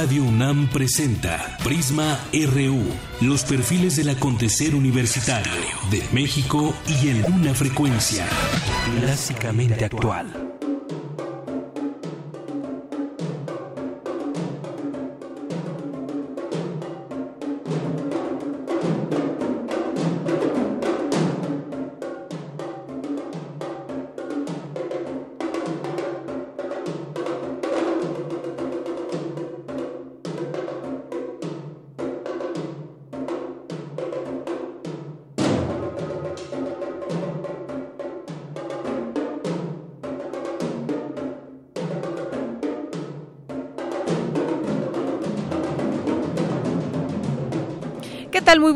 Radio UNAM presenta Prisma RU, los perfiles del acontecer universitario de México y en una frecuencia clásicamente actual.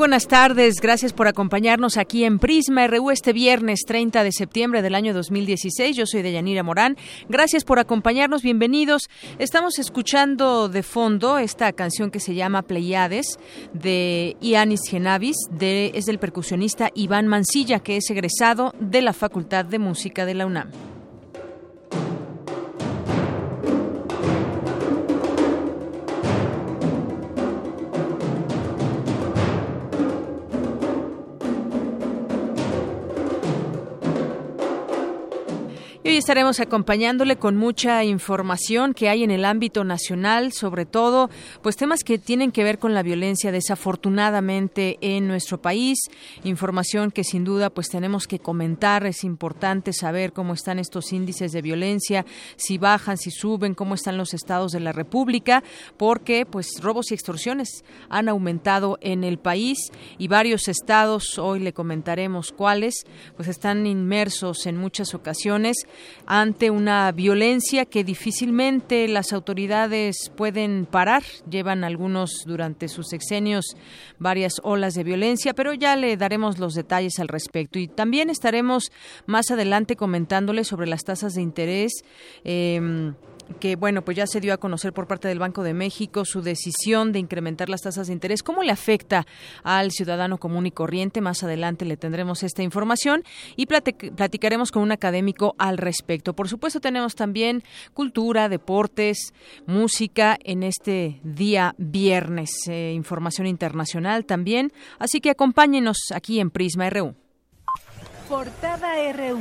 Buenas tardes. Gracias por acompañarnos aquí en Prisma RU este viernes 30 de septiembre del año 2016. Yo soy Deyanira Morán. Gracias por acompañarnos. Bienvenidos. Estamos escuchando de fondo esta canción que se llama Pleiades de Ianis Genavis. Es del percusionista Iván Mancilla, que es egresado de la Facultad de Música de la UNAM. Estaremos acompañándole con mucha información que hay en el ámbito nacional, sobre todo, pues temas que tienen que ver con la violencia desafortunadamente en nuestro país, información que sin duda pues tenemos que comentar, es importante saber cómo están estos índices de violencia, si bajan, si suben, cómo están los estados de la República, porque pues robos y extorsiones han aumentado en el país y varios estados, hoy le comentaremos cuáles, pues están inmersos en muchas ocasiones ante una violencia que difícilmente las autoridades pueden parar. Llevan algunos durante sus sexenios varias olas de violencia, pero ya le daremos los detalles al respecto. Y también estaremos más adelante comentándole sobre las tasas de interés. Eh, que bueno, pues ya se dio a conocer por parte del Banco de México su decisión de incrementar las tasas de interés. ¿Cómo le afecta al ciudadano común y corriente? Más adelante le tendremos esta información y platicaremos con un académico al respecto. Por supuesto, tenemos también cultura, deportes, música en este día viernes, eh, información internacional también. Así que acompáñenos aquí en Prisma RU. Portada RU.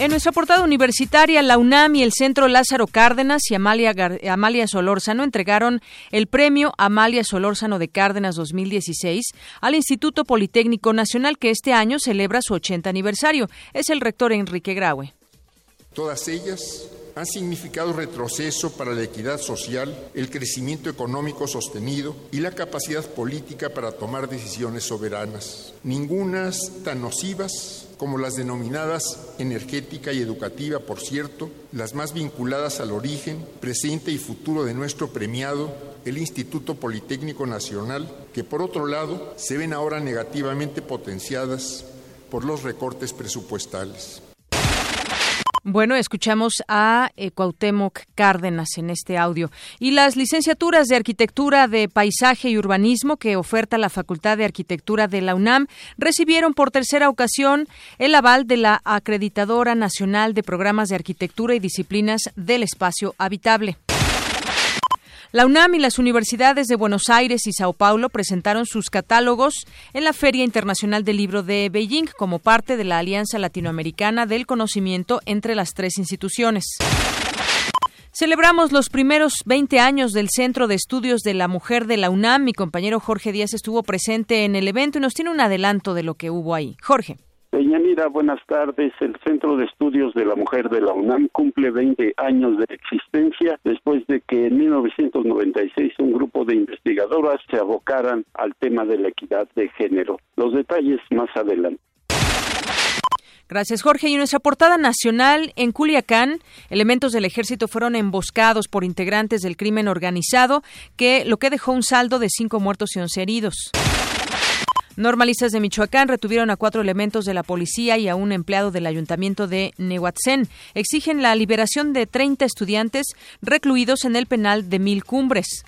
En nuestra portada universitaria, la UNAM y el Centro Lázaro Cárdenas y Amalia, Solórzano entregaron el premio Amalia Solórzano de Cárdenas 2016 al Instituto Politécnico Nacional que este año celebra su 80 aniversario. Es el rector Enrique Graue. Todas ellas han significado retroceso para la equidad social, el crecimiento económico sostenido y la capacidad política para tomar decisiones soberanas. Ningunas tan nocivas como las denominadas energética y educativa, por cierto, las más vinculadas al origen, presente y futuro de nuestro premiado, el Instituto Politécnico Nacional, que por otro lado se ven ahora negativamente potenciadas por los recortes presupuestales. Bueno, escuchamos a eh, Cuauhtémoc Cárdenas en este audio. Y las licenciaturas de Arquitectura de Paisaje y Urbanismo que oferta la Facultad de Arquitectura de la UNAM recibieron por tercera ocasión el aval de la Acreditadora Nacional de Programas de Arquitectura y Disciplinas del Espacio Habitable. La UNAM y las universidades de Buenos Aires y Sao Paulo presentaron sus catálogos en la Feria Internacional del Libro de Beijing como parte de la Alianza Latinoamericana del Conocimiento entre las tres instituciones. Celebramos los primeros 20 años del Centro de Estudios de la Mujer de la UNAM. Mi compañero Jorge Díaz estuvo presente en el evento y nos tiene un adelanto de lo que hubo ahí. Jorge. Deyanira, buenas tardes. El Centro de Estudios de la Mujer de la UNAM cumple 20 años de existencia después de que en 1996 un grupo de investigadoras se abocaran al tema de la equidad de género. Los detalles más adelante. Gracias, Jorge. Y en nuestra portada nacional, en Culiacán, elementos del ejército fueron emboscados por integrantes del crimen organizado, que lo que dejó un saldo de cinco muertos y once heridos. Normalistas de Michoacán retuvieron a cuatro elementos de la policía y a un empleado del ayuntamiento de Nehuatzén. Exigen la liberación de 30 estudiantes recluidos en el penal de Mil Cumbres.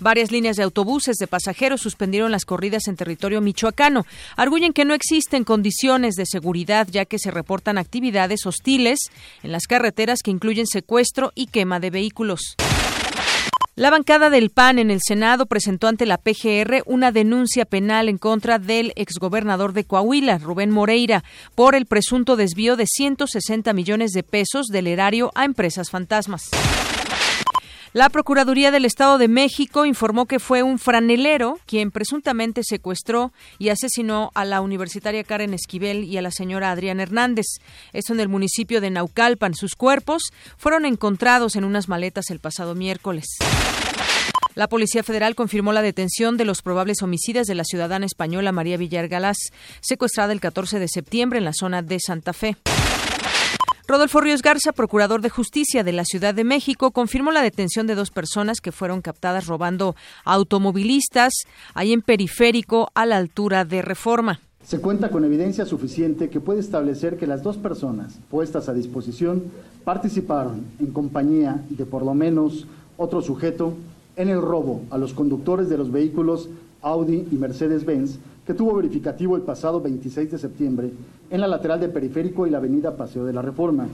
Varias líneas de autobuses de pasajeros suspendieron las corridas en territorio michoacano. Arguyen que no existen condiciones de seguridad ya que se reportan actividades hostiles en las carreteras que incluyen secuestro y quema de vehículos. La bancada del PAN en el Senado presentó ante la PGR una denuncia penal en contra del exgobernador de Coahuila, Rubén Moreira, por el presunto desvío de 160 millones de pesos del erario a empresas fantasmas. La Procuraduría del Estado de México informó que fue un franelero quien presuntamente secuestró y asesinó a la universitaria Karen Esquivel y a la señora Adriana Hernández. Esto en el municipio de Naucalpan. Sus cuerpos fueron encontrados en unas maletas el pasado miércoles. La Policía Federal confirmó la detención de los probables homicidas de la ciudadana española María Villar Galás, secuestrada el 14 de septiembre en la zona de Santa Fe. Rodolfo Ríos Garza, procurador de justicia de la Ciudad de México, confirmó la detención de dos personas que fueron captadas robando automovilistas ahí en periférico a la altura de Reforma. Se cuenta con evidencia suficiente que puede establecer que las dos personas puestas a disposición participaron en compañía de por lo menos otro sujeto en el robo a los conductores de los vehículos Audi y Mercedes-Benz que tuvo verificativo el pasado 26 de septiembre en la lateral de Periférico y la avenida Paseo de la Reforma.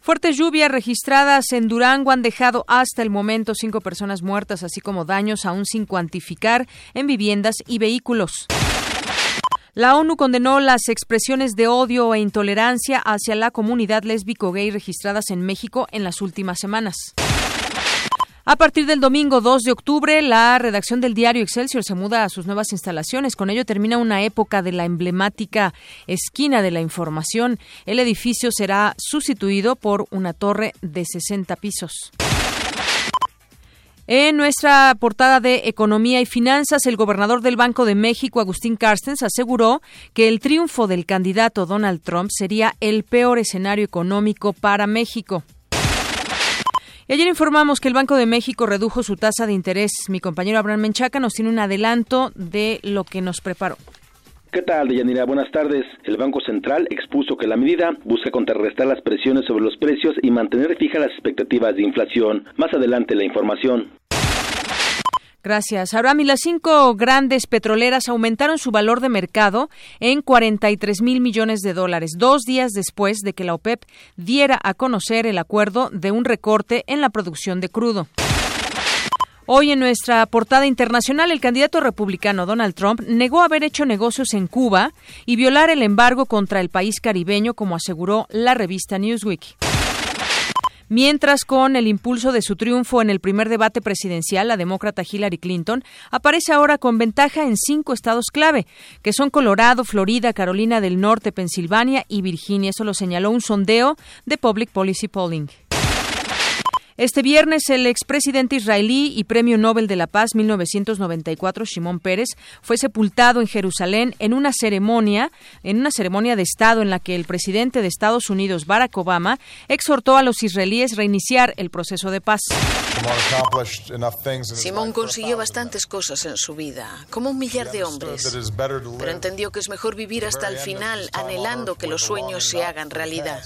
Fuertes lluvias registradas en Durango han dejado hasta el momento cinco personas muertas, así como daños aún sin cuantificar en viviendas y vehículos. La ONU condenó las expresiones de odio e intolerancia hacia la comunidad lésbico-gay registradas en México en las últimas semanas. A partir del domingo 2 de octubre, la redacción del diario Excelsior se muda a sus nuevas instalaciones. Con ello termina una época de la emblemática esquina de la información. El edificio será sustituido por una torre de 60 pisos. En nuestra portada de Economía y Finanzas, el gobernador del Banco de México, Agustín Carstens, aseguró que el triunfo del candidato Donald Trump sería el peor escenario económico para México. Ayer informamos que el Banco de México redujo su tasa de interés. Mi compañero Abraham Menchaca nos tiene un adelanto de lo que nos preparó. ¿Qué tal, Deyanira? Buenas tardes. El Banco Central expuso que la medida busca contrarrestar las presiones sobre los precios y mantener fijas las expectativas de inflación. Más adelante la información. Gracias. Abraham, y las cinco grandes petroleras aumentaron su valor de mercado en 43 mil millones de dólares, dos días después de que la OPEP diera a conocer el acuerdo de un recorte en la producción de crudo. Hoy en nuestra portada internacional, el candidato republicano Donald Trump negó haber hecho negocios en Cuba y violar el embargo contra el país caribeño, como aseguró la revista Newsweek. Mientras, con el impulso de su triunfo en el primer debate presidencial, la demócrata Hillary Clinton aparece ahora con ventaja en cinco estados clave, que son Colorado, Florida, Carolina del Norte, Pensilvania y Virginia. Eso lo señaló un sondeo de Public Policy Polling. Este viernes, el expresidente israelí y Premio Nobel de la Paz 1994, Shimon Peres, fue sepultado en Jerusalén en una ceremonia, en una ceremonia de Estado en la que el presidente de Estados Unidos, Barack Obama, exhortó a los israelíes reiniciar el proceso de paz. Simón consiguió bastantes cosas en su vida, como un millar de hombres, pero entendió que es mejor vivir hasta el final anhelando que los sueños se hagan realidad.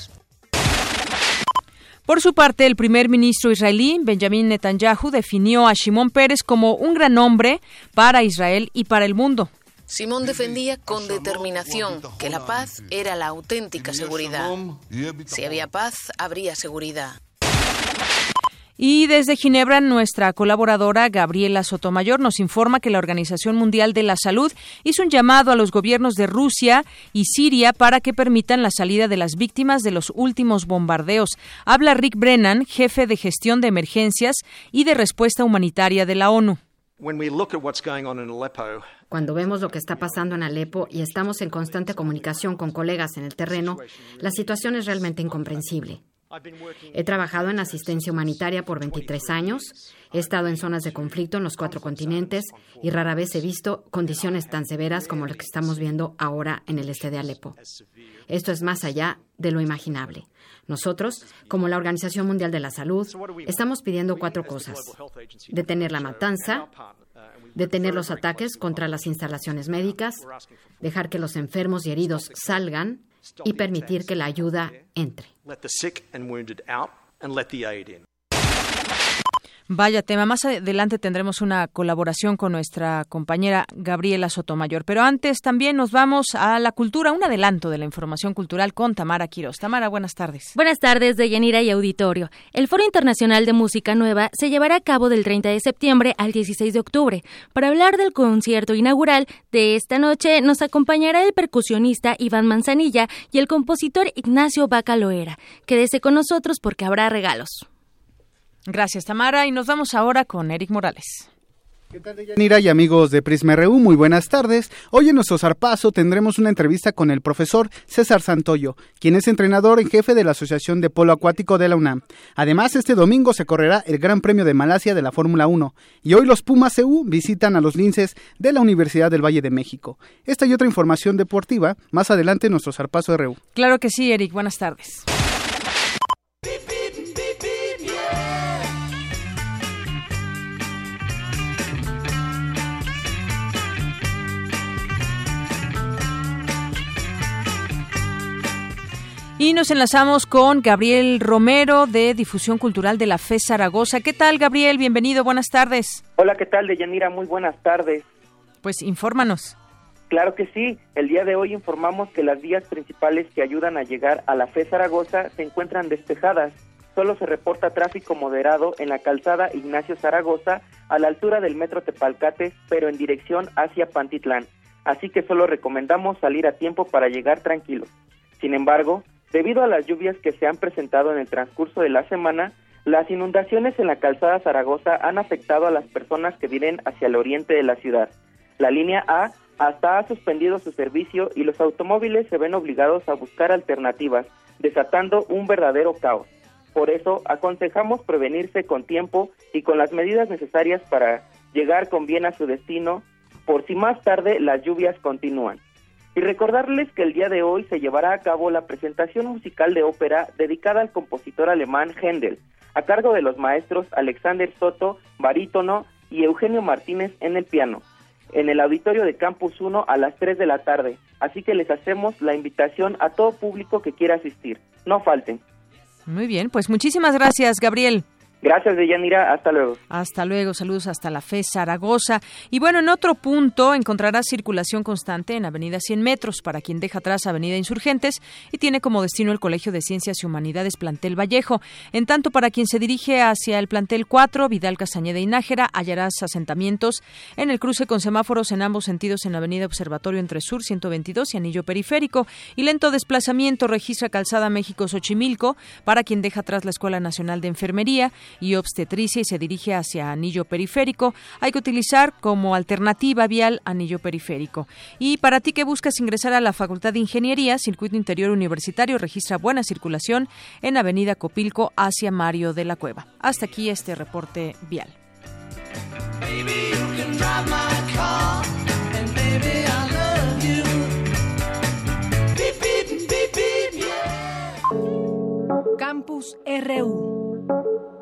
Por su parte, el primer ministro israelí, Benjamin Netanyahu, definió a Shimon Peres como un gran hombre para Israel y para el mundo. Simón defendía con determinación que la paz era la auténtica seguridad. Si había paz, habría seguridad. Y desde Ginebra, nuestra colaboradora Gabriela Sotomayor nos informa que la Organización Mundial de la Salud hizo un llamado a los gobiernos de Rusia y Siria para que permitan la salida de las víctimas de los últimos bombardeos. Habla Rick Brennan, jefe de gestión de emergencias y de respuesta humanitaria de la ONU. Cuando vemos lo que está pasando en Alepo y estamos en constante comunicación con colegas en el terreno, la situación es realmente incomprensible. He trabajado en asistencia humanitaria por 23 años, he estado en zonas de conflicto en los cuatro continentes y rara vez he visto condiciones tan severas como las que estamos viendo ahora en el este de Alepo. Esto es más allá de lo imaginable. Nosotros, como la Organización Mundial de la Salud, estamos pidiendo cuatro cosas. Detener la matanza, detener los ataques contra las instalaciones médicas, dejar que los enfermos y heridos salgan y permitir que la ayuda entre. Let the sick and wounded out and let the aid in. Vaya tema. Más adelante tendremos una colaboración con nuestra compañera Gabriela Sotomayor. Pero antes también nos vamos a la cultura, un adelanto de la información cultural con Tamara Quiroz. Tamara, buenas tardes. Buenas tardes, Deyanira y auditorio. El Foro Internacional de Música Nueva se llevará a cabo del 30 de septiembre al 16 de octubre. Para hablar del concierto inaugural de esta noche nos acompañará el percusionista Iván Manzanilla y el compositor Ignacio Bacaloera. Quédese con nosotros porque habrá regalos. Gracias, Tamara. Y nos vamos ahora con Eric Morales. ¿Qué tal, y amigos de Prisma RU? Muy buenas tardes. Hoy en nuestro zarpazo tendremos una entrevista con el profesor César Santoyo, quien es entrenador en jefe de la Asociación de Polo Acuático de la UNAM. Además, este domingo se correrá el Gran Premio de Malasia de la Fórmula 1 y hoy los Pumas EU visitan a los linces de la Universidad del Valle de México. Esta y otra información deportiva más adelante en nuestro zarpazo RU. Claro que sí, Eric. Buenas tardes. Y nos enlazamos con Gabriel Romero de Difusión Cultural de la FE Zaragoza. ¿Qué tal, Gabriel? Bienvenido, buenas tardes. Hola, ¿qué tal, Deyanira? Muy buenas tardes. Pues infórmanos. Claro que sí. El día de hoy informamos que las vías principales que ayudan a llegar a la FE Zaragoza se encuentran despejadas. Solo se reporta tráfico moderado en la calzada Ignacio Zaragoza a la altura del metro Tepalcate, pero en dirección hacia Pantitlán. Así que solo recomendamos salir a tiempo para llegar tranquilos. Sin embargo, Debido a las lluvias que se han presentado en el transcurso de la semana, las inundaciones en la calzada Zaragoza han afectado a las personas que vienen hacia el oriente de la ciudad. La línea A hasta ha suspendido su servicio y los automóviles se ven obligados a buscar alternativas, desatando un verdadero caos. Por eso aconsejamos prevenirse con tiempo y con las medidas necesarias para llegar con bien a su destino, por si más tarde las lluvias continúan. Y recordarles que el día de hoy se llevará a cabo la presentación musical de ópera dedicada al compositor alemán Händel, a cargo de los maestros Alexander Soto, barítono, y Eugenio Martínez en el piano, en el auditorio de Campus 1 a las 3 de la tarde. Así que les hacemos la invitación a todo público que quiera asistir. No falten. Muy bien, pues muchísimas gracias, Gabriel. Gracias, Deyanira. Hasta luego. Hasta luego. Saludos hasta la FE Zaragoza. Y bueno, en otro punto encontrará circulación constante en Avenida 100 Metros para quien deja atrás Avenida Insurgentes y tiene como destino el Colegio de Ciencias y Humanidades Plantel Vallejo. En tanto, para quien se dirige hacia el Plantel 4, Vidal Casañeda y Nájera, hallarás asentamientos en el cruce con semáforos en ambos sentidos en Avenida Observatorio entre Sur 122 y Anillo Periférico. Y lento desplazamiento registra Calzada México Xochimilco para quien deja atrás la Escuela Nacional de Enfermería y obstetricia y se dirige hacia anillo periférico, hay que utilizar como alternativa vial anillo periférico. Y para ti que buscas ingresar a la Facultad de Ingeniería, Circuito Interior Universitario registra buena circulación en Avenida Copilco hacia Mario de la Cueva. Hasta aquí este reporte vial. Campus RU.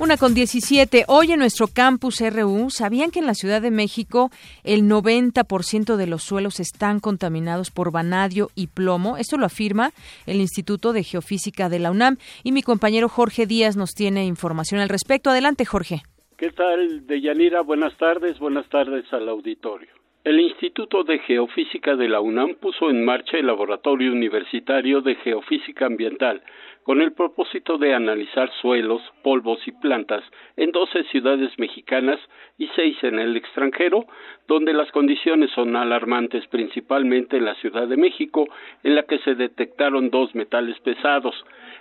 Una con 17. Hoy en nuestro campus RU, ¿sabían que en la Ciudad de México el 90% de los suelos están contaminados por vanadio y plomo? Esto lo afirma el Instituto de Geofísica de la UNAM y mi compañero Jorge Díaz nos tiene información al respecto. Adelante, Jorge. ¿Qué tal, Deyanira? Buenas tardes, buenas tardes al auditorio. El Instituto de Geofísica de la UNAM puso en marcha el Laboratorio Universitario de Geofísica Ambiental con el propósito de analizar suelos, polvos y plantas en 12 ciudades mexicanas y 6 en el extranjero, donde las condiciones son alarmantes principalmente en la Ciudad de México, en la que se detectaron dos metales pesados.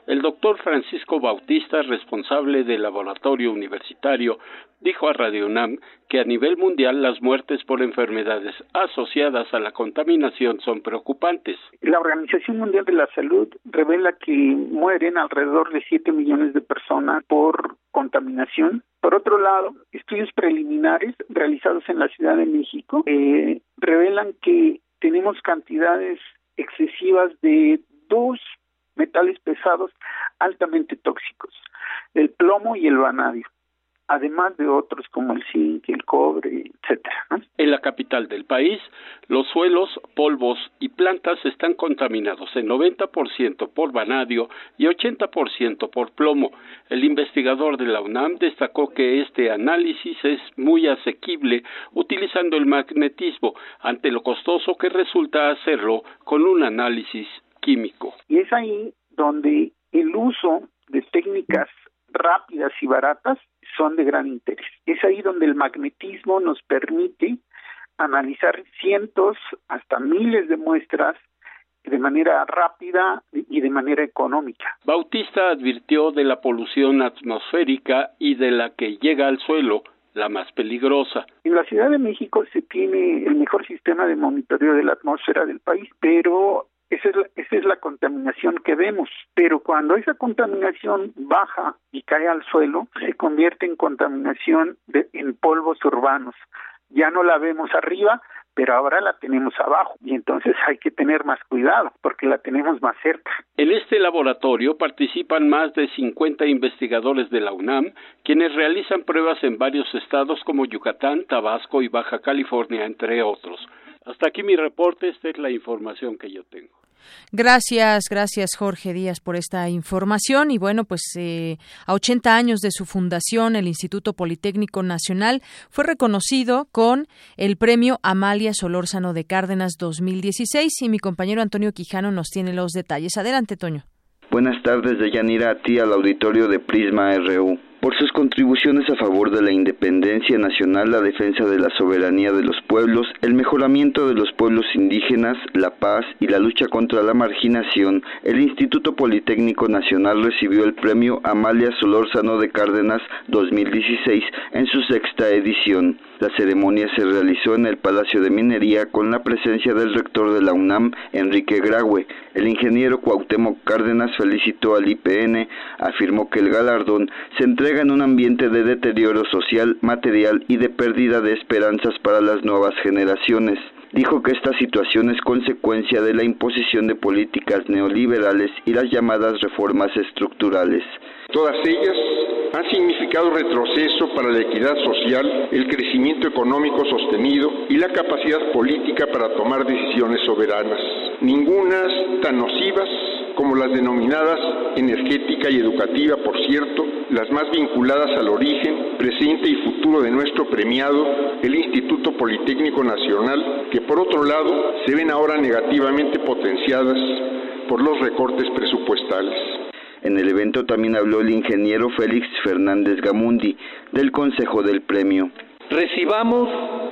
El doctor Francisco Bautista, responsable del laboratorio universitario, dijo a Radio UNAM que a nivel mundial las muertes por enfermedades asociadas a la contaminación son preocupantes. La Organización Mundial de la Salud revela que mueren alrededor de 7 millones de personas por contaminación. Por otro lado, estudios preliminares realizados en la Ciudad de México eh, revelan que tenemos cantidades excesivas de dos metales pesados altamente tóxicos, el plomo y el vanadio. Además de otros como el zinc, el cobre, etcétera. En la capital del país, los suelos, polvos y plantas están contaminados en 90% por vanadio y 80% por plomo. El investigador de la UNAM destacó que este análisis es muy asequible utilizando el magnetismo ante lo costoso que resulta hacerlo con un análisis químico. Y es ahí donde el uso de técnicas rápidas y baratas son de gran interés. Es ahí donde el magnetismo nos permite analizar cientos hasta miles de muestras de manera rápida y de manera económica. Bautista advirtió de la polución atmosférica y de la que llega al suelo, la más peligrosa. En la Ciudad de México se tiene el mejor sistema de monitoreo de la atmósfera del país, pero esa es, la, esa es la contaminación que vemos. Pero cuando esa contaminación baja y cae al suelo, se convierte en contaminación de, en polvos urbanos. Ya no la vemos arriba, pero ahora la tenemos abajo y entonces hay que tener más cuidado porque la tenemos más cerca. En este laboratorio participan más de 50 investigadores de la UNAM, quienes realizan pruebas en varios estados como Yucatán, Tabasco y Baja California, entre otros. Hasta aquí mi reporte, esta es la información que yo tengo. Gracias, gracias Jorge Díaz por esta información. Y bueno, pues eh, a 80 años de su fundación, el Instituto Politécnico Nacional fue reconocido con el premio Amalia Solórzano de Cárdenas 2016 y mi compañero Antonio Quijano nos tiene los detalles. Adelante, Toño. Buenas tardes, Deyanira, a ti al auditorio de Prisma RU por sus contribuciones a favor de la independencia nacional, la defensa de la soberanía de los pueblos, el mejoramiento de los pueblos indígenas, la paz y la lucha contra la marginación, el Instituto Politécnico Nacional recibió el premio Amalia Solórzano de Cárdenas 2016 en su sexta edición. La ceremonia se realizó en el Palacio de Minería con la presencia del rector de la UNAM, Enrique Graue. El ingeniero Cuauhtémoc Cárdenas felicitó al IPN, afirmó que el galardón se entrega en un ambiente de deterioro social, material y de pérdida de esperanzas para las nuevas generaciones dijo que esta situación es consecuencia de la imposición de políticas neoliberales y las llamadas reformas estructurales. Todas ellas han significado retroceso para la equidad social, el crecimiento económico sostenido y la capacidad política para tomar decisiones soberanas, ningunas tan nocivas como las denominadas energética y educativa, por cierto, las más vinculadas al origen, presente y futuro de nuestro premiado, el Instituto Politécnico Nacional, que por otro lado se ven ahora negativamente potenciadas por los recortes presupuestales. En el evento también habló el ingeniero Félix Fernández Gamundi del Consejo del Premio. Recibamos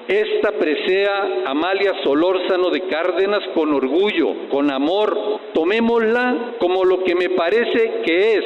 esta presea Amalia Solórzano de Cárdenas con orgullo, con amor. Tomémosla como lo que me parece que es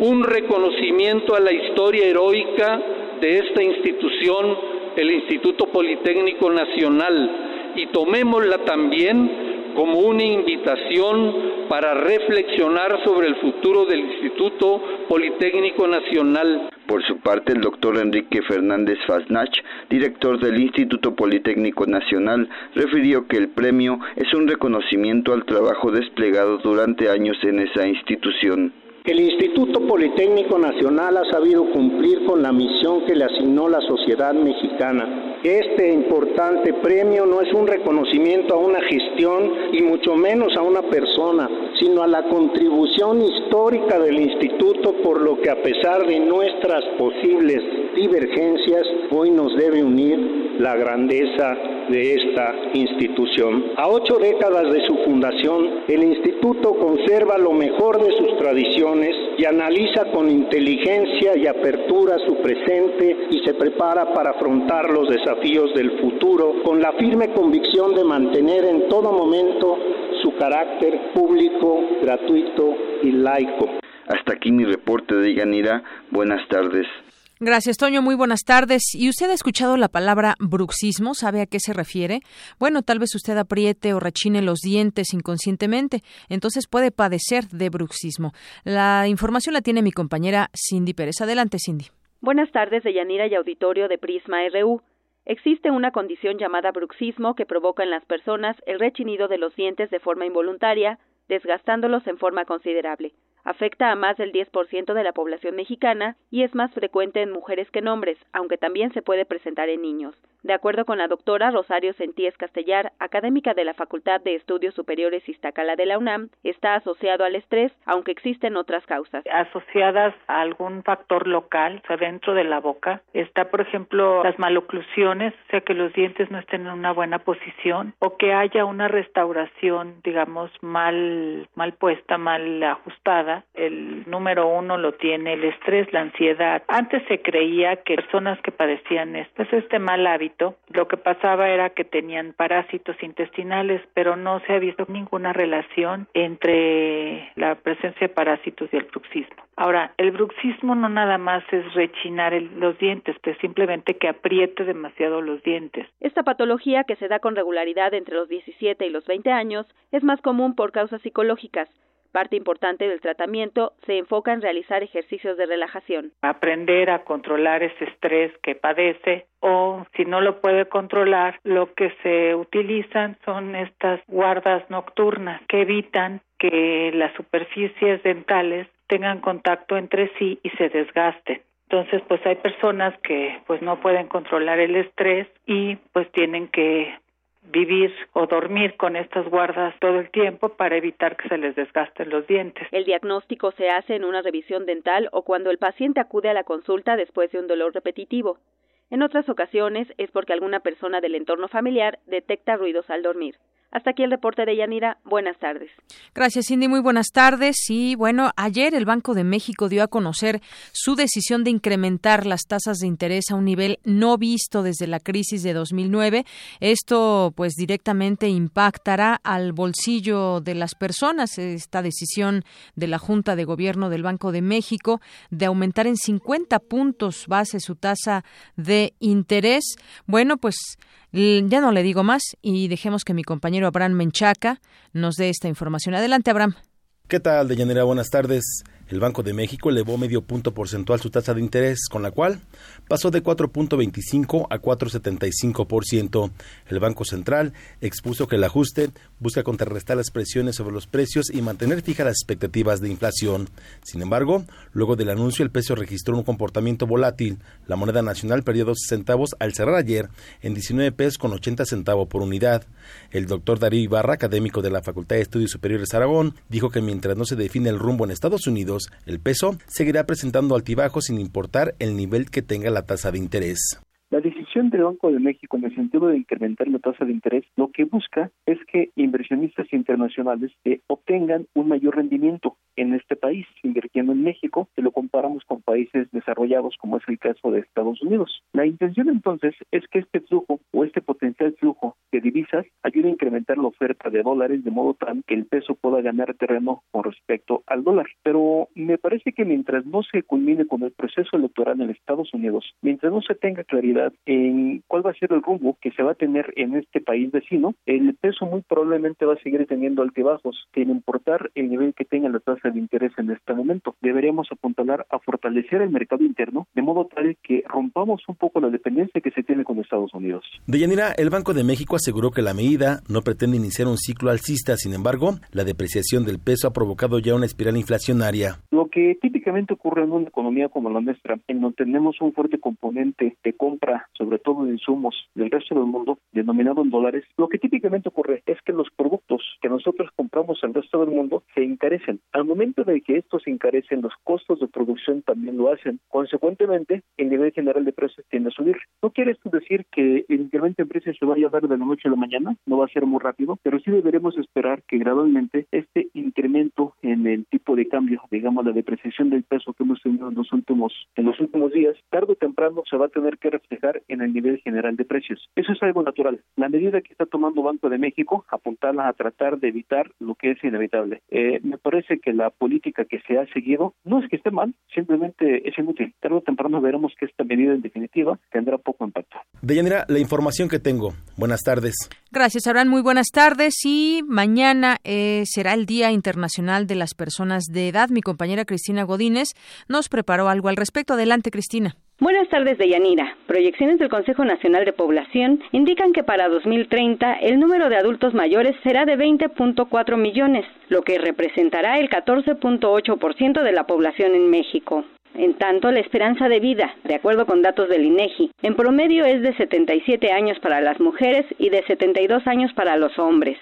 un reconocimiento a la historia heroica de esta institución, el Instituto Politécnico Nacional, y tomémosla también como una invitación para reflexionar sobre el futuro del Instituto Politécnico Nacional. Por su parte, el doctor Enrique Fernández Fasnach, director del Instituto Politécnico Nacional, refirió que el premio es un reconocimiento al trabajo desplegado durante años en esa institución. El Instituto Politécnico Nacional ha sabido cumplir con la misión que le asignó la sociedad mexicana. Este importante premio no es un reconocimiento a una gestión y mucho menos a una persona, sino a la contribución histórica del instituto por lo que a pesar de nuestras posibles divergencias, hoy nos debe unir la grandeza de esta institución. A ocho décadas de su fundación, el instituto conserva lo mejor de sus tradiciones y analiza con inteligencia y apertura su presente y se prepara para afrontar los desafíos del futuro con la firme convicción de mantener en todo momento su carácter público, gratuito y laico. Hasta aquí mi reporte de Yanira. Buenas tardes. Gracias, Toño. Muy buenas tardes. ¿Y usted ha escuchado la palabra bruxismo? ¿Sabe a qué se refiere? Bueno, tal vez usted apriete o rechine los dientes inconscientemente, entonces puede padecer de bruxismo. La información la tiene mi compañera Cindy Pérez. Adelante, Cindy. Buenas tardes, Deyanira y auditorio de Prisma RU. Existe una condición llamada bruxismo que provoca en las personas el rechinido de los dientes de forma involuntaria, desgastándolos en forma considerable. Afecta a más del 10% de la población mexicana y es más frecuente en mujeres que en hombres, aunque también se puede presentar en niños. De acuerdo con la doctora Rosario Sentíes Castellar, académica de la Facultad de Estudios Superiores Iztacala de la UNAM, está asociado al estrés, aunque existen otras causas. Asociadas a algún factor local, o sea, dentro de la boca, está, por ejemplo, las maloclusiones, o sea, que los dientes no estén en una buena posición o que haya una restauración, digamos, mal, mal puesta, mal ajustada. El número uno lo tiene el estrés, la ansiedad. Antes se creía que personas que padecían esto, este mal hábito, lo que pasaba era que tenían parásitos intestinales, pero no se ha visto ninguna relación entre la presencia de parásitos y el bruxismo. Ahora, el bruxismo no nada más es rechinar los dientes, es simplemente que apriete demasiado los dientes. Esta patología, que se da con regularidad entre los 17 y los 20 años, es más común por causas psicológicas, Parte importante del tratamiento se enfoca en realizar ejercicios de relajación. Aprender a controlar ese estrés que padece o si no lo puede controlar, lo que se utilizan son estas guardas nocturnas que evitan que las superficies dentales tengan contacto entre sí y se desgasten. Entonces, pues hay personas que pues no pueden controlar el estrés y pues tienen que vivir o dormir con estas guardas todo el tiempo para evitar que se les desgasten los dientes. El diagnóstico se hace en una revisión dental o cuando el paciente acude a la consulta después de un dolor repetitivo. En otras ocasiones es porque alguna persona del entorno familiar detecta ruidos al dormir. Hasta aquí el reporte de Yanira. Buenas tardes. Gracias, Cindy. Muy buenas tardes. Y bueno, ayer el Banco de México dio a conocer su decisión de incrementar las tasas de interés a un nivel no visto desde la crisis de 2009. Esto, pues, directamente impactará al bolsillo de las personas. Esta decisión de la Junta de Gobierno del Banco de México de aumentar en 50 puntos base su tasa de interés. Bueno, pues ya no le digo más y dejemos que mi compañero Abraham Menchaca nos dé esta información. Adelante, Abraham. ¿Qué tal, Deyanira? Buenas tardes. El Banco de México elevó medio punto porcentual su tasa de interés, con la cual pasó de 4.25 a 4.75%. El Banco Central expuso que el ajuste busca contrarrestar las presiones sobre los precios y mantener fijas las expectativas de inflación. Sin embargo, luego del anuncio, el peso registró un comportamiento volátil. La moneda nacional perdió 12 centavos al cerrar ayer en 19 pesos con 80 centavos por unidad. El doctor Darío Ibarra, académico de la Facultad de Estudios Superiores Aragón, dijo que mientras no se define el rumbo en Estados Unidos, el peso seguirá presentando altibajos sin importar el nivel que tenga la tasa de interés. La decisión del Banco de México en el sentido de incrementar la tasa de interés lo que busca es que inversionistas internacionales eh, obtengan un mayor rendimiento en este país, invirtiendo en México, si lo comparamos con países desarrollados como es el caso de Estados Unidos. La intención entonces es que este flujo o este potencial flujo de divisas ayude a incrementar la oferta de dólares de modo tal que el peso pueda ganar terreno con respecto al dólar. Pero me parece que mientras no se culmine con el proceso electoral en Estados Unidos, mientras no se tenga claridad en cuál va a ser el rumbo que se va a tener en este país vecino, el peso muy probablemente va a seguir teniendo altibajos, sin importar el nivel que tenga la tasa de interés en este momento. Deberíamos apuntalar a fortalecer el mercado interno de modo tal que rompamos un poco la dependencia que se tiene con Estados Unidos. Deyanira, el Banco de México aseguró que la medida no pretende iniciar un ciclo alcista, sin embargo, la depreciación del peso ha provocado ya una espiral inflacionaria. Lo que típicamente ocurre en una economía como la nuestra, en donde tenemos un fuerte componente de compra sobre todo de insumos del resto del mundo, denominado en dólares, lo que típicamente ocurre es que los productos que nosotros compramos al resto del mundo se encarecen. Al momento de que estos se encarecen, los costos de producción también lo hacen. Consecuentemente, el nivel general de precios tiende a subir. No quiere esto decir que el incremento en precios se vaya a dar de la noche a la mañana, no va a ser muy rápido, pero sí deberemos esperar que gradualmente este incremento en el tipo de cambio, digamos la depreciación del peso que hemos tenido en los últimos en los últimos días, tarde o temprano se va a tener que reflejar en el nivel general de precios. Eso es algo natural. La medida que está tomando Banco de México, apuntarla a tratar de evitar lo que es inevitable. Eh, me parece que la política que se ha seguido no es que esté mal, simplemente es inútil. Tarde o temprano veremos que esta medida en definitiva tendrá poco impacto. Deyanira, la información que tengo. Buenas tardes. Gracias, Abraham. Muy buenas tardes. Y mañana eh, será el Día Internacional de las Personas de Edad. Mi compañera Cristina Godínez nos preparó algo al respecto. Adelante, Cristina. Buenas tardes, Deyanira. Proyecciones del Consejo Nacional de Población indican que para 2030 el número de adultos mayores será de 20.4 millones, lo que representará el 14.8% de la población en México. En tanto, la esperanza de vida, de acuerdo con datos del INEGI, en promedio es de 77 años para las mujeres y de 72 años para los hombres.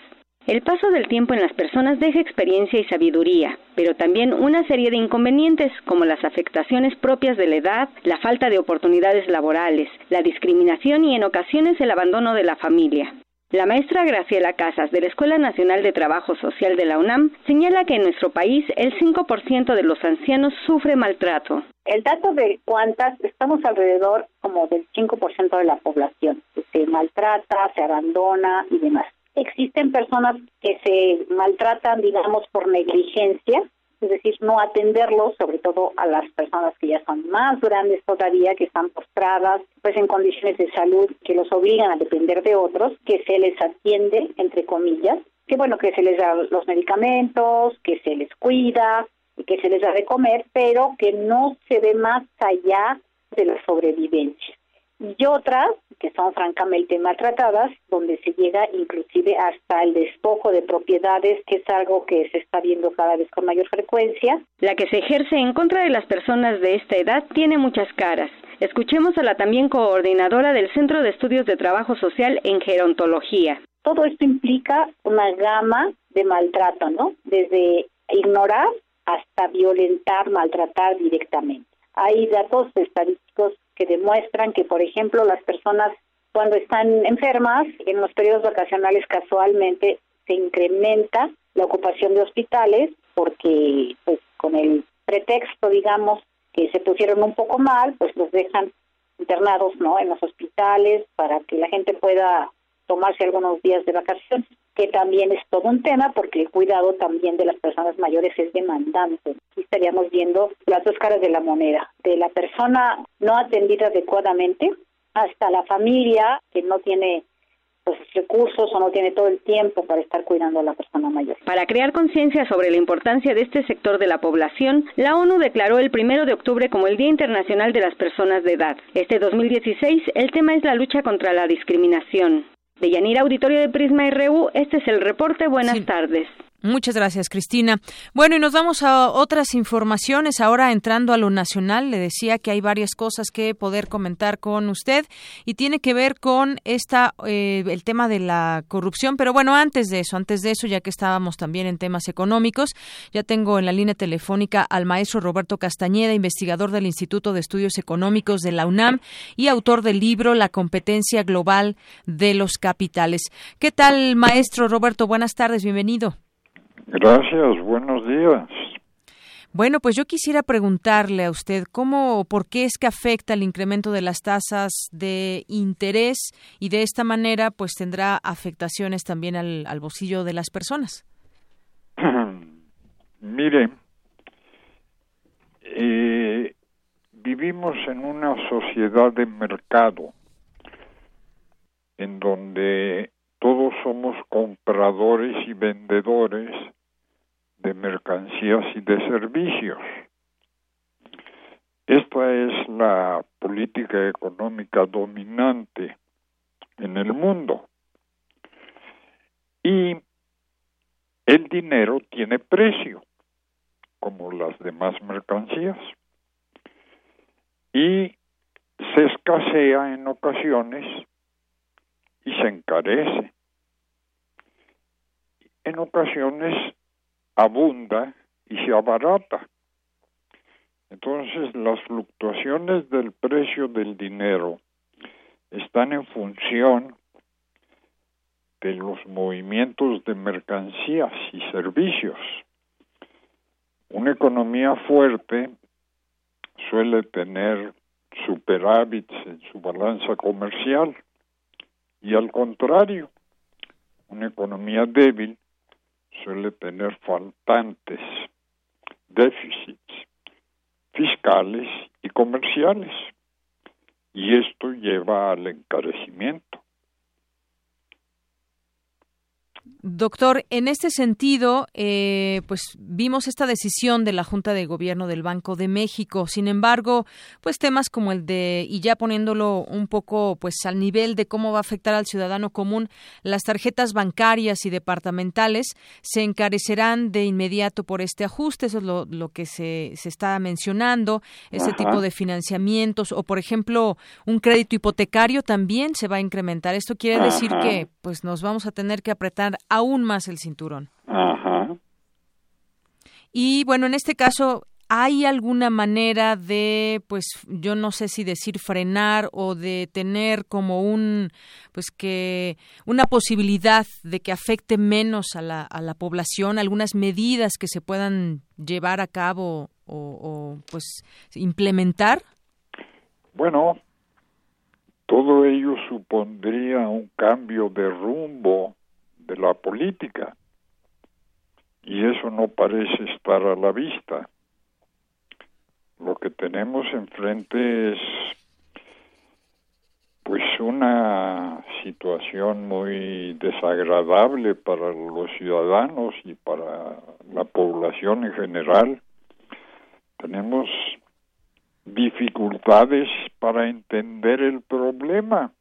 El paso del tiempo en las personas deja experiencia y sabiduría, pero también una serie de inconvenientes como las afectaciones propias de la edad, la falta de oportunidades laborales, la discriminación y en ocasiones el abandono de la familia. La maestra Graciela Casas de la Escuela Nacional de Trabajo Social de la UNAM señala que en nuestro país el 5% de los ancianos sufre maltrato. El dato de cuántas, estamos alrededor como del 5% de la población que se maltrata, se abandona y demás. Existen personas que se maltratan, digamos, por negligencia, es decir, no atenderlos, sobre todo a las personas que ya son más grandes todavía, que están postradas, pues en condiciones de salud que los obligan a depender de otros, que se les atiende, entre comillas, que bueno, que se les da los medicamentos, que se les cuida, que se les da de comer, pero que no se ve más allá de la sobrevivencia y otras que son francamente maltratadas, donde se llega inclusive hasta el despojo de propiedades, que es algo que se está viendo cada vez con mayor frecuencia. La que se ejerce en contra de las personas de esta edad tiene muchas caras. Escuchemos a la también coordinadora del Centro de Estudios de Trabajo Social en Gerontología. Todo esto implica una gama de maltrato, ¿no? Desde ignorar hasta violentar, maltratar directamente. Hay datos estadísticos que demuestran que, por ejemplo, las personas cuando están enfermas, en los periodos vacacionales casualmente se incrementa la ocupación de hospitales porque pues con el pretexto, digamos, que se pusieron un poco mal, pues los dejan internados, ¿no? En los hospitales para que la gente pueda tomarse algunos días de vacaciones, que también es todo un tema porque el cuidado también de las personas mayores es demandante. Aquí estaríamos viendo las dos caras de la moneda, de la persona no atendida adecuadamente hasta la familia que no tiene pues, recursos o no tiene todo el tiempo para estar cuidando a la persona mayor. Para crear conciencia sobre la importancia de este sector de la población, la ONU declaró el primero de octubre como el Día Internacional de las Personas de Edad. Este 2016 el tema es la lucha contra la discriminación. De Yanira Auditorio de Prisma RU, este es el reporte. Buenas tardes. Muchas gracias, Cristina. Bueno, y nos vamos a otras informaciones. Ahora entrando a lo nacional, le decía que hay varias cosas que poder comentar con usted y tiene que ver con esta eh, el tema de la corrupción. Pero bueno, antes de eso, antes de eso, ya que estábamos también en temas económicos, ya tengo en la línea telefónica al maestro Roberto Castañeda, investigador del Instituto de Estudios Económicos de la UNAM y autor del libro La competencia global de los capitales. ¿Qué tal, maestro Roberto? Buenas tardes, bienvenido. Gracias, buenos días. Bueno, pues yo quisiera preguntarle a usted cómo o por qué es que afecta el incremento de las tasas de interés y de esta manera pues tendrá afectaciones también al, bolsillo de las personas. Mire, eh, vivimos en una sociedad de mercado en donde todos somos compradores y vendedores de mercancías y de servicios. Esta es la política económica dominante en el mundo. Y el dinero tiene precio, como las demás mercancías. Y se escasea en ocasiones y se encarece. En ocasiones abunda y se abarata. Entonces las fluctuaciones del precio del dinero están en función de los movimientos de mercancías y servicios. Una economía fuerte suele tener superávits en su balanza comercial y al contrario, una economía débil suele tener faltantes, déficits fiscales y comerciales. Y esto lleva al encarecimiento. Doctor, en este sentido, eh, pues vimos esta decisión de la Junta de Gobierno del Banco de México. Sin embargo, pues temas como el de, y ya poniéndolo un poco pues al nivel de cómo va a afectar al ciudadano común, las tarjetas bancarias y departamentales se encarecerán de inmediato por este ajuste. Eso es lo, lo que se, se está mencionando, ese tipo de financiamientos o, por ejemplo, un crédito hipotecario también se va a incrementar. Esto quiere decir que pues nos vamos a tener que apretar aún más el cinturón. Ajá. Y bueno, en este caso, ¿hay alguna manera de, pues, yo no sé si decir frenar o de tener como un, pues que, una posibilidad de que afecte menos a la, a la población, algunas medidas que se puedan llevar a cabo o, o pues, implementar? Bueno, todo ello supondría un cambio de rumbo de la política. Y eso no parece estar a la vista. Lo que tenemos enfrente es pues una situación muy desagradable para los ciudadanos y para la población en general. Tenemos dificultades para entender el problema.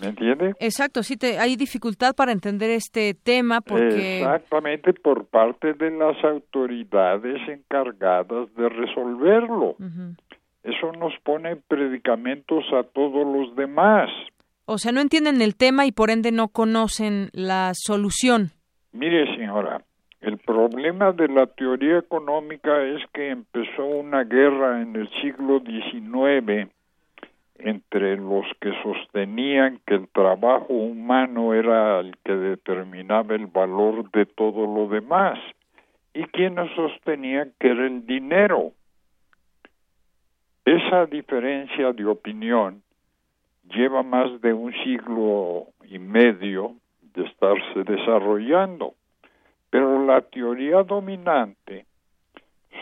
¿Me entiende? Exacto, sí, te, hay dificultad para entender este tema porque... Exactamente, por parte de las autoridades encargadas de resolverlo. Eso nos pone predicamentos a todos los demás. O sea, no entienden el tema y por ende no conocen la solución. Mire, señora, el problema de la teoría económica es que empezó una guerra en el siglo XIX entre los que sostenían que el trabajo humano era el que determinaba el valor de todo lo demás y quienes sostenían que era el dinero. Esa diferencia de opinión lleva más de un siglo y medio de estarse desarrollando, pero la teoría dominante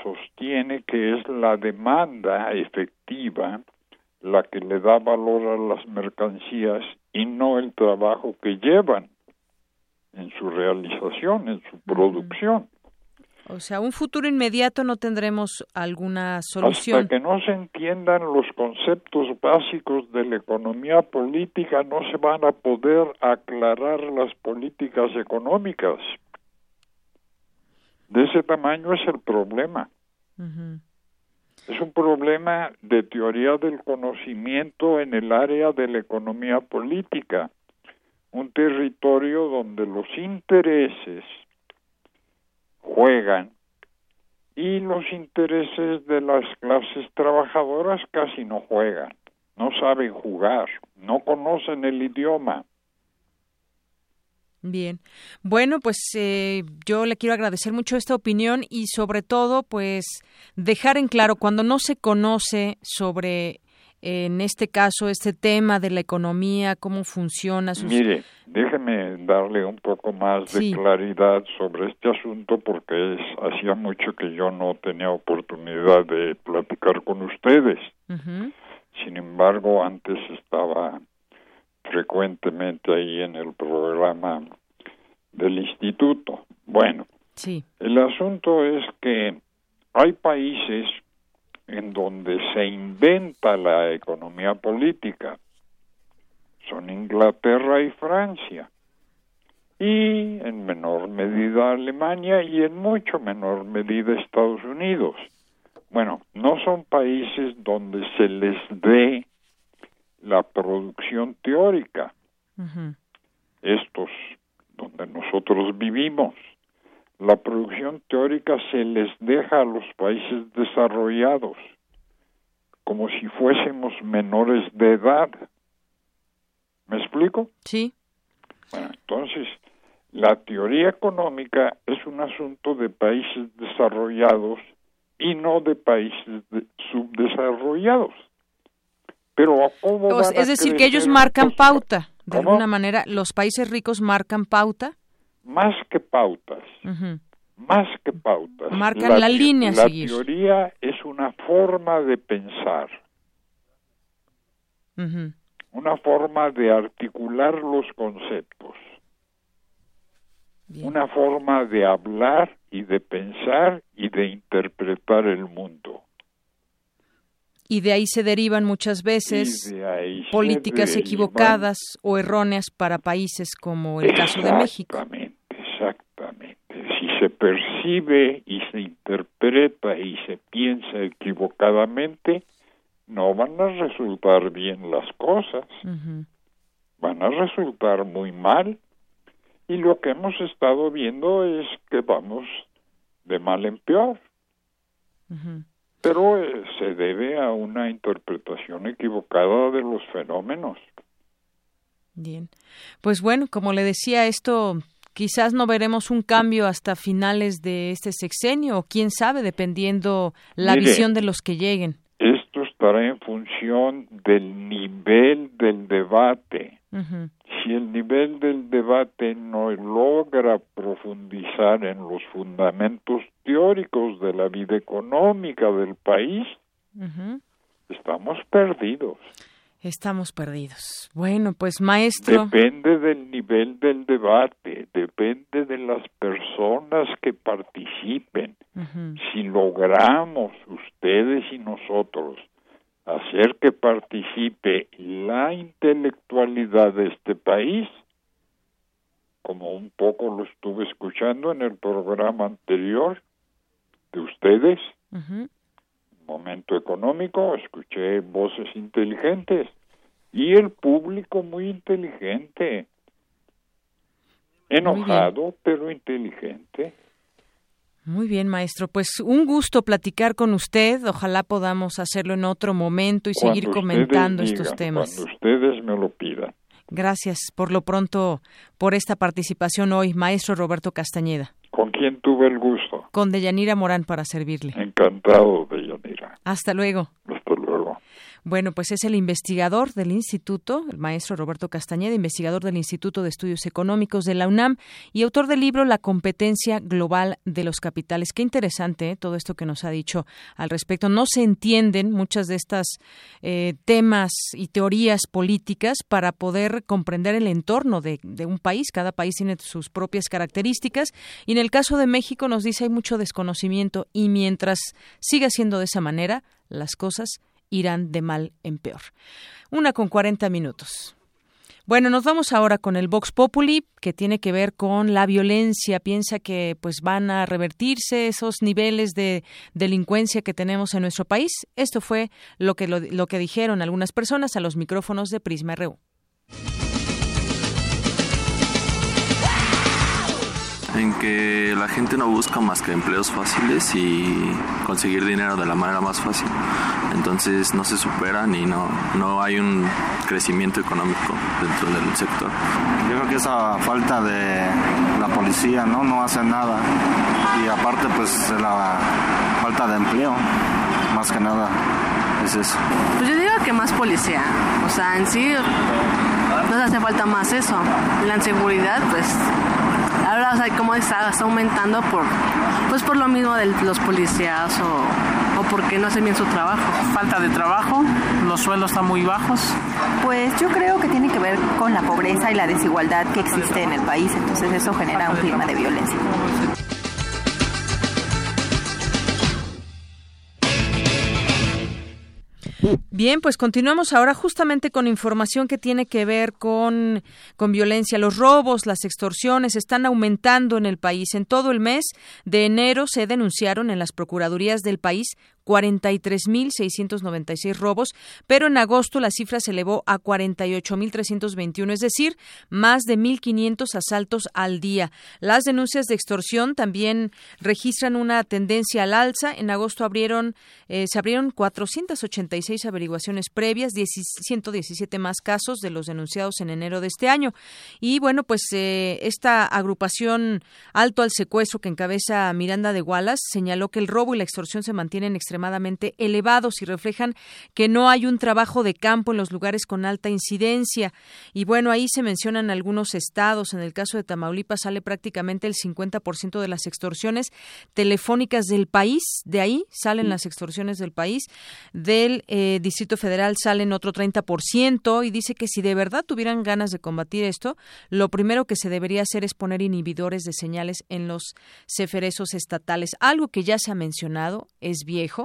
sostiene que es la demanda efectiva la que le da valor a las mercancías y no el trabajo que llevan en su realización, en su producción. O sea, un futuro inmediato no tendremos alguna solución. Hasta que no se entiendan los conceptos básicos de la economía política, no se van a poder aclarar las políticas económicas. De ese tamaño es el problema. Es un problema de teoría del conocimiento en el área de la economía política, un territorio donde los intereses juegan y los intereses de las clases trabajadoras casi no juegan, no saben jugar, no conocen el idioma. Bien, bueno, pues eh, yo le quiero agradecer mucho esta opinión y sobre todo, pues dejar en claro cuando no se conoce sobre, en este caso, este tema de la economía, cómo funciona. Sus... Mire, déjeme darle un poco más de claridad sobre este asunto porque es, hacía mucho que yo no tenía oportunidad de platicar con ustedes. Sin embargo, antes estaba frecuentemente ahí en el programa del instituto. Bueno, sí. el asunto es que hay países en donde se inventa la economía política. Son Inglaterra y Francia. Y en menor medida Alemania y en mucho menor medida Estados Unidos. Bueno, no son países donde se les dé la producción teórica. Estos donde nosotros vivimos. La producción teórica se les deja a los países desarrollados como si fuésemos menores de edad. ¿Me explico? Sí. Bueno, entonces, la teoría económica es un asunto de países desarrollados y no de países subdesarrollados. Pero ¿cómo pues, es decir, que ellos marcan pauta. De alguna manera, ¿los países ricos marcan pauta? Más que pautas. Más que pautas. Marcan la, línea a la seguir. La teoría es una forma de pensar. una forma de articular los conceptos, una forma de hablar y de pensar y de interpretar el mundo. Y de ahí se derivan muchas veces políticas equivocadas o erróneas para países como el caso de México. Exactamente, exactamente. Si se percibe y se interpreta y se piensa equivocadamente, no van a resultar bien las cosas. Van a resultar muy mal. Y lo que hemos estado viendo es que vamos de mal en peor. Pero eh, se debe a una interpretación equivocada de los fenómenos. Bien. Pues bueno, como le decía, esto quizás no veremos un cambio hasta finales de este sexenio, o quién sabe, dependiendo la visión de los que lleguen. Esto estará en función del nivel del debate. Si el nivel del debate no logra profundizar en los fundamentos teóricos de la vida económica del país, estamos perdidos. Estamos perdidos. Bueno, pues maestro. Depende del nivel del debate, depende de las personas que participen. Si logramos ustedes y nosotros hacer que participe la intelectualidad de este país, como un poco lo estuve escuchando en el programa anterior de ustedes, momento económico, escuché voces inteligentes y el público muy inteligente, enojado pero inteligente. Muy bien, maestro. Pues un gusto platicar con usted. Ojalá podamos hacerlo en otro momento y seguir comentando estos temas. Cuando ustedes me lo pidan. Gracias por lo pronto por esta participación hoy, maestro Roberto Castañeda. ¿Con quién tuve el gusto? Con Deyanira Morán para servirle. Encantado, Deyanira. Hasta luego. Hasta luego. Bueno, pues es el investigador del instituto, el maestro Roberto Castañeda, investigador del Instituto de Estudios Económicos de la UNAM y autor del libro La competencia global de los capitales. Qué interesante ¿eh? todo esto que nos ha dicho al respecto. No se entienden muchas de estas eh, temas y teorías políticas para poder comprender el entorno de, de un país. Cada país tiene sus propias características y en el caso de México nos dice hay mucho desconocimiento y mientras siga siendo de esa manera, las cosas irán de mal en peor. Una con 40 minutos. Bueno, nos vamos ahora con el Vox Populi, que tiene que ver con la violencia. Piensa que pues van a revertirse esos niveles de delincuencia que tenemos en nuestro país. Esto fue lo que, lo, lo que dijeron algunas personas a los micrófonos de Prisma RU. En que la gente no busca más que empleos fáciles y conseguir dinero de la manera más fácil. Entonces no se superan y no, no hay un crecimiento económico dentro del sector. Yo creo que esa falta de la policía no, no hace nada y aparte pues la falta de empleo, más que nada es eso. Pues yo digo que más policía, o sea, en sí nos hace falta más eso. La inseguridad pues ahora o sea, como está, está, aumentando por pues por lo mismo de los policías o, o porque no hacen bien su trabajo. Falta de trabajo, los sueldos están muy bajos. Pues yo creo que tiene que ver con la pobreza y la desigualdad que existe en el país, entonces eso genera un clima de violencia. Bien, pues continuamos ahora justamente con información que tiene que ver con, con violencia. Los robos, las extorsiones están aumentando en el país. En todo el mes de enero se denunciaron en las procuradurías del país 43.696 robos, pero en agosto la cifra se elevó a 48.321, es decir, más de 1.500 asaltos al día. Las denuncias de extorsión también registran una tendencia al alza. En agosto abrieron, eh, se abrieron 486 averiguaciones previas, 117 más casos de los denunciados en enero de este año. Y bueno, pues eh, esta agrupación Alto al Secuestro que encabeza Miranda de Wallace señaló que el robo y la extorsión se mantienen extremadamente extremadamente elevados y reflejan que no hay un trabajo de campo en los lugares con alta incidencia. Y bueno, ahí se mencionan algunos estados. En el caso de Tamaulipas sale prácticamente el 50% de las extorsiones telefónicas del país. De ahí salen las extorsiones del país. Del eh, Distrito Federal salen otro 30% y dice que si de verdad tuvieran ganas de combatir esto, lo primero que se debería hacer es poner inhibidores de señales en los ceferesos estatales. Algo que ya se ha mencionado, es viejo,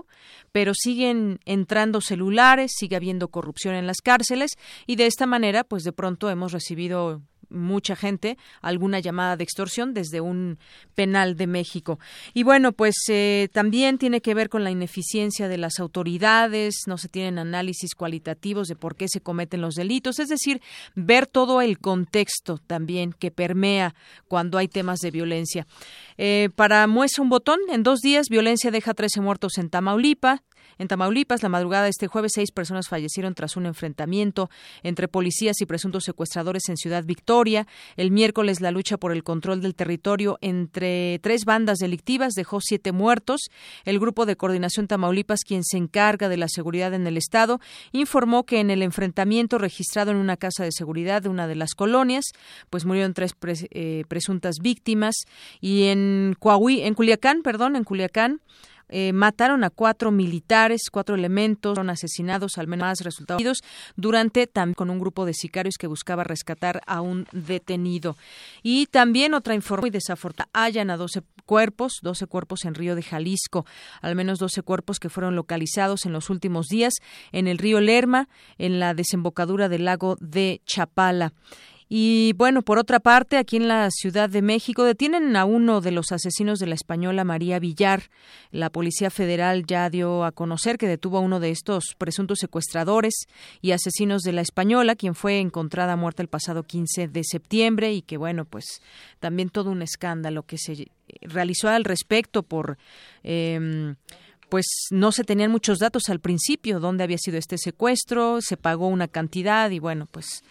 pero siguen entrando celulares, sigue habiendo corrupción en las cárceles y de esta manera, pues de pronto hemos recibido mucha gente alguna llamada de extorsión desde un penal de México. Y bueno, pues eh, también tiene que ver con la ineficiencia de las autoridades, no se tienen análisis cualitativos de por qué se cometen los delitos, es decir, ver todo el contexto también que permea cuando hay temas de violencia. Eh, para muestra un botón, en dos días violencia deja 13 muertos en Tamaulipas, en Tamaulipas, la madrugada de este jueves, seis personas fallecieron tras un enfrentamiento entre policías y presuntos secuestradores en Ciudad Victoria. El miércoles, la lucha por el control del territorio entre tres bandas delictivas dejó siete muertos. El Grupo de Coordinación Tamaulipas, quien se encarga de la seguridad en el Estado, informó que en el enfrentamiento registrado en una casa de seguridad de una de las colonias, pues murieron tres eh, presuntas víctimas. Y en, Coahuí, en Culiacán, perdón, en Culiacán, eh, mataron a cuatro militares, cuatro elementos fueron asesinados, al menos más resultados durante también con un grupo de sicarios que buscaba rescatar a un detenido. Y también otra información muy desafortunada, hayan a 12 cuerpos, 12 cuerpos en Río de Jalisco, al menos 12 cuerpos que fueron localizados en los últimos días en el río Lerma, en la desembocadura del lago de Chapala. Y bueno, por otra parte, aquí en la Ciudad de México detienen a uno de los asesinos de la española María Villar. La Policía Federal ya dio a conocer que detuvo a uno de estos presuntos secuestradores y asesinos de la española, quien fue encontrada muerta el pasado 15 de septiembre y que bueno, pues también todo un escándalo que se realizó al respecto por eh, pues no se tenían muchos datos al principio, dónde había sido este secuestro, se pagó una cantidad y bueno, pues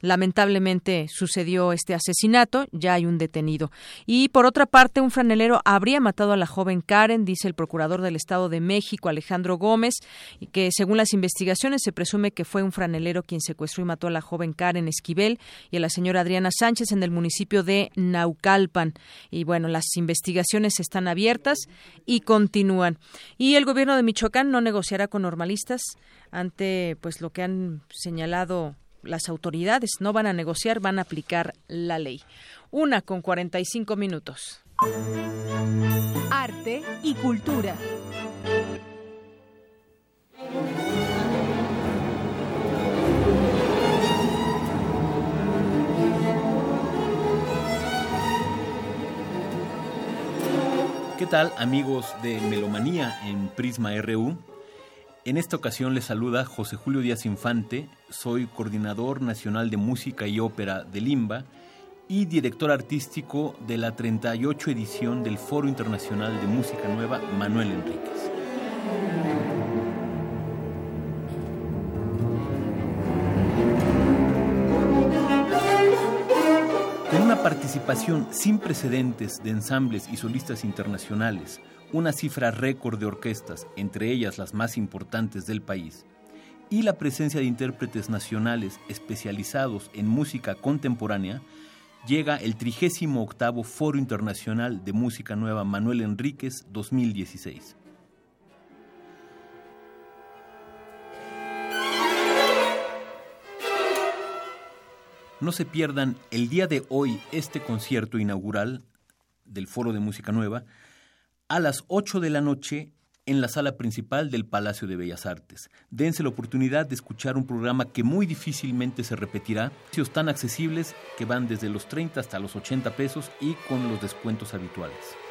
Lamentablemente sucedió este asesinato, ya hay un detenido. Y por otra parte, un franelero habría matado a la joven Karen, dice el procurador del Estado de México, Alejandro Gómez, y que según las investigaciones se presume que fue un franelero quien secuestró y mató a la joven Karen Esquivel y a la señora Adriana Sánchez en el municipio de Naucalpan. Y bueno, las investigaciones están abiertas y continúan. Y el gobierno de Michoacán no negociará con normalistas ante pues lo que han señalado las autoridades no van a negociar, van a aplicar la ley. Una con 45 minutos. Arte y cultura. ¿Qué tal amigos de Melomanía en Prisma RU? En esta ocasión les saluda José Julio Díaz Infante, soy coordinador nacional de música y ópera de Limba y director artístico de la 38 edición del Foro Internacional de Música Nueva Manuel Enríquez. Con una participación sin precedentes de ensambles y solistas internacionales, una cifra récord de orquestas, entre ellas las más importantes del país, y la presencia de intérpretes nacionales especializados en música contemporánea, llega el 38 Foro Internacional de Música Nueva Manuel Enríquez 2016. No se pierdan el día de hoy este concierto inaugural del Foro de Música Nueva, a las 8 de la noche en la sala principal del Palacio de Bellas Artes. Dense la oportunidad de escuchar un programa que muy difícilmente se repetirá, precios tan accesibles que van desde los 30 hasta los 80 pesos y con los descuentos habituales.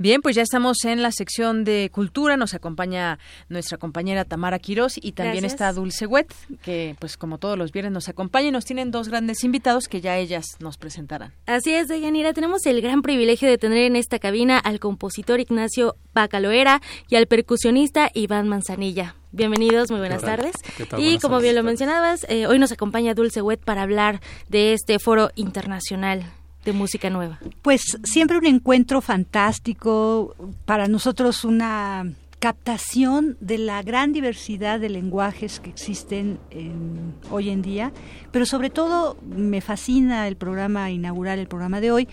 Bien, pues ya estamos en la sección de cultura. Nos acompaña nuestra compañera Tamara Quiroz y también está Dulce Wet, que pues como todos los viernes nos acompaña y nos tienen dos grandes invitados que ya ellas nos presentarán. Así es, Deyanira. Tenemos el gran privilegio de tener en esta cabina al compositor Ignacio Bacaloera y al percusionista Iván Manzanilla. Bienvenidos, muy buenas tardes. y como bien lo mencionabas, eh, hoy nos acompaña Dulce Wet para hablar de este foro internacional de música nueva? Pues siempre un encuentro fantástico, para nosotros una captación de la gran diversidad de lenguajes que existen hoy en día, pero sobre todo me fascina el programa inaugural, el programa de hoy,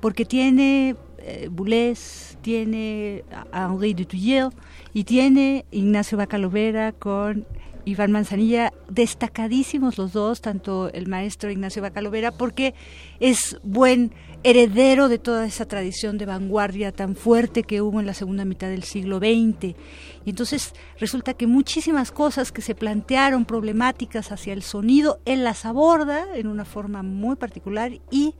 porque tiene eh, Boulez, tiene a Henri Dutilleux y tiene Ignacio Bacalovera con Iván Manzanilla, destacadísimos los dos, tanto el maestro Ignacio Bacalovera, porque es buen heredero de toda esa tradición de vanguardia tan fuerte que hubo en la segunda mitad del siglo XX. Y entonces resulta que muchísimas cosas que se plantearon problemáticas hacia el sonido, él las aborda en una forma muy particular y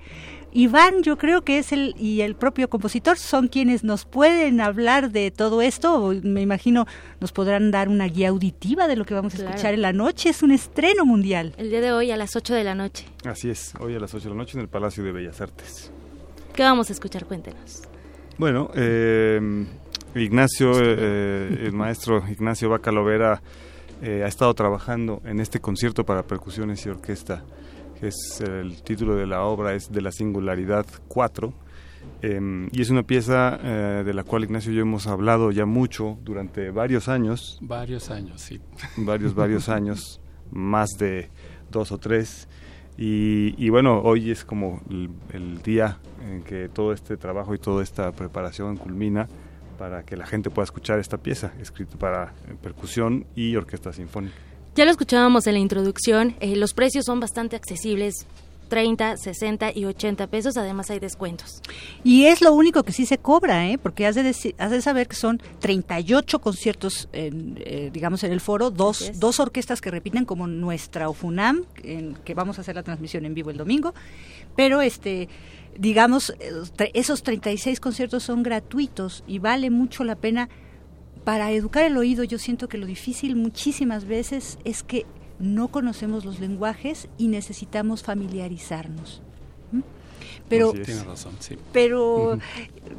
Iván, yo creo que es el y el propio compositor son quienes nos pueden hablar de todo esto. Me imagino nos podrán dar una guía auditiva de lo que vamos a escuchar en la noche. Es un estreno mundial. El día de hoy a las 8 de la noche. Así es, hoy a las 8 de la noche en el Palacio de Bellas Artes. ¿Qué vamos a escuchar? Cuéntenos. Bueno, eh, Ignacio, eh, el maestro Ignacio Bacalovera eh, ha estado trabajando en este concierto para percusiones y orquesta es el título de la obra, es de la singularidad 4. Em, y es una pieza eh, de la cual Ignacio y yo hemos hablado ya mucho durante varios años. Varios años, sí. Varios, varios años, más de dos o tres. Y, bueno, hoy es como el, el, día en que todo este trabajo y toda esta preparación culmina para que la gente pueda escuchar esta pieza, escrita para percusión y orquesta sinfónica. Ya lo escuchábamos en la introducción, eh, los precios son bastante accesibles, 30, 60 y 80 pesos, además hay descuentos. Y es lo único que sí se cobra, ¿eh? porque has de, has de saber que son 38 conciertos, en, eh, digamos, en el foro, dos, dos orquestas que repiten como nuestra OFUNAM, en, que vamos a hacer la transmisión en vivo el domingo, pero este digamos, eh, esos 36 conciertos son gratuitos y vale mucho la pena para educar el oído yo siento que lo difícil muchísimas veces es que no conocemos los lenguajes y necesitamos familiarizarnos. Pero, razón, sí. pero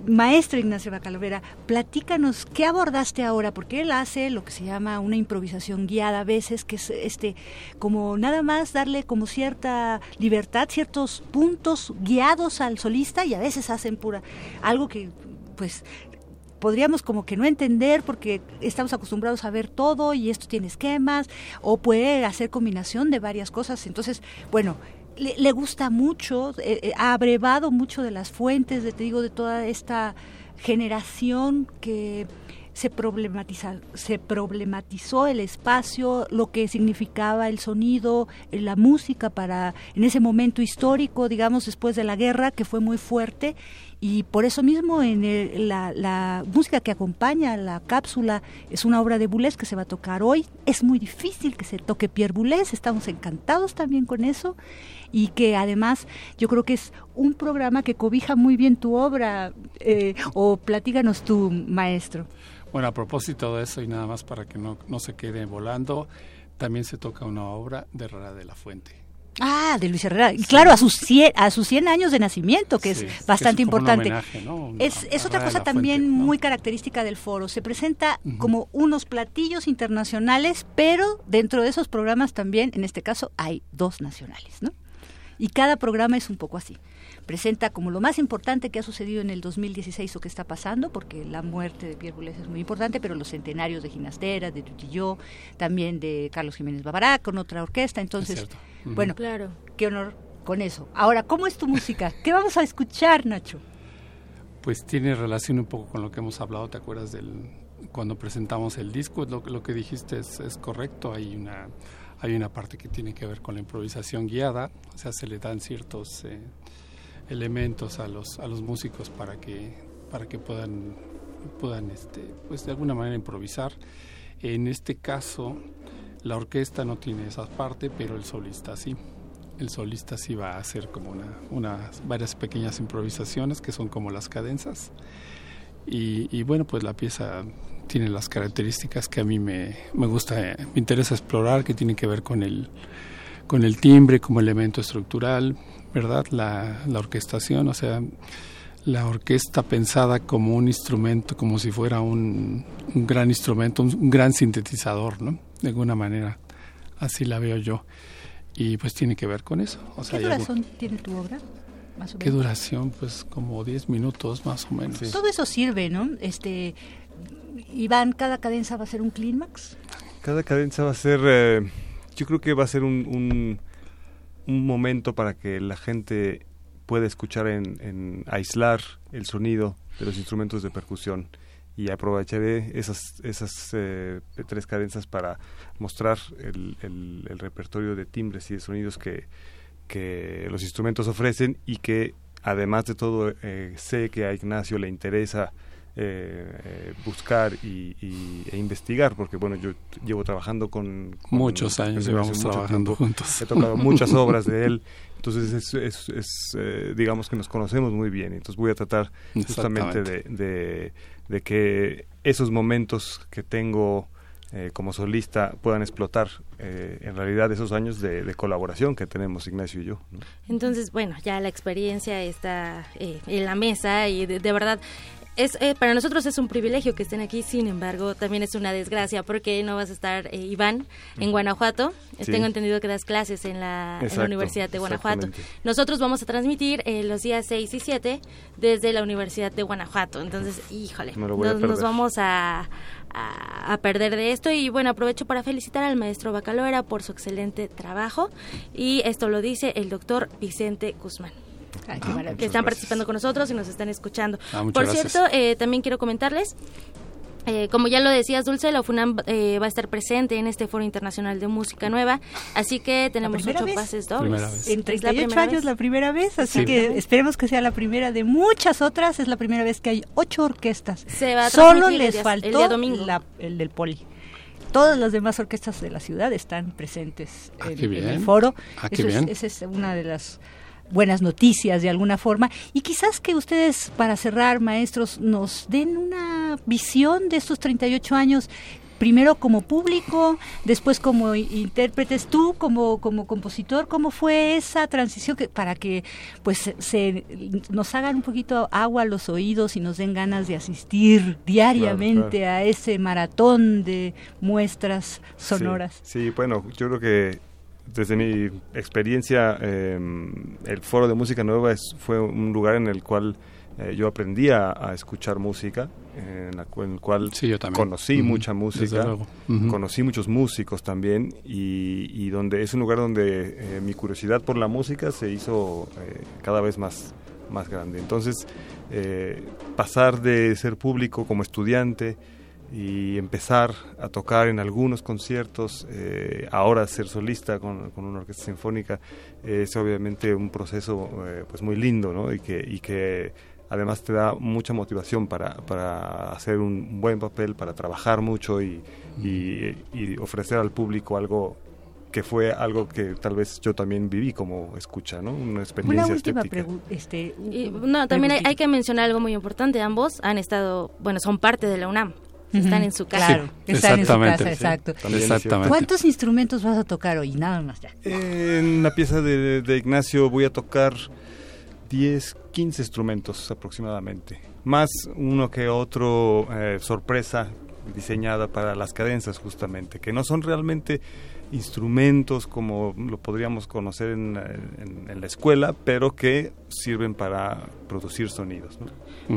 maestro Ignacio Bacalovera, platícanos qué abordaste ahora, porque él hace lo que se llama una improvisación guiada a veces, que es este como nada más darle como cierta libertad, ciertos puntos guiados al solista y a veces hacen pura algo que pues podríamos como que no entender porque estamos acostumbrados a ver todo y esto tiene esquemas o puede hacer combinación de varias cosas. Entonces, bueno, le, gusta mucho, eh, eh, ha abrevado mucho de las fuentes, de, te digo, de toda esta generación que se, problematiza, se problematizó el espacio, lo que significaba el sonido, eh, la música para en ese momento histórico, digamos, después de la guerra, que fue muy fuerte, y por eso mismo en la, música que acompaña la cápsula es una obra de Boulez que se va a tocar hoy. Es muy difícil que se toque Pierre Boulez, estamos encantados también con eso y que además yo creo que es un programa que cobija muy bien tu obra eh, o platíganos tu maestro. Bueno, a propósito de eso y nada más para que no, no se quede volando, también se toca una obra de Rara de la Fuente. Ah, de Luis Herrera. Claro, a sus 100, a sus 100 años de nacimiento, que es bastante importante. Es, es otra cosa también muy característica del foro. Se presenta como unos platillos internacionales, pero dentro de esos programas también, en este caso, hay dos nacionales, ¿no? Y cada programa es un poco así presenta como lo más importante que ha sucedido en el 2016 o que está pasando, porque la muerte de Pierre Boulez es muy importante, pero los centenarios de Ginastera, de Tutilló, también de Carlos Jiménez Babará, con otra orquesta. Entonces, bueno, claro. qué honor con eso. Ahora, ¿cómo es tu música? ¿Qué vamos a escuchar, Nacho? Pues tiene relación un poco con lo que hemos hablado, ¿te acuerdas del cuando presentamos el disco? Lo, lo que dijiste es, es correcto, hay una hay una parte que tiene que ver con la improvisación guiada, o sea, se le dan ciertos eh, elementos a los, a los músicos para que, para que puedan, puedan este, pues de alguna manera improvisar. En este caso, la orquesta no tiene esa parte, pero el solista sí. El solista sí va a hacer como una, unas varias pequeñas improvisaciones que son como las cadenzas. Y, y, bueno, pues la pieza tiene las características que a mí me, me gusta, me interesa explorar, que tienen que ver con el, con el timbre como elemento estructural, ¿verdad? La, la orquestación, o sea, la orquesta pensada como un instrumento, como si fuera un, un gran instrumento, un, gran sintetizador, ¿no? De alguna manera, así la veo yo. Y pues tiene que ver con eso. O sea, ¿Qué duración tiene tu obra? ¿Qué duración? Pues como 10 minutos más o menos. Todo eso sirve, ¿no? Este, Iván, ¿cada cadenza va a ser un clímax? Cada cadenza va a ser, eh, yo creo que va a ser un, un, un, momento para que la gente pueda escuchar en, en aislar el sonido de los instrumentos de percusión y aprovecharé esas, esas eh, tres cadencias para mostrar el, el, el, repertorio de timbres y de sonidos que, que los instrumentos ofrecen y que además de todo eh, sé que a Ignacio le interesa eh, buscar y, y, e investigar porque bueno yo llevo trabajando con, con muchos años llevamos trabajando juntos he tocado muchas obras de él entonces es, es, es eh, digamos que nos conocemos muy bien entonces voy a tratar justamente de, de, de que esos momentos que tengo eh, como solista puedan explotar eh, en realidad esos años de, de, colaboración que tenemos Ignacio y yo. ¿no? Entonces, bueno, ya la experiencia está eh, en la mesa y de, de verdad es eh, para nosotros es un privilegio que estén aquí, sin embargo, también es una desgracia porque no vas a estar, eh, Iván, en Guanajuato. Sí. Tengo entendido que das clases en la, Exacto, en la Universidad de Guanajuato. Nosotros vamos a transmitir eh, los días 6 y 7 desde la Universidad de Guanajuato. Entonces, híjole, nos, nos, vamos a, a, a, perder de esto. Y bueno, aprovecho para felicitar al maestro Bacaloera por su excelente trabajo. Y esto lo dice el doctor Vicente Guzmán. Ay, ah, que están gracias. participando con nosotros y nos están escuchando. Ah, Por gracias. cierto, eh, también quiero comentarles eh, como ya lo decías, Dulce, la FUNAM eh, va a estar presente en este Foro Internacional de Música Nueva, así que tenemos ocho vez? pases dobles. En 38 la años vez? la primera vez, así sí. que esperemos que sea la primera de muchas otras. Es la primera vez que hay ocho orquestas. Se va a Solo les faltó el día domingo. La, el del Poli. Todas las demás orquestas de la ciudad están presentes ah, en, en, el foro. Ah, Eso es, esa es una de las buenas noticias de alguna forma y quizás que ustedes para cerrar maestros nos den una visión de estos 38 años primero como público, después como intérpretes, tú como, como compositor, ¿cómo fue esa transición que, para que pues se nos hagan un poquito agua a los oídos y nos den ganas de asistir diariamente claro, claro. a ese maratón de muestras sonoras? Sí, sí, bueno, yo creo que desde mi experiencia, eh, el Foro de Música Nueva es, fue un lugar en el cual eh, yo aprendí a, a escuchar música, en, la, en, el cual sí, conocí uh -huh. mucha música, uh -huh. conocí muchos músicos también y, y, donde es un lugar donde eh, mi curiosidad por la música se hizo eh, cada vez más, más grande. Entonces, eh, pasar de ser público como estudiante, y empezar a tocar en algunos conciertos, eh, ahora ser solista con, con, una orquesta sinfónica, eh, es obviamente un proceso eh, pues muy lindo ¿no? y, que, y que además te da mucha motivación para, para hacer un buen papel, para trabajar mucho y, y, y ofrecer al público algo que fue algo que tal vez yo también viví como escucha, ¿no? Una experiencia Una última pregunta. Este, no, también hay, hay, que mencionar algo muy importante. Ambos han estado, bueno, son parte de la UNAM están en su casa. Claro, sí, están en su casa, exacto. Sí, exactamente. ¿Cuántos instrumentos vas a tocar hoy? Nada más ya. En la pieza de, de Ignacio voy a tocar 10, 15 instrumentos aproximadamente. Más uno que otro eh, sorpresa diseñada para las cadencias justamente, que no son realmente instrumentos como lo podríamos conocer en, en, en, la escuela, pero que sirven para producir sonidos. ¿no?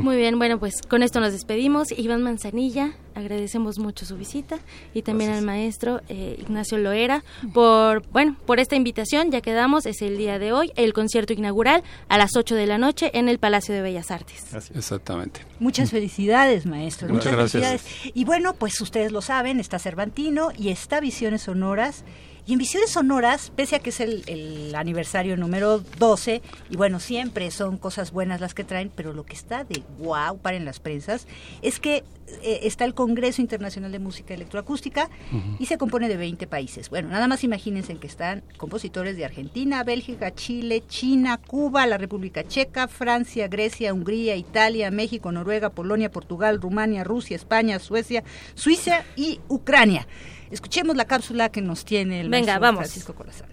Muy bien, bueno, pues con esto nos despedimos. Iván Manzanilla, agradecemos mucho su visita y también Gracias. al maestro eh, Ignacio Loera por, bueno, por esta invitación. Ya quedamos, es el día de hoy, el concierto inaugural a las 8 de la noche en el Palacio de Bellas Artes. Exactamente. Muchas felicidades, maestro. Muchas, Muchas gracias. felicidades. Y bueno, pues ustedes lo saben, está Cervantino y está Visiones Sonoras. Y en Visiones Sonoras, pese a que es el, el, aniversario número 12, y bueno, siempre son cosas buenas las que traen, pero lo que está de wow para en las prensas es que eh, está el Congreso Internacional de Música Electroacústica uh -huh. y se compone de 20 países. Bueno, nada más imagínense que están compositores de Argentina, Bélgica, Chile, China, Cuba, la República Checa, Francia, Grecia, Hungría, Italia, México, Noruega, Polonia, Portugal, Rumania, Rusia, España, Suecia, Suiza y Ucrania. Escuchemos la cápsula que nos tiene el Venga, vamos. Francisco Corazón.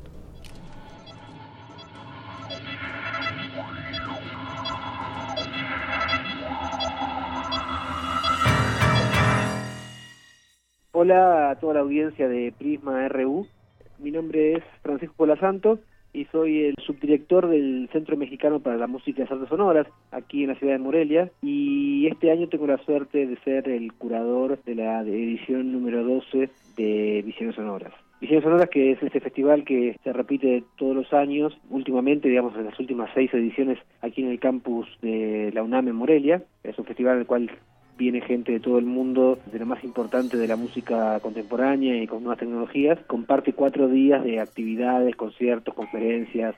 Hola a toda la audiencia de Prisma RU. Mi nombre es Francisco Colasanto y soy el subdirector del Centro Mexicano para la Música y las Artes Sonoras aquí en la ciudad de Morelia y este año tengo la suerte de ser el curador de la edición número 12 de Visiones Sonoras. Visiones Sonoras, que es este festival que se repite todos los años, últimamente, digamos, en las últimas seis ediciones aquí en el campus de la UNAM en Morelia. Es un festival en el cual viene gente de todo el mundo, de lo más importante de la música contemporánea y con nuevas tecnologías. Comparte cuatro días de actividades, conciertos, conferencias.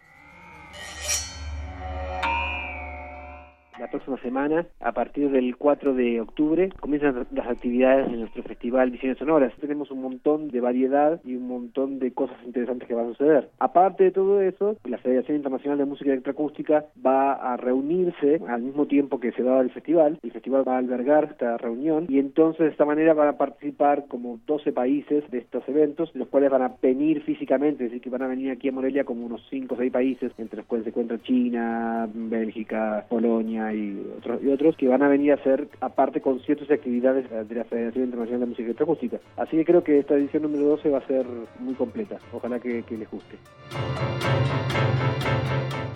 La próxima semana, a partir del 4 de octubre, comienzan las actividades de nuestro festival Visiones Sonoras. Tenemos un montón de variedad y un montón de cosas interesantes que van a suceder. Aparte de todo eso, la Federación Internacional de Música Electroacústica va a reunirse al mismo tiempo que se va el festival. El festival va a albergar esta reunión y entonces de esta manera van a participar como 12 países de estos eventos, los cuales van a venir físicamente, es decir, que van a venir aquí a Morelia como unos 5 o 6 países, entre los cuales se encuentra China, Bélgica, Polonia, y otros, y otros que van a venir a hacer aparte conciertos y actividades de la Federación Internacional de Música Electroacústica. Así que creo que esta edición número 12 va a ser muy completa. Ojalá que, que les guste.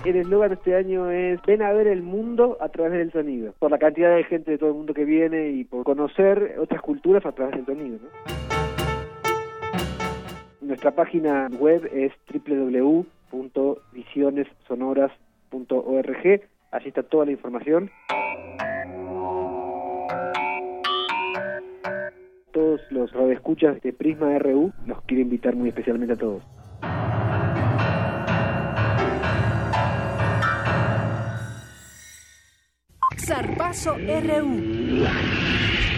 El eslogan este año es ven a ver el mundo a través del sonido, por la cantidad de gente de todo el mundo que viene y por conocer otras culturas a través del sonido. ¿no? Nuestra página web es www.visionessonoras.org Allí está toda la información. Todos los radioescuchas de Prisma RU los quiero invitar muy especialmente a todos. Zarpazo RU.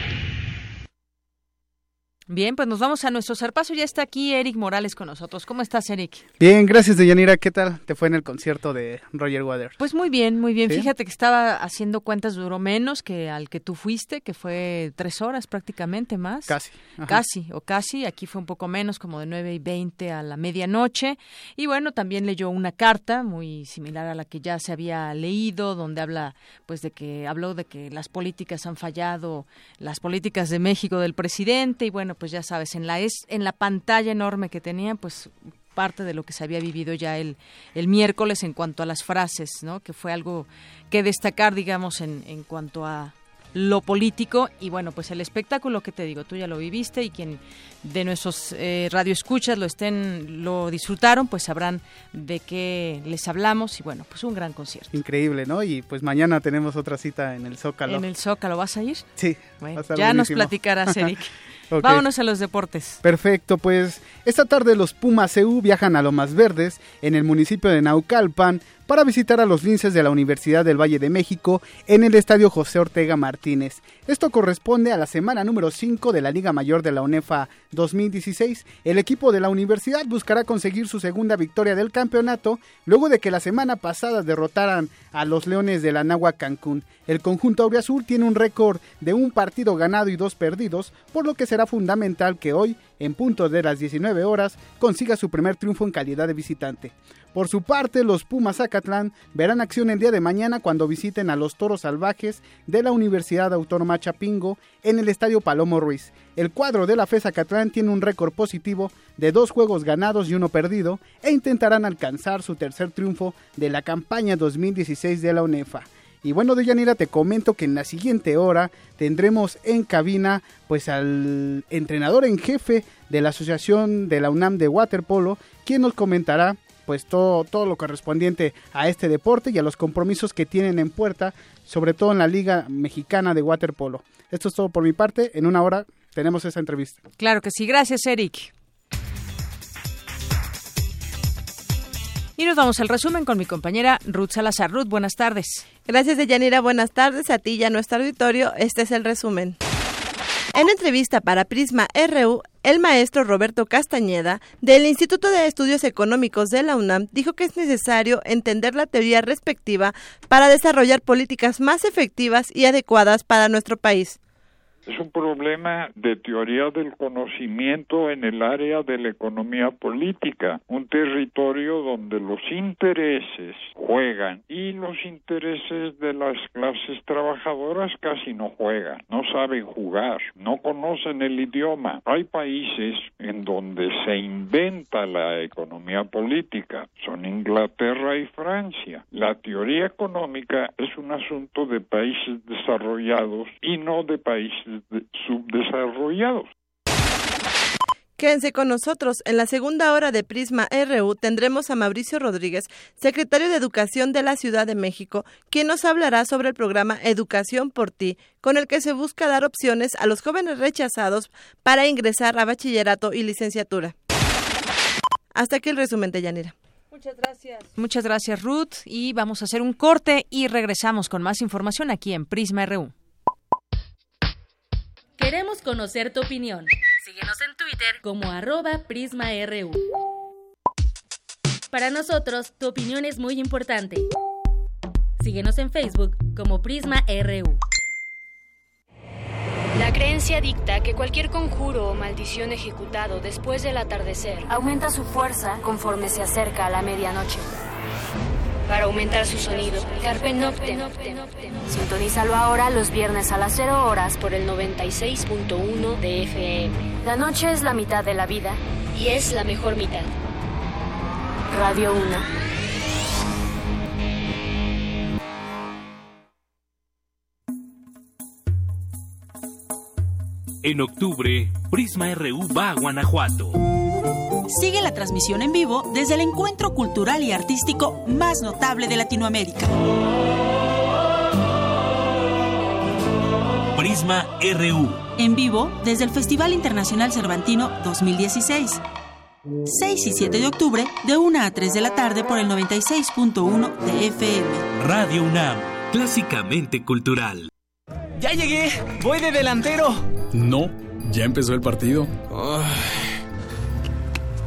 Bien, pues nos vamos a nuestro zarpazo. Ya está aquí Eric Morales con nosotros. ¿Cómo estás, Eric? Bien, gracias, Deyanira. ¿Qué tal te fue en el concierto de Roger Waters? Pues muy bien, muy bien. Fíjate que estaba haciendo cuentas, duró menos que al que tú fuiste, que fue tres horas prácticamente más. Casi. Casi, o casi. Aquí fue un poco menos, como de nueve y veinte a la medianoche. Y bueno, también leyó una carta muy similar a la que ya se había leído, donde habla, pues, de que habló de que las políticas han fallado, las políticas de México del presidente, y bueno, pues ya sabes, en la es en la pantalla enorme que tenían, pues parte de lo que se había vivido ya el, el miércoles en cuanto a las frases, ¿no? Que fue algo que destacar, digamos, en, en cuanto a lo político y bueno, pues el espectáculo que te digo, tú ya lo viviste y quien de nuestros eh, radioescuchas lo estén, lo disfrutaron, pues sabrán de qué les hablamos y bueno, pues un gran concierto. Increíble, ¿no? Y pues mañana tenemos otra cita en el Zócalo. ¿En el Zócalo vas a ir? Sí. Bueno, ya nos platicarás, Eric. Okay. Vámonos a los deportes. Perfecto, pues esta tarde los Pumas EU viajan a Lomas Verdes, en el municipio de Naucalpan, para visitar a los linces de la Universidad del Valle de México en el Estadio José Ortega Martínez. Esto corresponde a la semana número 5 de la Liga Mayor de la UNEFA 2016. El equipo de la universidad buscará conseguir su segunda victoria del campeonato luego de que la semana pasada derrotaran a los Leones de la Nahua Cancún. El conjunto auriazul tiene un récord de un partido ganado y dos perdidos, por lo que será fundamental que hoy, en punto de las 19 horas, consiga su primer triunfo en calidad de visitante. Por su parte, los Pumas Zacatlán verán acción el día de mañana cuando visiten a los Toros Salvajes de la Universidad Autónoma Chapingo en el Estadio Palomo Ruiz. El cuadro de la FE Zacatlán tiene un récord positivo de dos juegos ganados y uno perdido e intentarán alcanzar su tercer triunfo de la campaña 2016 de la UNEFA. Y bueno, Deyanira, te comento que en la siguiente hora tendremos en cabina pues al entrenador en jefe de la Asociación de la UNAM de Waterpolo, quien nos comentará pues todo, todo lo correspondiente a este deporte y a los compromisos que tienen en puerta, sobre todo en la Liga Mexicana de Waterpolo. Esto es todo por mi parte. En una hora tenemos esa entrevista. Claro que sí. Gracias, Eric. Y nos vamos al resumen con mi compañera Ruth Salazar. Ruth, buenas tardes. Gracias, Deyanira. Buenas tardes a ti y a nuestro auditorio. Este es el resumen. En entrevista para Prisma RU, el maestro Roberto Castañeda, del Instituto de Estudios Económicos de la UNAM, dijo que es necesario entender la teoría respectiva para desarrollar políticas más efectivas y adecuadas para nuestro país. Es un problema de teoría del conocimiento en el área de la economía política, un territorio donde los intereses juegan y los intereses de las clases trabajadoras casi no juegan, no saben jugar, no conocen el idioma. Hay países en donde se inventa la economía política, son Inglaterra y Francia. La teoría económica es un asunto de países desarrollados y no de países subdesarrollados. Quédense con nosotros. En la segunda hora de Prisma RU tendremos a Mauricio Rodríguez, secretario de Educación de la Ciudad de México, quien nos hablará sobre el programa Educación por ti, con el que se busca dar opciones a los jóvenes rechazados para ingresar a bachillerato y licenciatura. Hasta aquí el resumen de Yanira. Muchas gracias. Muchas gracias, Ruth. Y vamos a hacer un corte y regresamos con más información aquí en Prisma RU. Queremos conocer tu opinión. Síguenos en Twitter como arroba PrismaRU. Para nosotros, tu opinión es muy importante. Síguenos en Facebook como PrismaRU. La creencia dicta que cualquier conjuro o maldición ejecutado después del atardecer aumenta su fuerza conforme se acerca a la medianoche. Para aumentar su sonido, Carpe. Sintonízalo ahora los viernes a las 0 horas por el 96.1 de FM. La noche es la mitad de la vida y es la mejor mitad. Radio 1. En octubre, Prisma RU va a Guanajuato. Sigue la transmisión en vivo desde el encuentro cultural y artístico más notable de Latinoamérica. Prisma RU. En vivo desde el Festival Internacional Cervantino 2016. 6 y 7 de octubre, de 1 a 3 de la tarde por el 96.1 de FM. Radio UNAM, clásicamente cultural. ¡Ya llegué! ¡Voy de delantero! No, ya empezó el partido.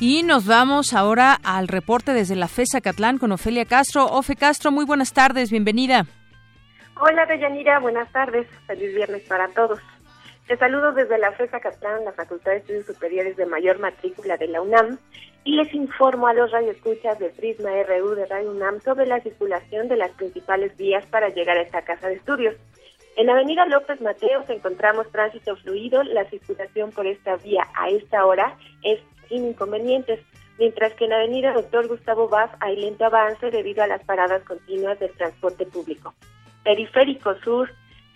Y nos vamos ahora al reporte desde la FESA Catlán con Ofelia Castro. Ofe Castro, muy buenas tardes, bienvenida. Hola, Deyanira, buenas tardes. Feliz viernes para todos. Te saludo desde la FESA Catlán, la Facultad de Estudios Superiores de Mayor Matrícula de la UNAM, y les informo a los radioescuchas de Prisma RU de Radio UNAM sobre la circulación de las principales vías para llegar a esta casa de estudios. En Avenida López Mateos encontramos tránsito fluido. La circulación por esta vía a esta hora es sin inconvenientes, mientras que en la avenida Doctor Gustavo Vaz hay lento avance debido a las paradas continuas del transporte público. Periférico Sur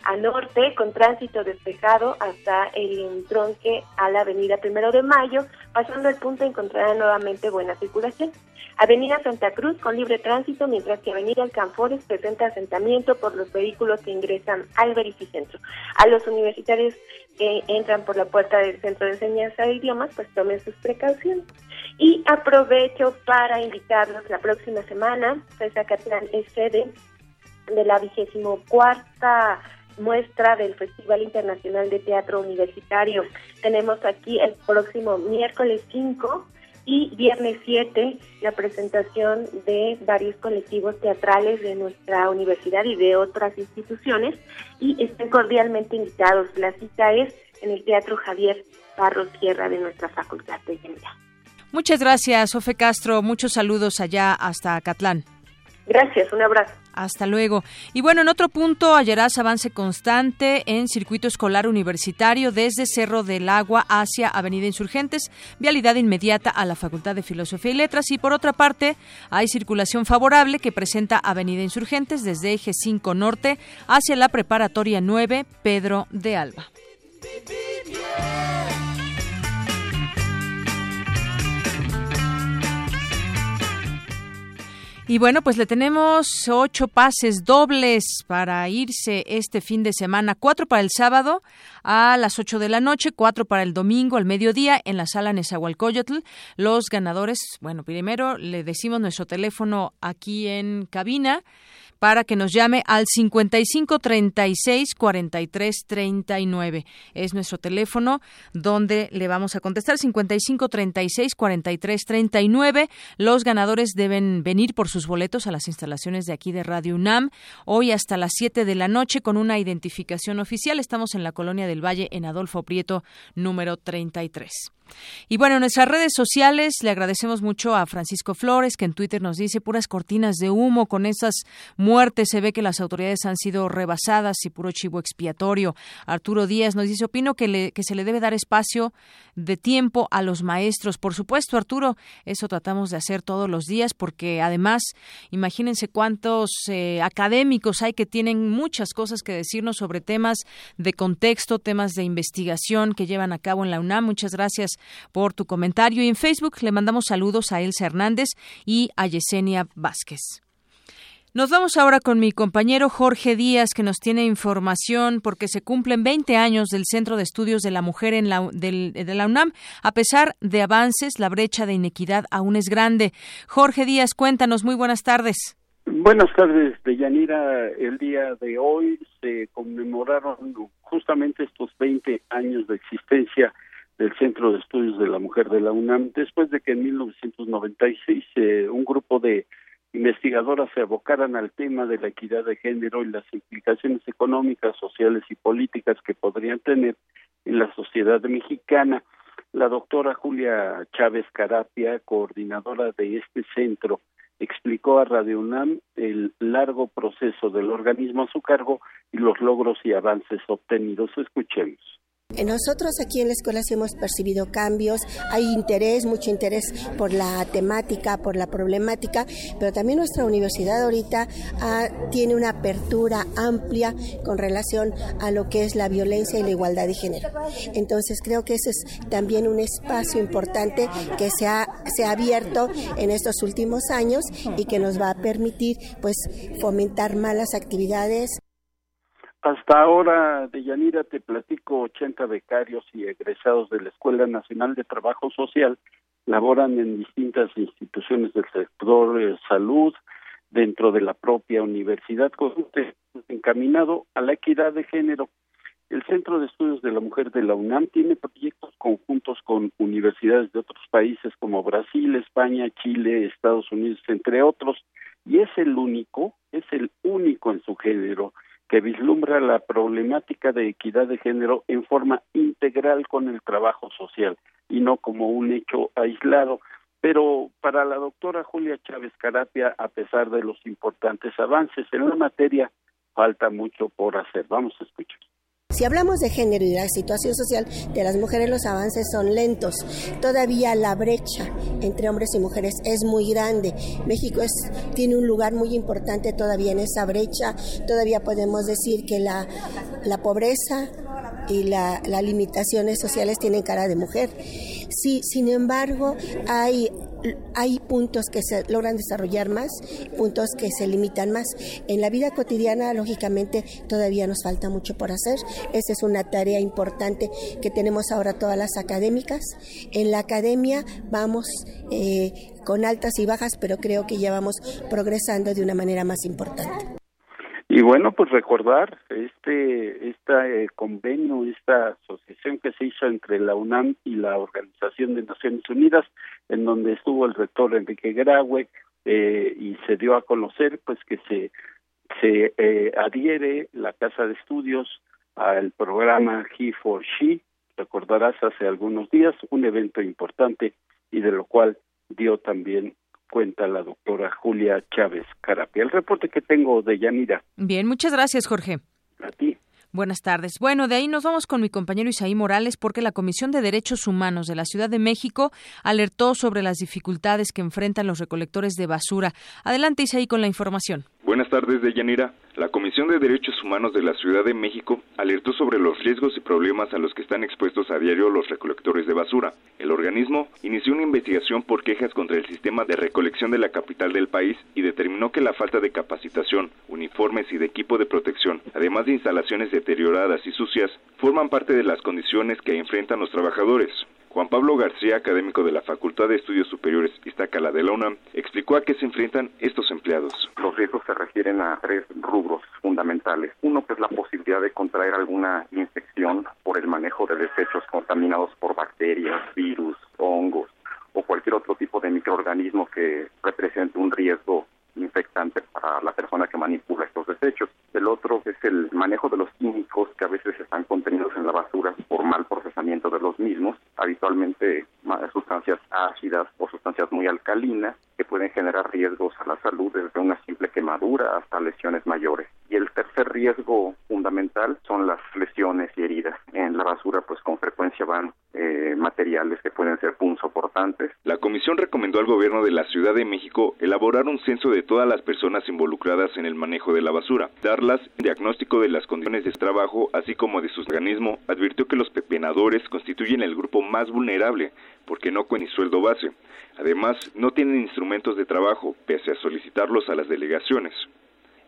a norte con tránsito despejado hasta el entronque a la avenida Primero de Mayo, pasando el punto encontrará nuevamente buena circulación. Avenida Santa Cruz con libre tránsito, mientras que Avenida Alcanfores presenta asentamiento por los vehículos que ingresan al verificentro. A los universitarios que entran por la puerta del Centro de Enseñanza de Idiomas, pues tomen sus precauciones. Y aprovecho para invitarlos la próxima semana, pues Catlán es sede de la vigésimo cuarta muestra del Festival Internacional de Teatro Universitario. Tenemos aquí el próximo miércoles 5 y viernes 7 la presentación de varios colectivos teatrales de nuestra universidad y de otras instituciones y estén cordialmente invitados. La cita es en el Teatro Javier Parro Sierra de nuestra Facultad de Ingeniería. Muchas gracias, Ofe Castro. Muchos saludos allá hasta Catlán. Gracias, un abrazo. Hasta luego. Y bueno, en otro punto hallarás avance constante en circuito escolar universitario desde Cerro del Agua hacia Avenida Insurgentes, vialidad inmediata a la Facultad de Filosofía y Letras. Y por otra parte, hay circulación favorable que presenta Avenida Insurgentes desde Eje 5 Norte hacia la Preparatoria 9 Pedro de Alba. Y bueno, pues le tenemos ocho pases dobles para irse este fin de semana. Cuatro para el sábado a las ocho de la noche, cuatro para el domingo al mediodía en la sala Nezahualcóyotl. Los ganadores, bueno, primero le decimos nuestro teléfono aquí en cabina para que nos llame al 55 36 43 39. Es nuestro teléfono donde le vamos a contestar 55 36 43 39. Los ganadores deben venir por sus boletos a las instalaciones de aquí de Radio UNAM hoy hasta las 7 de la noche con una identificación oficial. Estamos en la colonia del Valle en Adolfo Prieto número 33. Y bueno, en nuestras redes sociales le agradecemos mucho a Francisco Flores, que en Twitter nos dice puras cortinas de humo con esas muertes. Se ve que las autoridades han sido rebasadas y puro chivo expiatorio. Arturo Díaz nos dice, opino que, que se le debe dar espacio de tiempo a los maestros. Por supuesto, Arturo, eso tratamos de hacer todos los días porque además, imagínense cuántos eh, académicos hay que tienen muchas cosas que decirnos sobre temas de contexto, temas de investigación que llevan a cabo en la UNAM. Muchas gracias por tu comentario y en Facebook le mandamos saludos a Elsa Hernández y a Yesenia Vázquez. Nos vamos ahora con mi compañero Jorge Díaz, que nos tiene información porque se cumplen 20 años del Centro de Estudios de la Mujer en la, de la UNAM. A pesar de avances, la brecha de inequidad aún es grande. Jorge Díaz, cuéntanos. Muy buenas tardes. Buenas tardes, Deyanira. El día de hoy se conmemoraron justamente estos 20 años de existencia del Centro de Estudios de la Mujer de la UNAM, después de que en 1996 eh, un grupo de investigadoras se abocaran al tema de la equidad de género y las implicaciones económicas, sociales y políticas que podrían tener en la sociedad mexicana. La doctora Julia Chávez Carapia, coordinadora de este centro, explicó a Radio UNAM el largo proceso del organismo a su cargo y los logros y avances obtenidos. Escuchemos. Nosotros aquí en la escuela sí hemos percibido cambios, hay interés, mucho interés por la temática, por la problemática, pero también nuestra universidad ahorita ah, tiene una apertura amplia con relación a lo que es la violencia y la igualdad de género. Entonces creo que ese es también un espacio importante que se ha, se ha abierto en estos últimos años y que nos va a permitir pues fomentar malas actividades. Hasta ahora, Deyanira, te platico, 80 becarios y egresados de la Escuela Nacional de Trabajo Social laboran en distintas instituciones del sector de salud, dentro de la propia universidad, encaminado a la equidad de género. El Centro de Estudios de la Mujer de la UNAM tiene proyectos conjuntos con universidades de otros países como Brasil, España, Chile, Estados Unidos, entre otros, y es el único, es el único en su género que vislumbra la problemática de equidad de género en forma integral con el trabajo social y no como un hecho aislado. Pero para la doctora Julia Chávez Carapia, a pesar de los importantes avances en la materia, falta mucho por hacer. Vamos a escuchar. Si hablamos de género y la situación social de las mujeres, los avances son lentos. Todavía la brecha entre hombres y mujeres es muy grande. México es, tiene un lugar muy importante todavía en esa brecha. Todavía podemos decir que la, la pobreza y las limitaciones sociales tienen cara de mujer. Sí, sin embargo, hay hay puntos que se logran desarrollar más, puntos que se limitan más. En la vida cotidiana, lógicamente, todavía nos falta mucho por hacer. Esa es una tarea importante que tenemos ahora todas las académicas. En la academia vamos eh, con altas y bajas, pero creo que ya vamos progresando de una manera más importante. Y bueno, pues recordar este este convenio, esta asociación que se hizo entre la UNAM y la Organización de Naciones Unidas, en donde estuvo el rector Enrique Graue eh, y se dio a conocer pues que se se eh, adhiere la casa de estudios al programa He for She, recordarás hace algunos días un evento importante y de lo cual dio también cuenta la doctora Julia Chávez Carapia. El reporte que tengo de Yanira. Bien, muchas gracias, Jorge. A ti. Buenas tardes. Bueno, de ahí nos vamos con mi compañero Isaí Morales porque la Comisión de Derechos Humanos de la Ciudad de México alertó sobre las dificultades que enfrentan los recolectores de basura. Adelante, Isaí, con la información. Buenas tardes, Deyanira. La Comisión de Derechos Humanos de la Ciudad de México alertó sobre los riesgos y problemas a los que están expuestos a diario los recolectores de basura. El organismo inició una investigación por quejas contra el sistema de recolección de la capital del país y determinó que la falta de capacitación, uniformes y de equipo de protección, además de instalaciones deterioradas y sucias, forman parte de las condiciones que enfrentan los trabajadores. Juan Pablo García, académico de la Facultad de Estudios Superiores Iztacala de la explicó a qué se enfrentan estos empleados. Los riesgos se refieren a tres rubros fundamentales. Uno que es la posibilidad de contraer alguna infección por el manejo de desechos contaminados por bacterias, virus, hongos o cualquier otro tipo de microorganismo que represente un riesgo infectante para la persona que manipula estos desechos. El otro es el manejo de los químicos que a veces están contenidos en la basura por mal procesamiento de los mismos, habitualmente sustancias ácidas o sustancias muy alcalinas que pueden generar riesgos a la salud desde una simple quemadura hasta lesiones mayores. Y el tercer riesgo fundamental son las lesiones y heridas. En la basura pues con frecuencia van eh, materiales que pueden ser punzoportantes. La comisión recomendó al gobierno de la Ciudad de México censo de todas las personas involucradas en el manejo de la basura, darlas diagnóstico de las condiciones de trabajo, así como de su organismo, advirtió que los pepenadores constituyen el grupo más vulnerable porque no cuentan sueldo base. Además, no tienen instrumentos de trabajo, pese a solicitarlos a las delegaciones.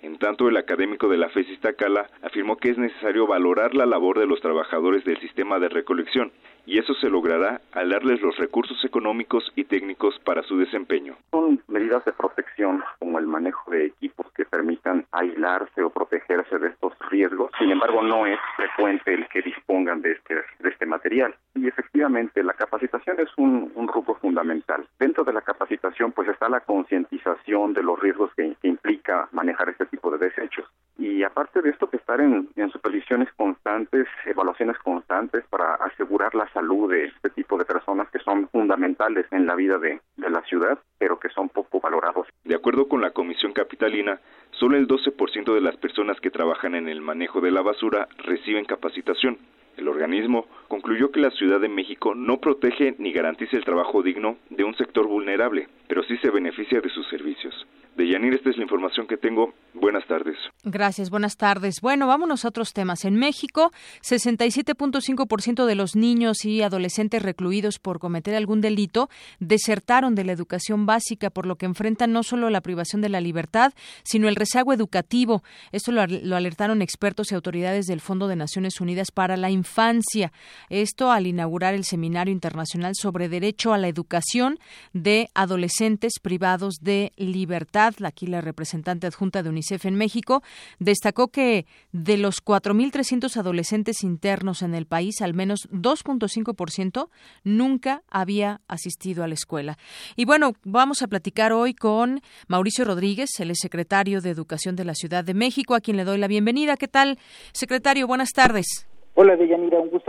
En tanto, el académico de la FES Iztacala afirmó que es necesario valorar la labor de los trabajadores del sistema de recolección, y eso se logrará al darles los recursos económicos y técnicos para su desempeño. Son medidas de protección como el manejo de equipos que permitan aislarse o protegerse de estos riesgos. Sin embargo, no es frecuente el que dispongan de este, de este material. Y efectivamente, la capacitación es un, un rubro fundamental. Dentro de la capacitación, pues está la concientización de los riesgos que, implica manejar este tipo de desechos. Y aparte de esto, que estar en, en supervisiones constantes, evaluaciones constantes para asegurar la salud de este tipo de personas que son fundamentales en la vida de, de la ciudad, pero que son poco valorados. De acuerdo con la Comisión Capitalina, solo el 12% de las personas que trabajan en el manejo de la basura reciben capacitación. El organismo concluyó que la Ciudad de México no protege ni garantiza el trabajo digno de un sector vulnerable, pero sí se beneficia de sus servicios. De Yanir, esta es la información que tengo. Buenas tardes. Gracias, buenas tardes. Bueno, vámonos a otros temas. En México, 67.5% de los niños y adolescentes recluidos por cometer algún delito desertaron de la educación básica, por lo que enfrentan no solo la privación de la libertad, sino el rezago educativo. Esto lo, lo alertaron expertos y autoridades del Fondo de Naciones Unidas para la Infancia. Esto al inaugurar el Seminario Internacional sobre Derecho a la Educación de Adolescentes Privados de Libertad. Aquí la representante adjunta de UNICEF en México destacó que de los 4.300 adolescentes internos en el país, al menos 2.5% nunca había asistido a la escuela. Y bueno, vamos a platicar hoy con Mauricio Rodríguez, el secretario de Educación de la Ciudad de México, a quien le doy la bienvenida. ¿Qué tal, secretario? Buenas tardes. Hola, Deyanira, un gusto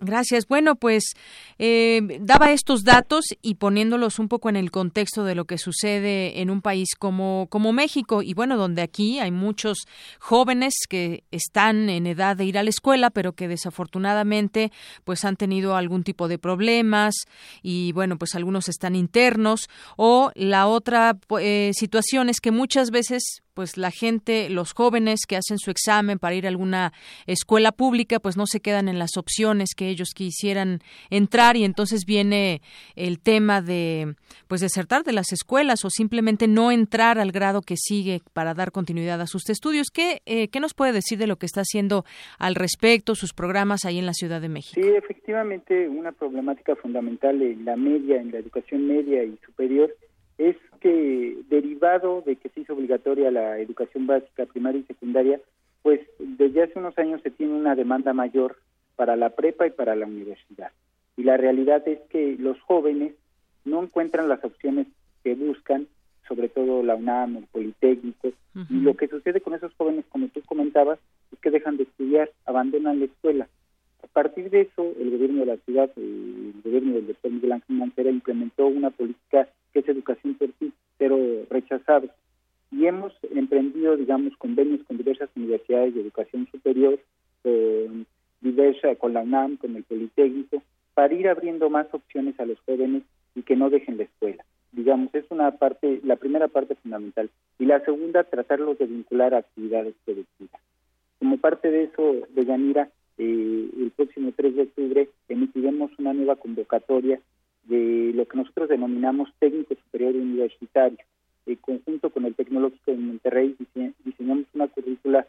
Gracias. Bueno, pues eh, daba estos datos y poniéndolos un poco en el contexto de lo que sucede en un país como, como México. Y bueno, donde aquí hay muchos jóvenes que están en edad de ir a la escuela, pero que desafortunadamente pues han tenido algún tipo de problemas y bueno, pues algunos están internos. O la otra eh, situación es que muchas veces pues la gente, los jóvenes que hacen su examen para ir a alguna escuela pública, pues no se quedan en las opciones que ellos quisieran entrar y entonces viene el tema de pues desertar de las escuelas o simplemente no entrar al grado que sigue para dar continuidad a sus estudios. ¿Qué, eh, ¿qué nos puede decir de lo que está haciendo al respecto, sus programas ahí en la Ciudad de México? Sí, efectivamente, una problemática fundamental en la media, en la educación media y superior, es que derivado de que se hizo obligatoria la educación básica, primaria y secundaria, pues desde hace unos años se tiene una demanda mayor para la prepa y para la universidad. Y la realidad es que los jóvenes no encuentran las opciones que buscan, sobre todo la UNAM, el Politécnico, y lo que sucede con esos jóvenes, como tú comentabas, es que dejan de estudiar, abandonan la escuela. A partir de eso, el gobierno de la ciudad, el gobierno del doctor Miguel Ángel Mancera implementó una política que es educación por pero rechazado. Y hemos emprendido, digamos, convenios con diversas universidades de educación superior, diversa, con la UNAM, con el Politécnico, para ir abriendo más opciones a los jóvenes y que no dejen la escuela. Digamos, es una parte, la primera parte fundamental. Y la segunda, tratarlos de vincular actividades productivas. Como parte de eso, de Yanira, eh, el próximo 3 de octubre emitiremos una nueva convocatoria de lo que nosotros denominamos técnico superior universitario. En conjunto con el Tecnológico de Monterrey diseñamos una currícula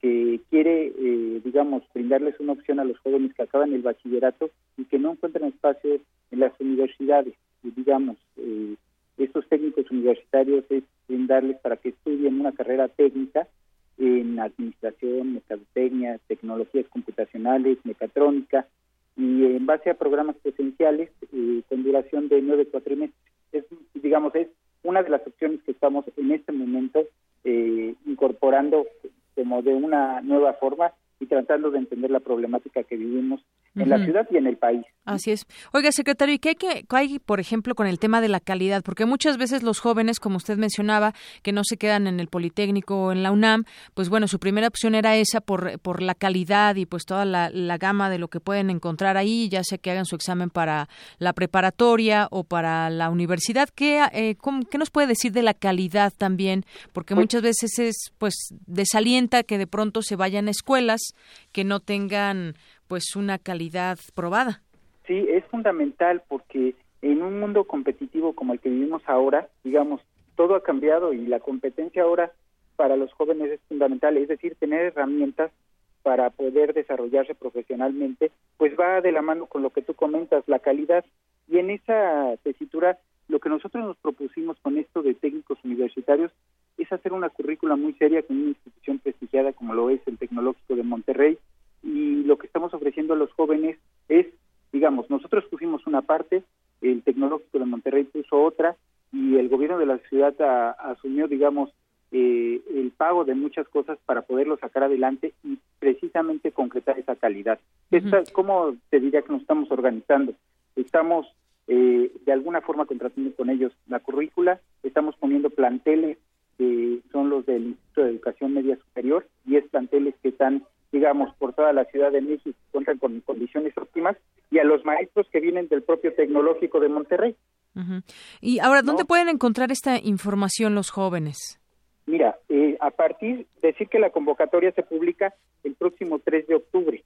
que quiere, eh, digamos, brindarles una opción a los jóvenes que acaban el bachillerato y que no encuentran espacio en las universidades. Y digamos, eh, estos técnicos universitarios es brindarles para que estudien una carrera técnica en administración, mercadotecnia, tecnologías computacionales, mecatrónica, y en base a programas presenciales eh, con duración de nueve cuatrimestres. Es, digamos, es una de las opciones que estamos en este momento eh, incorporando como de una nueva forma y tratando de entender la problemática que vivimos en la ciudad y en el país. Así es. Oiga, secretario, ¿y qué hay, que, hay, por ejemplo, con el tema de la calidad? Porque muchas veces los jóvenes, como usted mencionaba, que no se quedan en el Politécnico o en la UNAM, pues bueno, su primera opción era esa por, por la calidad y pues toda la, gama de lo que pueden encontrar ahí, ya sea que hagan su examen para la preparatoria o para la universidad. ¿Qué, eh, ¿qué nos puede decir de la calidad también? Porque pues muchas veces es, pues, desalienta que de pronto se vayan a escuelas que no tengan pues una calidad probada. Sí, es fundamental porque en un mundo competitivo como el que vivimos ahora, digamos, todo ha cambiado y la competencia ahora para los jóvenes es fundamental, es decir, tener herramientas para poder desarrollarse profesionalmente, pues va de la mano con lo que tú comentas, la calidad. Y en esa tesitura, lo que nosotros nos propusimos con esto de técnicos universitarios es hacer una currícula muy seria con una institución prestigiada como lo es el Tecnológico de Monterrey, y lo que estamos ofreciendo a los jóvenes es, digamos, nosotros pusimos una parte, el Tecnológico de Monterrey puso otra y el gobierno de la ciudad asumió, digamos, eh, el pago de muchas cosas para poderlo sacar adelante y precisamente concretar esa calidad. ¿Cómo te diría que nos estamos organizando? Estamos eh, de alguna forma contratando con ellos la currícula, estamos poniendo planteles que son los del Instituto de Educación Media Superior, y es planteles que están digamos, por toda la Ciudad de México, cuentan con condiciones óptimas, y a los maestros que vienen del propio Tecnológico de Monterrey. Y ahora, ¿dónde pueden encontrar esta información los jóvenes? Mira, eh, a partir de decir que la convocatoria se publica el próximo 3 de octubre,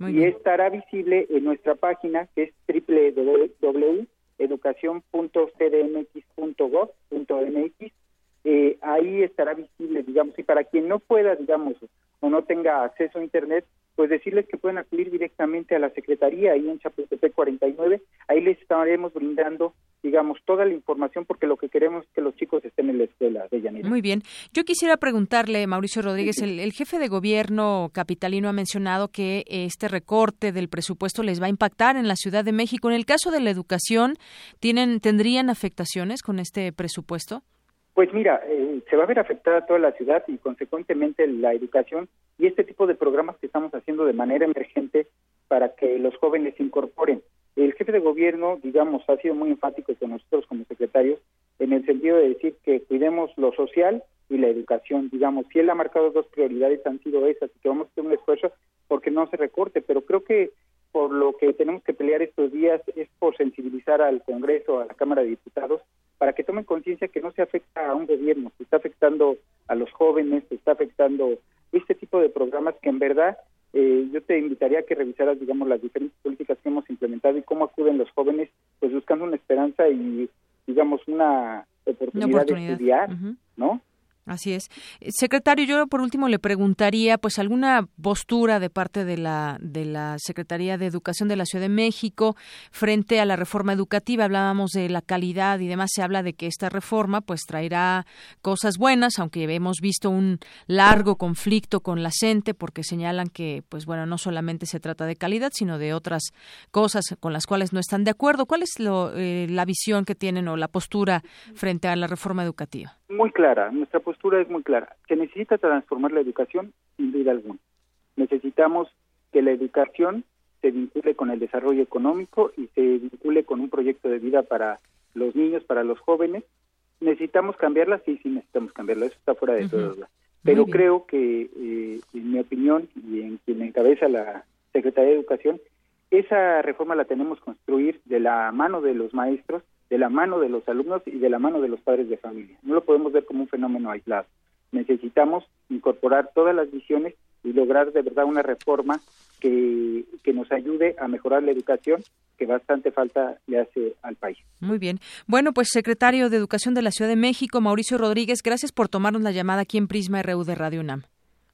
y estará visible en nuestra página que es www.educación.cdmx.gov.mx. Eh, ahí estará visible, digamos, y para quien no pueda, digamos, o no tenga acceso a Internet, pues decirles que pueden acudir directamente a la Secretaría ahí en Chapultepec 49. Ahí les estaremos brindando, digamos, toda la información porque lo que queremos es que los chicos estén en la escuela de Yanira. Muy bien. Yo quisiera preguntarle, Mauricio Rodríguez, el, el, jefe de gobierno capitalino ha mencionado que este recorte del presupuesto les va a impactar en la Ciudad de México. En el caso de la educación, ¿tienen, ¿tendrían afectaciones con este presupuesto? Pues mira, eh, se va a ver afectada toda la ciudad y consecuentemente la educación y este tipo de programas que estamos haciendo de manera emergente para que los jóvenes se incorporen. El jefe de gobierno, digamos, ha sido muy enfático con nosotros como secretarios en el sentido de decir que cuidemos lo social y la educación. Digamos, si él ha marcado dos prioridades, han sido esas que vamos a hacer un esfuerzo porque no se recorte, pero creo que por lo que tenemos que pelear estos días es por sensibilizar al Congreso, a la Cámara de Diputados, para que tomen conciencia que no se afecta a un gobierno, se está afectando a los jóvenes, se está afectando este tipo de programas que en verdad eh, yo te invitaría a que revisaras, digamos, las diferentes políticas que hemos implementado y cómo acuden los jóvenes, pues buscando una esperanza y, digamos, una oportunidad, de estudiar, ¿no? Así es. Eh, secretario, yo por último le preguntaría, pues, alguna postura de parte de la, de la Secretaría de Educación de la Ciudad de México frente a la reforma educativa. Hablábamos de la calidad y demás. Se habla de que esta reforma, pues, traerá cosas buenas, aunque hemos visto un largo conflicto con la CENTE porque señalan que, pues, bueno, no solamente se trata de calidad, sino de otras cosas con las cuales no están de acuerdo. ¿Cuál es lo, eh, la visión que tienen o la postura frente a la reforma educativa? Muy clara. Nuestra postura es muy clara. Se necesita transformar la educación, sin duda alguna. Necesitamos que la educación se vincule con el desarrollo económico y se vincule con un proyecto de vida para los niños, para los jóvenes. ¿Necesitamos cambiarla? Sí, sí necesitamos cambiarla, eso está fuera de uh duda. Pero creo que, eh, en mi opinión, y en quien encabeza la Secretaría de Educación, esa reforma la tenemos que construir de la mano de los maestros, de la mano de los alumnos y de la mano de los padres de familia. No lo podemos ver como un fenómeno aislado. Necesitamos incorporar todas las visiones y lograr de verdad una reforma que, que nos ayude a mejorar la educación que bastante falta le hace al país. Muy bien. Bueno, pues secretario de Educación de la Ciudad de México, Mauricio Rodríguez, gracias por tomarnos la llamada aquí en Prisma RU de Radio UNAM.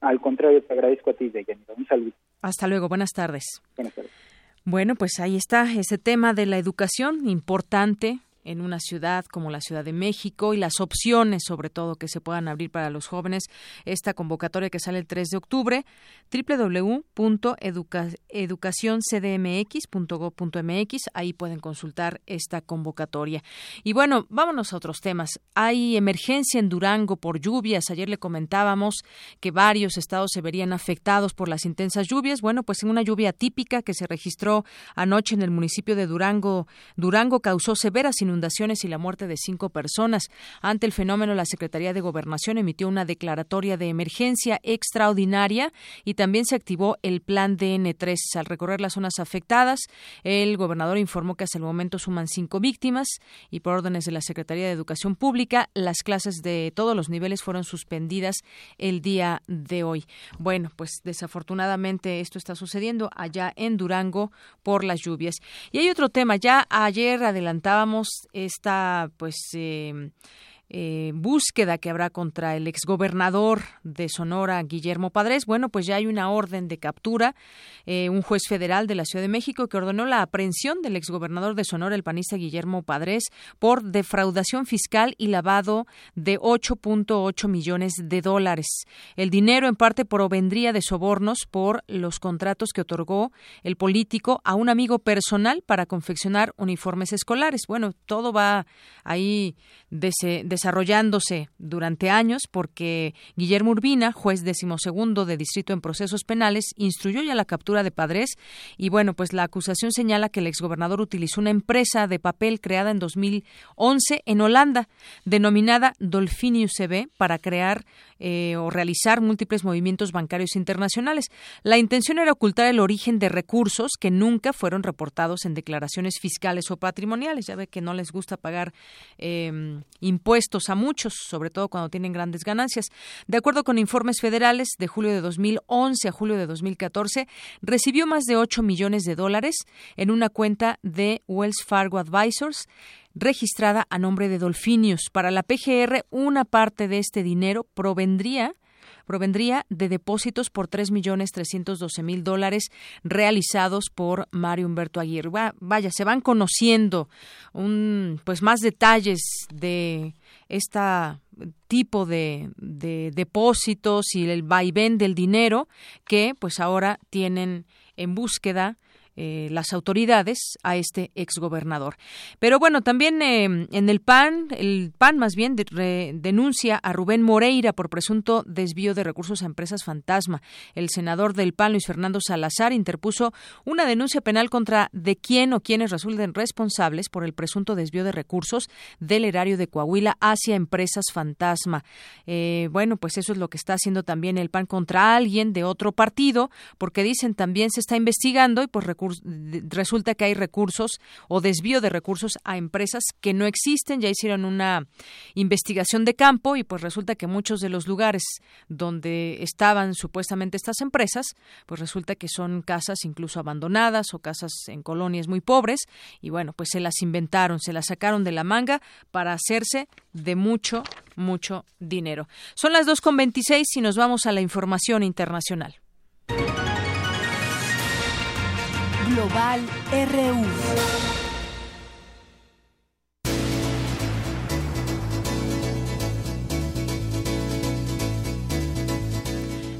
Al contrario, te agradezco a ti, Deyanira. Un saludo. Hasta luego. Buenas tardes. Buenas tardes. Bueno, pues ahí está ese tema de la educación importante en una ciudad como la Ciudad de México y las opciones, sobre todo, que se puedan abrir para los jóvenes. Esta convocatoria que sale el 3 de octubre, www.educacioncdmx.gov.mx, ahí pueden consultar esta convocatoria. Y bueno, vámonos a otros temas. Hay emergencia en Durango por lluvias. Ayer le comentábamos que varios estados se verían afectados por las intensas lluvias. Bueno, pues en una lluvia típica que se registró anoche en el municipio de Durango, Durango causó severas inundaciones inundaciones y la muerte de cinco personas. Ante el fenómeno, la Secretaría de Gobernación emitió una declaratoria de emergencia extraordinaria y también se activó el plan DN3. Al recorrer las zonas afectadas, el gobernador informó que hasta el momento suman cinco víctimas y por órdenes de la Secretaría de Educación Pública, las clases de todos los niveles fueron suspendidas el día de hoy. Bueno, pues desafortunadamente esto está sucediendo allá en Durango por las lluvias. Y hay otro tema, ya ayer adelantábamos esta pues eh, eh, búsqueda que habrá contra el exgobernador de Sonora, Guillermo Padres, bueno, pues ya hay una orden de captura. Eh, un juez federal de la Ciudad de México que ordenó la aprehensión del exgobernador de Sonora, el panista Guillermo Padres, por defraudación fiscal y lavado de 8.8 millones de dólares. El dinero en parte provendría de sobornos por los contratos que otorgó el político a un amigo personal para confeccionar uniformes escolares. Bueno, todo va ahí desarrollándose durante años porque Guillermo Urbina, juez decimosegundo de distrito en procesos penales, instruyó ya la captura de Padres y bueno, pues la acusación señala que el exgobernador utilizó una empresa de papel creada en 2011 en Holanda, denominada Dolphinius CB, para crear eh, o realizar múltiples movimientos bancarios internacionales. La intención era ocultar el origen de recursos que nunca fueron reportados en declaraciones fiscales o patrimoniales. Ya ve que no les gusta pagar eh, impuestos a muchos, sobre todo cuando tienen grandes ganancias. De acuerdo con informes federales de julio de 2011 a julio de 2014, recibió más de 8 millones de dólares en una cuenta de Wells Fargo Advisors registrada a nombre de Dolfinius. Para la PGR, una parte de este dinero provendría provendría de depósitos por tres millones trescientos doce mil dólares realizados por Mario Humberto Aguirre. vaya, se van conociendo un, pues más detalles de esta tipo de, de depósitos y el vaivén del dinero que pues ahora tienen en búsqueda eh, las autoridades a este exgobernador. Pero bueno, también eh, en el PAN, el PAN más bien denuncia a Rubén Moreira por presunto desvío de recursos a empresas fantasma. El senador del PAN, Luis Fernando Salazar, interpuso una denuncia penal contra de quién o quienes resulten responsables por el presunto desvío de recursos del erario de Coahuila hacia empresas fantasma. Eh, bueno, pues eso es lo que está haciendo también el PAN contra alguien de otro partido, porque dicen también se está investigando y pues resulta que hay recursos o desvío de recursos a empresas que no existen. Ya hicieron una investigación de campo y pues resulta que muchos de los lugares donde estaban supuestamente estas empresas, pues resulta que son casas incluso abandonadas o casas en colonias muy pobres y bueno, pues se las inventaron, se las sacaron de la manga para hacerse de mucho, mucho dinero. Son las 2.26 y nos vamos a la información internacional. Global RU.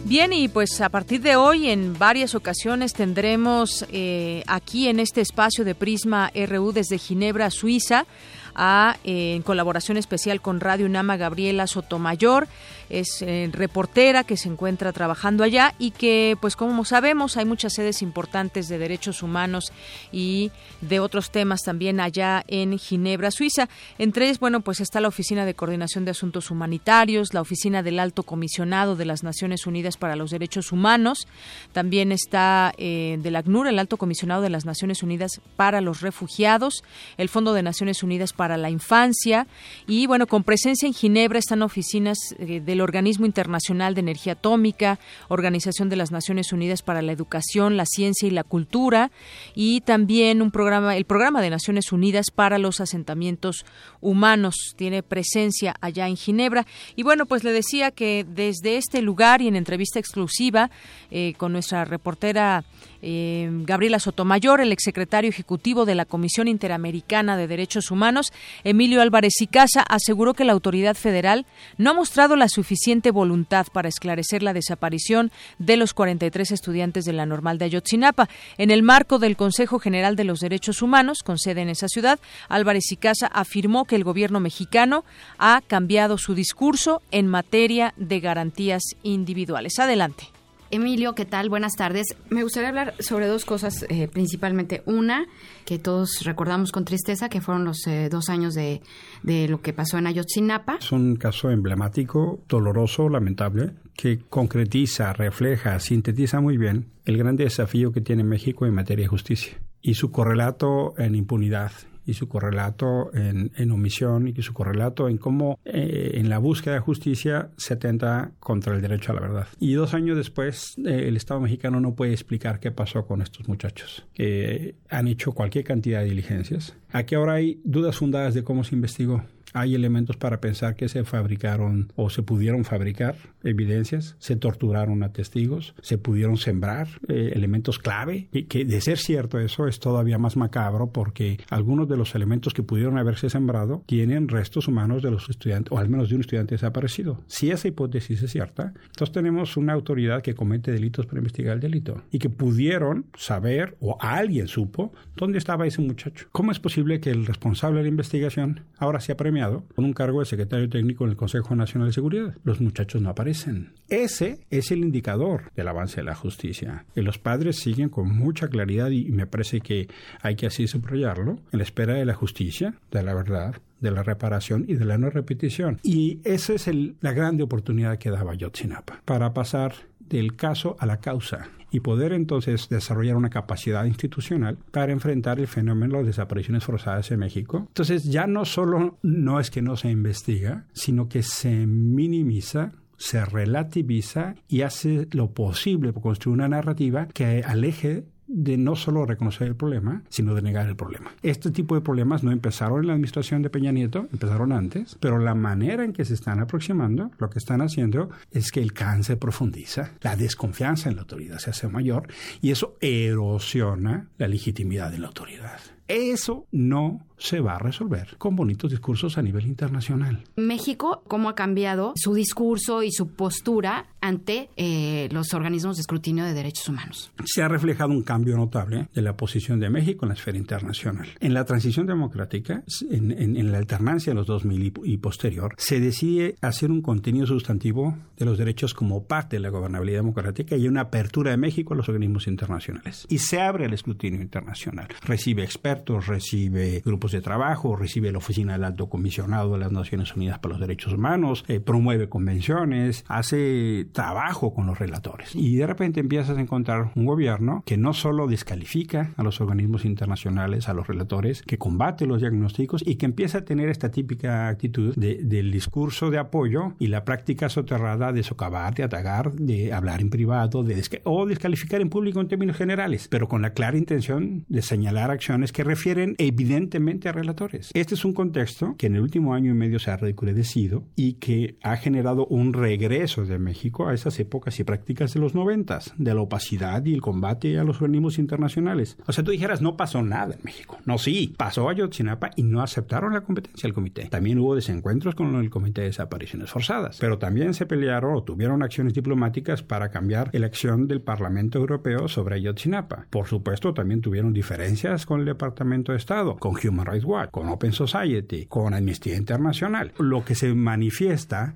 Bien, y pues a partir de hoy en varias ocasiones tendremos eh, aquí en este espacio de Prisma RU desde Ginebra, Suiza, a, en colaboración especial con Radio Nama Gabriela Sotomayor. Es eh, reportera que se encuentra trabajando allá y que, pues como sabemos, hay muchas sedes importantes de derechos humanos y de otros temas también allá en Ginebra, Suiza. Entre ellos, bueno, pues está la Oficina de Coordinación de Asuntos Humanitarios, la Oficina del Alto Comisionado de las Naciones Unidas para los Derechos Humanos, también está eh, del ACNUR, el Alto Comisionado de las Naciones Unidas para los Refugiados, el Fondo de Naciones Unidas para la Infancia y, bueno, con presencia en Ginebra están oficinas eh, del Organismo Internacional de Energía Atómica, Organización de las Naciones Unidas para la Educación, la Ciencia y la Cultura y también un programa, el Programa de Naciones Unidas para los Asentamientos Humanos. Tiene presencia allá en Ginebra. Y bueno, pues le decía que desde este lugar y en entrevista exclusiva eh, con nuestra reportera eh, Gabriela Sotomayor, el exsecretario ejecutivo de la Comisión Interamericana de Derechos Humanos, Emilio Álvarez y Casa, aseguró que la autoridad federal no ha mostrado la suficiente voluntad para esclarecer la desaparición de los 43 estudiantes de la normal de Ayotzinapa. En el marco del Consejo General de los Derechos Humanos, con sede en esa ciudad, Álvarez y Casa afirmó que el gobierno mexicano ha cambiado su discurso en materia de garantías individuales. Adelante. Emilio, ¿qué tal? Buenas tardes. Me gustaría hablar sobre dos cosas, eh, principalmente. Una, que todos recordamos con tristeza, que fueron los eh, dos años de, de, lo que pasó en Ayotzinapa. Es un caso emblemático, doloroso, lamentable, que concretiza, refleja, sintetiza muy bien el gran desafío que tiene México en materia de justicia y su correlato en impunidad y su correlato en, omisión y su correlato en cómo eh, en la búsqueda de justicia se atenta contra el derecho a la verdad. Y dos años después, eh, el Estado mexicano no puede explicar qué pasó con estos muchachos, que han hecho cualquier cantidad de diligencias. Aquí ahora hay dudas fundadas de cómo se investigó hay elementos para pensar que se fabricaron o se pudieron fabricar evidencias, se torturaron a testigos, se pudieron sembrar eh, elementos clave, y que de ser cierto eso es todavía más macabro porque algunos de los elementos que pudieron haberse sembrado tienen restos humanos de los estudiantes, o al menos de un estudiante desaparecido. Si esa hipótesis es cierta, entonces tenemos una autoridad que comete delitos para investigar el delito y que pudieron saber o alguien supo dónde estaba ese muchacho. ¿Cómo es posible que el responsable de la investigación ahora sea premiado? Con un cargo de secretario técnico en el Consejo Nacional de Seguridad. Los muchachos no aparecen. Ese es el indicador del avance de la justicia. Y los padres siguen con mucha claridad y me parece que hay que así subrayarlo en la espera de la justicia, de la verdad, de la reparación y de la no repetición. Y esa es la grande oportunidad que daba Yotzinapa para pasar del caso a la causa y poder entonces desarrollar una capacidad institucional para enfrentar el fenómeno de desapariciones forzadas en México. Entonces ya no solo no es que no se investiga, sino que se minimiza se relativiza y hace lo posible por construir una narrativa que aleje de no solo reconocer el problema, sino de negar el problema. Este tipo de problemas no empezaron en la administración de Peña Nieto, empezaron antes, pero la manera en que se están aproximando, lo que están haciendo es que el cáncer profundiza, la desconfianza en la autoridad se hace mayor y eso erosiona la legitimidad de la autoridad. Eso no se va a resolver con bonitos discursos a nivel internacional. México, ¿cómo ha cambiado su discurso y su postura ante eh, los organismos de escrutinio de derechos humanos? Se ha reflejado un cambio notable de la posición de México en la esfera internacional. En la transición democrática, en, la alternancia de los 2000 y, posterior, se decide hacer un contenido sustantivo de los derechos como parte de la gobernabilidad democrática y una apertura de México a los organismos internacionales. Y se abre el escrutinio internacional. Recibe expertos, recibe grupos de trabajo, recibe la Oficina del Alto Comisionado de las Naciones Unidas para los Derechos Humanos, eh, promueve convenciones, hace trabajo con los relatores. Y de repente empiezas a encontrar un gobierno que no solo descalifica a los organismos internacionales, a los relatores, que combate los diagnósticos y que empieza a tener esta típica actitud del discurso de apoyo y la práctica soterrada de socavar, de atacar, de hablar en privado, de o descalificar en público en términos generales, pero con la clara intención de señalar acciones que refieren evidentemente a relatores. Este es un contexto que en el último año y medio se ha recrudecido y que ha generado un regreso de México a esas épocas y prácticas de los noventas, de la opacidad y el combate a los organismos internacionales. O sea, tú dijeras, no pasó nada en México. No, sí, pasó Ayotzinapa y no aceptaron la competencia del comité. También hubo desencuentros con el comité de desapariciones forzadas, pero también se pelearon o tuvieron acciones diplomáticas para cambiar la acción del Parlamento Europeo sobre Ayotzinapa. Por supuesto, también tuvieron diferencias con el Departamento de Estado, con Human Rights Watch, con Open Society, con Amnistía Internacional. Lo que se manifiesta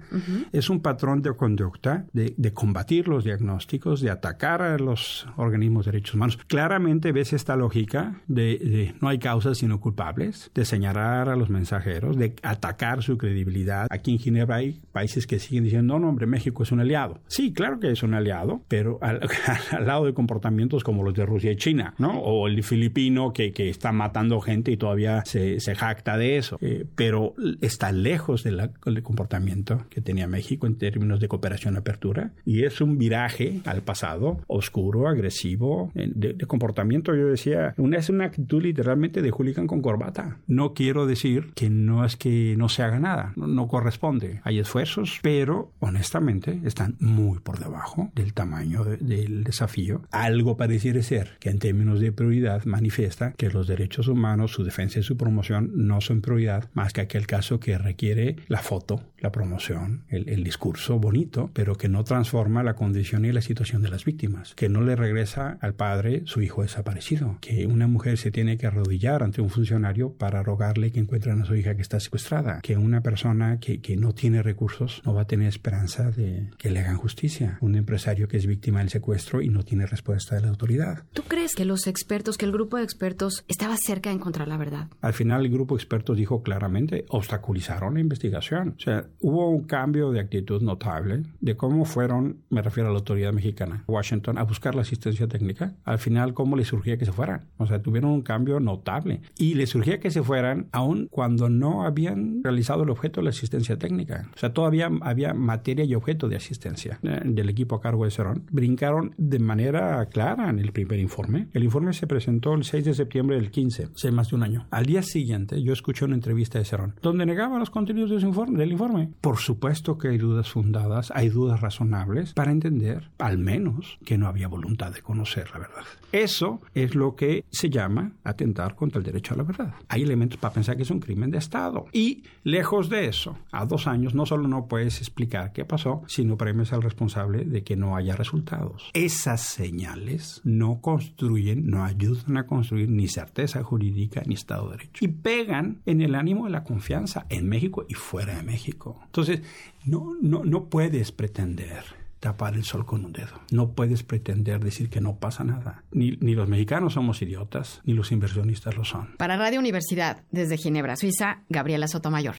es un patrón de conducta de, combatir los diagnósticos, de atacar a los organismos de derechos humanos. Claramente ves esta lógica de, no hay causas sino culpables, de señalar a los mensajeros, de atacar su credibilidad. Aquí en Ginebra hay países que siguen diciendo, no, no, hombre, México es un aliado. Sí, claro que es un aliado, pero al, lado de comportamientos como los de Rusia y China, ¿no? O el filipino que, que está matando gente y todavía se, se jacta de eso. Eh, pero está lejos del comportamiento que tenía México en términos de cooperación apertura y es un viraje al pasado oscuro, agresivo, de, comportamiento. Yo decía, una, es una actitud literalmente de hooligan con corbata. No quiero decir que no es que no se haga nada, no, corresponde. Hay esfuerzos, pero honestamente están muy por debajo del tamaño del desafío. Algo pareciera ser que en términos de prioridad manifiesta que los derechos humanos, su defensa y su promoción no son prioridad más que aquel caso que requiere la foto, la promoción, el, discurso bonito, pero que no transforma la condición y la situación de las víctimas, que no le regresa al padre su hijo desaparecido, que una mujer se tiene que arrodillar ante un funcionario para rogarle que encuentren a su hija que está secuestrada, que una persona que, que no tiene recursos no va a tener esperanza de que le hagan justicia, un empresario que es víctima del secuestro y no tiene respuesta de la autoridad. ¿Tú crees que los expertos, que el grupo de expertos estaba cerca de encontrar la verdad? Al final el grupo de expertos dijo claramente, obstaculizaron la investigación. O sea, hubo un cambio de actitud notable de cómo fueron, me refiero a la autoridad mexicana, Washington, a buscar la asistencia técnica. Al final, cómo les surgía que se fueran. O sea, tuvieron un cambio notable. Y les surgía que se fueran aun cuando no habían realizado el objeto de la asistencia técnica. O sea, todavía había materia y objeto de asistencia eh, del equipo a cargo de Cerón. Brincaron de manera clara en el primer informe. El informe se presentó el 6 de septiembre del 15, hace más de un año. Al día siguiente, yo escuché una entrevista de Cerón, donde negaba los contenidos del informe. Del informe. Por supuesto que hay dudas fundadas, hay dudas razonables para entender, al menos, que no había voluntad de conocer la verdad. Eso es lo que se llama atentar contra el derecho a la verdad. Hay elementos para pensar que es un crimen de Estado. Y lejos de eso, a dos años no solo no puedes explicar qué pasó, sino premias al responsable de que no haya resultados. Esas señales no construyen, no ayudan a construir ni certeza jurídica ni Estado de Derecho. Y pegan en el ánimo de la confianza en México y fuera de México. Entonces, no, no, no puedes pretender tapar el sol con un dedo. No puedes pretender decir que no pasa nada. Ni, ni, los mexicanos somos idiotas, ni los inversionistas lo son. Para Radio Universidad, desde Ginebra, Suiza, Gabriela Sotomayor.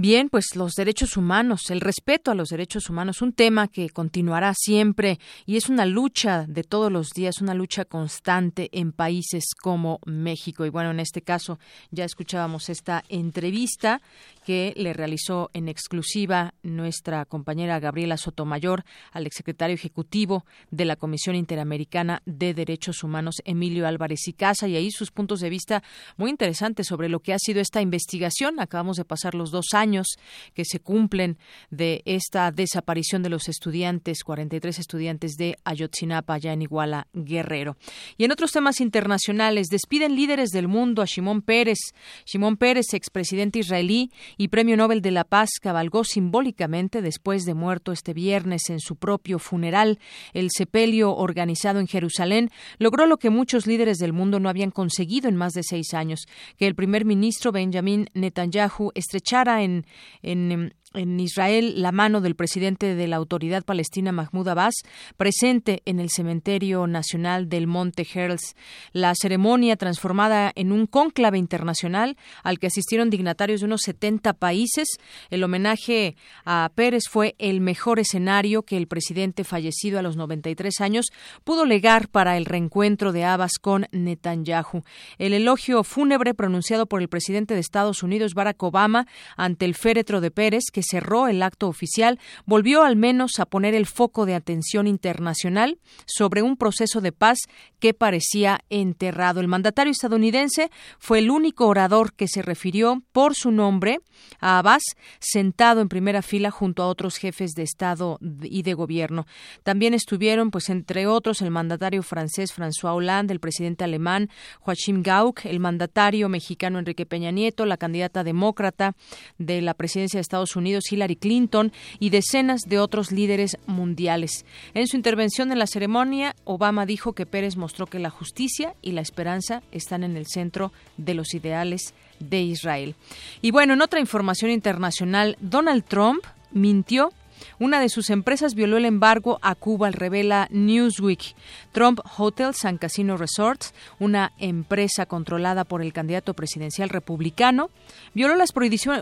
Bien, pues los derechos humanos, el respeto a los derechos humanos, un tema que continuará siempre y es una lucha de todos los días, una lucha constante en países como México. Y bueno, en este caso ya escuchábamos esta entrevista que le realizó en exclusiva nuestra compañera Gabriela Sotomayor al exsecretario ejecutivo de la Comisión Interamericana de Derechos Humanos, Emilio Álvarez y Casa, y ahí sus puntos de vista muy interesantes sobre lo que ha sido esta investigación. Acabamos de pasar los dos años que se cumplen de esta desaparición de los estudiantes, 43 estudiantes de Ayotzinapa, allá en Iguala, Guerrero. Y en otros temas internacionales, despiden líderes del mundo a Shimon Pérez. Shimon Pérez, expresidente israelí y premio Nobel de la Paz, cabalgó simbólicamente después de muerto este viernes en su propio funeral. El sepelio organizado en Jerusalén logró lo que muchos líderes del mundo no habían conseguido en más de seis años, que el primer ministro Benjamin Netanyahu estrechara en en, en Israel la mano del presidente de la autoridad palestina Mahmoud Abbas, presente en el cementerio nacional del Monte Herzl. La ceremonia transformada en un cónclave internacional al que asistieron dignatarios de unos 70 países. El homenaje a Pérez fue el mejor escenario que el presidente fallecido a los 93 años pudo legar para el reencuentro de Abbas con Netanyahu. El elogio fúnebre pronunciado por el presidente de Estados Unidos Barack Obama ante el féretro de Pérez que cerró el acto oficial volvió al menos a poner el foco de atención internacional sobre un proceso de paz que parecía enterrado. El mandatario estadounidense fue el único orador que se refirió por su nombre a Abbas, sentado en primera fila junto a otros jefes de Estado y de gobierno. También estuvieron, pues, entre otros, el mandatario francés François Hollande, el presidente alemán Joachim Gauck, el mandatario mexicano Enrique Peña Nieto, la candidata demócrata de la presidencia de Estados Unidos Hillary Clinton y decenas de otros líderes mundiales. En su intervención en la ceremonia, Obama dijo que Pérez mostró que la justicia y la esperanza están en el centro de los ideales de Israel. Y bueno, en otra información internacional, Donald Trump mintió una de sus empresas violó el embargo a Cuba, revela Newsweek. Trump Hotels and Casino Resorts, una empresa controlada por el candidato presidencial republicano, violó las,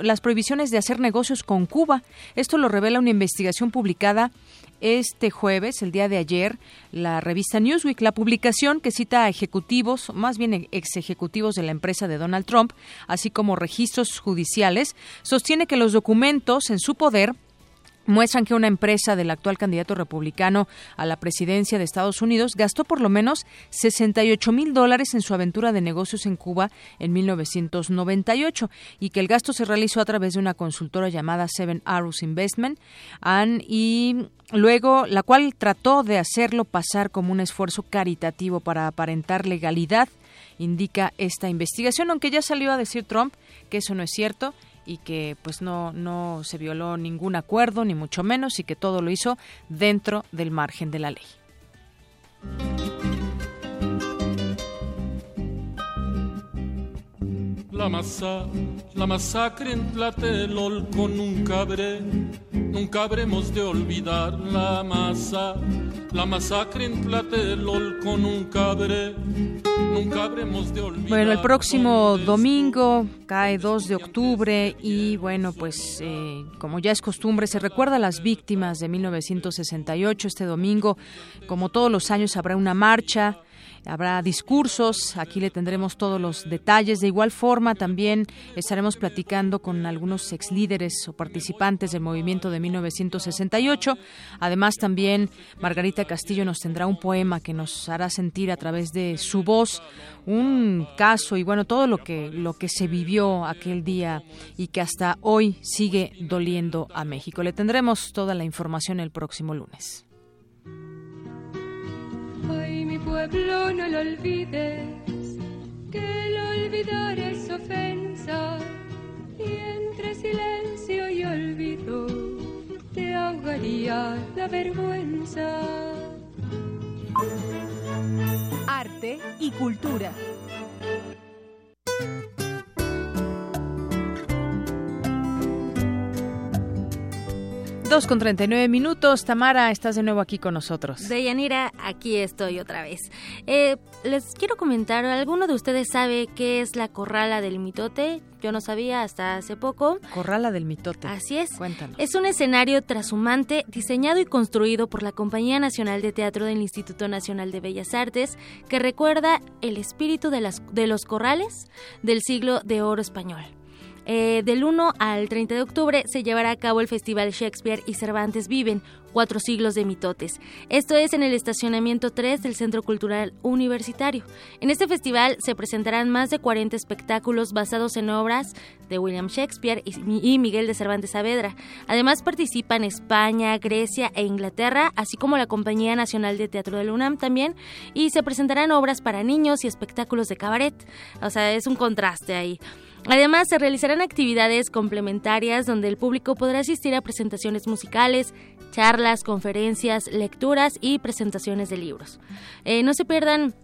las prohibiciones de hacer negocios con Cuba. Esto lo revela una investigación publicada este jueves, el día de ayer, la revista Newsweek, la publicación que cita a ejecutivos, más bien ex ejecutivos de la empresa de Donald Trump, así como registros judiciales, sostiene que los documentos en su poder muestran que una empresa del actual candidato republicano a la presidencia de Estados Unidos gastó por lo menos 68 mil dólares en su aventura de negocios en Cuba en 1998 y que el gasto se realizó a través de una consultora llamada Seven Arrows Investment y luego la cual trató de hacerlo pasar como un esfuerzo caritativo para aparentar legalidad indica esta investigación, aunque ya salió a decir Trump que eso no es cierto y que pues no, no se violó ningún acuerdo, ni mucho menos, y que todo lo hizo dentro del margen de la ley. La masa, la masacre en Tlatelolco nunca habré, nunca habremos de olvidar la masa, la masacre en Tlatelolco nunca habré, nunca habremos de olvidar. Bueno, el próximo domingo cae 2 de octubre y bueno, pues eh, como ya es costumbre, se recuerda a las víctimas de 1968 este domingo, como todos los años habrá una marcha Habrá discursos, aquí le tendremos todos los detalles. De igual forma, también estaremos platicando con algunos ex líderes o participantes del movimiento de 1968. Además, también Margarita Castillo nos tendrá un poema que nos hará sentir a través de su voz un caso y bueno, todo lo que, lo que se vivió aquel día y que hasta hoy sigue doliendo a México. Le tendremos toda la información el próximo lunes. Pueblo, no lo olvides, que el olvidar es ofensa, y entre silencio y olvido te ahogaría la vergüenza. Arte y cultura. 2 con 39 minutos. Tamara, estás de nuevo aquí con nosotros. Deyanira, aquí estoy otra vez. Eh, les quiero comentar, ¿alguno de ustedes sabe qué es la corrala del mitote? Yo no sabía hasta hace poco. Corrala del mitote. Así es. Cuéntanos. Es un escenario trashumante diseñado y construido por la Compañía Nacional de Teatro del Instituto Nacional de Bellas Artes que recuerda el espíritu de, las, de los corrales del siglo de oro español. Eh, del 1 al 30 de octubre se llevará a cabo el Festival Shakespeare y Cervantes Viven, cuatro siglos de mitotes. Esto es en el estacionamiento 3 del Centro Cultural Universitario. En este festival se presentarán más de 40 espectáculos basados en obras de William Shakespeare y Miguel de Cervantes Saavedra. Además participan España, Grecia e Inglaterra, así como la Compañía Nacional de Teatro del UNAM también, y se presentarán obras para niños y espectáculos de cabaret. O sea, es un contraste ahí. Además, se realizarán actividades complementarias donde el público podrá asistir a presentaciones musicales, charlas, conferencias, lecturas y presentaciones de libros. Eh, no se pierdan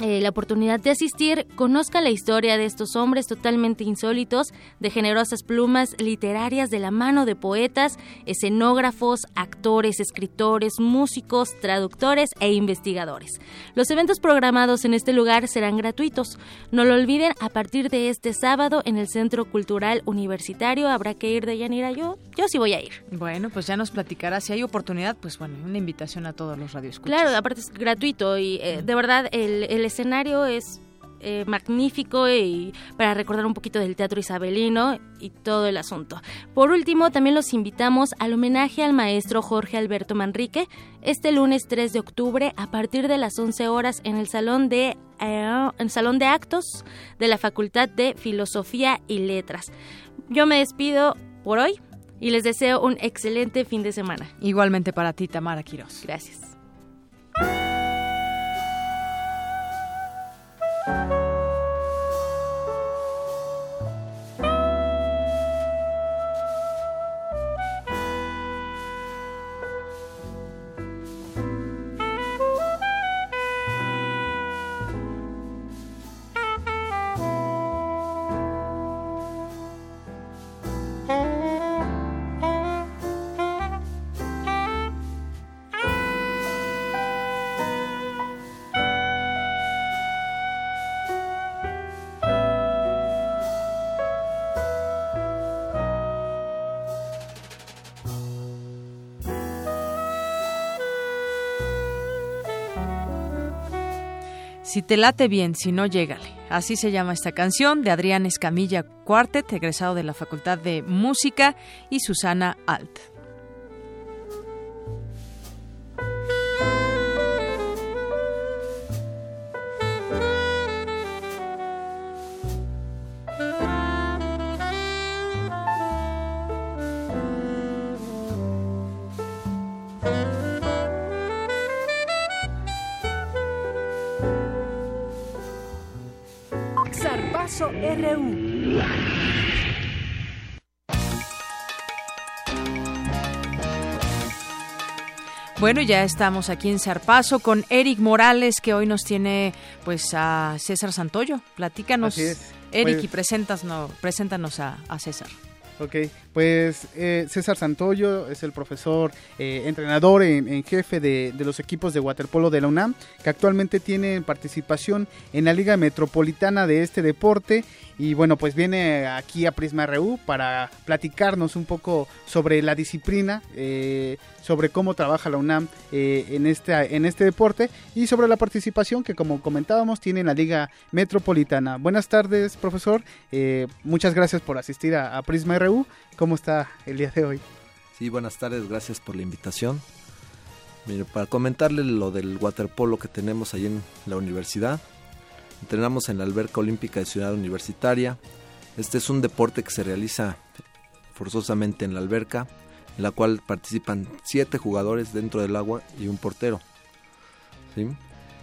eh, la oportunidad de asistir, conozca la historia de estos hombres totalmente insólitos, de generosas plumas literarias de la mano de poetas, escenógrafos, actores, escritores, músicos, traductores e investigadores. Los eventos programados en este lugar serán gratuitos. No lo olviden, a partir de este sábado en el Centro Cultural Universitario habrá que ir de Yanira. Yo, yo sí voy a ir. Bueno, pues ya nos platicará. Si hay oportunidad, pues bueno, una invitación a todos los radioescuchas. Claro, aparte es gratuito y eh, de verdad el el escenario es eh, magnífico y para recordar un poquito del teatro isabelino y todo el asunto. Por último, también los invitamos al homenaje al maestro Jorge Alberto Manrique este lunes 3 de octubre a partir de las 11 horas en el salón de eh, en salón de actos de la Facultad de Filosofía y Letras. Yo me despido por hoy y les deseo un excelente fin de semana. Igualmente para ti, Tamara Quiroz. Gracias. Thank you. Si te late bien, si no, llégale. Así se llama esta canción de Adrián Escamilla Cuartet, egresado de la Facultad de Música, y Susana Alt. Bueno, ya estamos aquí en Zarpazo con Eric Morales, que hoy nos tiene pues a César Santoyo. Platícanos, Eric, pues y preséntanos, preséntanos a, a César. Ok, pues eh, César Santoyo es el profesor, eh, entrenador en, jefe de, de, los equipos de waterpolo de la UNAM, que actualmente tiene participación en la Liga Metropolitana de este deporte y bueno, pues viene aquí a Prisma RU para platicarnos un poco sobre la disciplina, eh, sobre cómo trabaja la UNAM eh, en, este, en este deporte y sobre la participación que como comentábamos tiene en la Liga Metropolitana. Buenas tardes, profesor. Eh, muchas gracias por asistir a, Prisma RU. ¿Cómo está el día de hoy? Sí, buenas tardes, gracias por la invitación. Mire, para comentarle lo del waterpolo que tenemos ahí en la universidad, Entrenamos en la alberca olímpica de Ciudad Universitaria. Este es un deporte que se realiza forzosamente en la alberca, en la cual participan siete jugadores dentro del agua y un portero.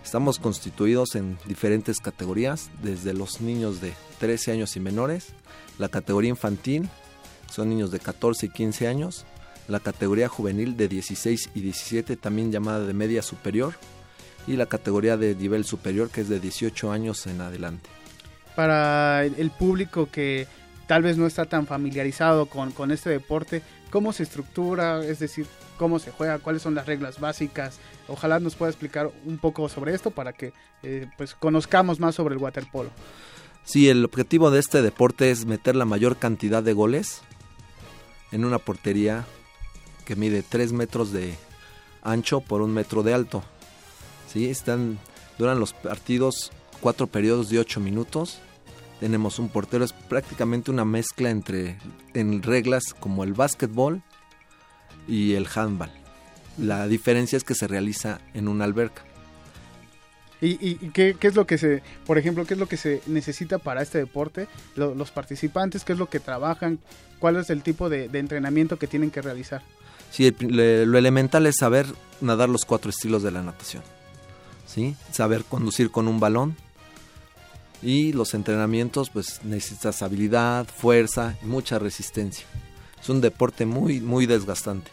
Estamos constituidos en diferentes categorías, desde los niños de 13 años y menores, la categoría infantil, son niños de 14 y 15 años, la categoría juvenil de 16 y 17, también llamada de media superior, y la categoría de nivel superior que es de 18 años en adelante. Para el público que tal vez no está tan familiarizado con, con este deporte, ¿cómo se estructura? Es decir, ¿cómo se juega? ¿Cuáles son las reglas básicas? Ojalá nos pueda explicar un poco sobre esto para que eh, pues conozcamos más sobre el waterpolo. Sí, el objetivo de este deporte es meter la mayor cantidad de goles en una portería que mide 3 metros de ancho por un metro de alto. ¿Sí? Están, duran los partidos cuatro periodos de ocho minutos. Tenemos un portero, es prácticamente una mezcla entre en reglas como el básquetbol y el handball. La diferencia es que se realiza en una alberca. ¿Y, qué, es lo que se, por ejemplo, qué es lo que se necesita para este deporte? los participantes, ¿qué es lo que trabajan? ¿Cuál es el tipo de, entrenamiento que tienen que realizar? Sí, lo elemental es saber nadar los cuatro estilos de la natación. ¿Sí? Saber conducir con un balón. Y los entrenamientos, pues necesitas habilidad, fuerza y mucha resistencia. Es un deporte muy, muy desgastante.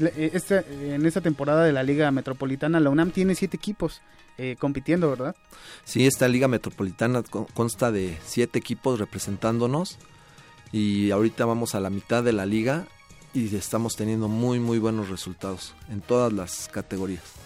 Eh, en esta temporada de la Liga Metropolitana, la UNAM tiene siete equipos eh, compitiendo, ¿verdad? Sí, esta Liga Metropolitana consta de siete equipos representándonos. Y ahorita vamos a la mitad de la liga y estamos teniendo muy, muy buenos resultados en todas las categorías.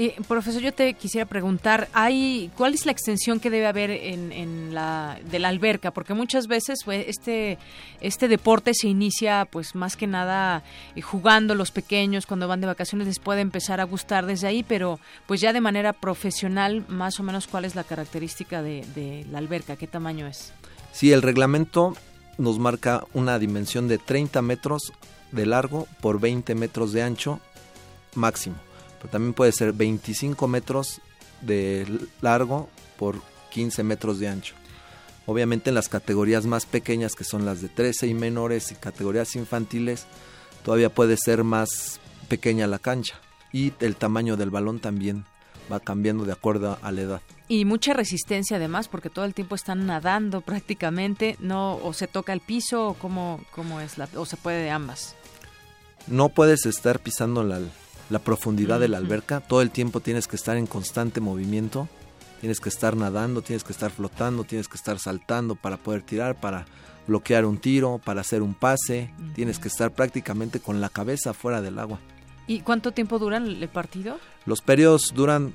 Eh, profesor, yo te quisiera preguntar, ¿hay, ¿cuál es la extensión que debe haber en, la de la alberca? Porque muchas veces pues, este este deporte se inicia, pues más que nada eh, jugando los pequeños cuando van de vacaciones les puede empezar a gustar desde ahí, pero pues ya de manera profesional, más o menos, ¿cuál es la característica de, la alberca? ¿Qué tamaño es? Sí, el reglamento nos marca una dimensión de 30 metros de largo por 20 metros de ancho máximo pero también puede ser 25 metros de largo por 15 metros de ancho. Obviamente en las categorías más pequeñas que son las de 13 y menores y categorías infantiles todavía puede ser más pequeña la cancha y el tamaño del balón también va cambiando de acuerdo a la edad. Y mucha resistencia además porque todo el tiempo están nadando prácticamente, no o se toca el piso o cómo, cómo es la o se puede de ambas. No puedes estar pisando la, la profundidad de la alberca. Todo el tiempo tienes que estar en constante movimiento. Tienes que estar nadando, tienes que estar flotando, tienes que estar saltando para poder tirar, para bloquear un tiro, para hacer un pase. Tienes que estar prácticamente con la cabeza fuera del agua. ¿Y cuánto tiempo dura el partido? Los periodos duran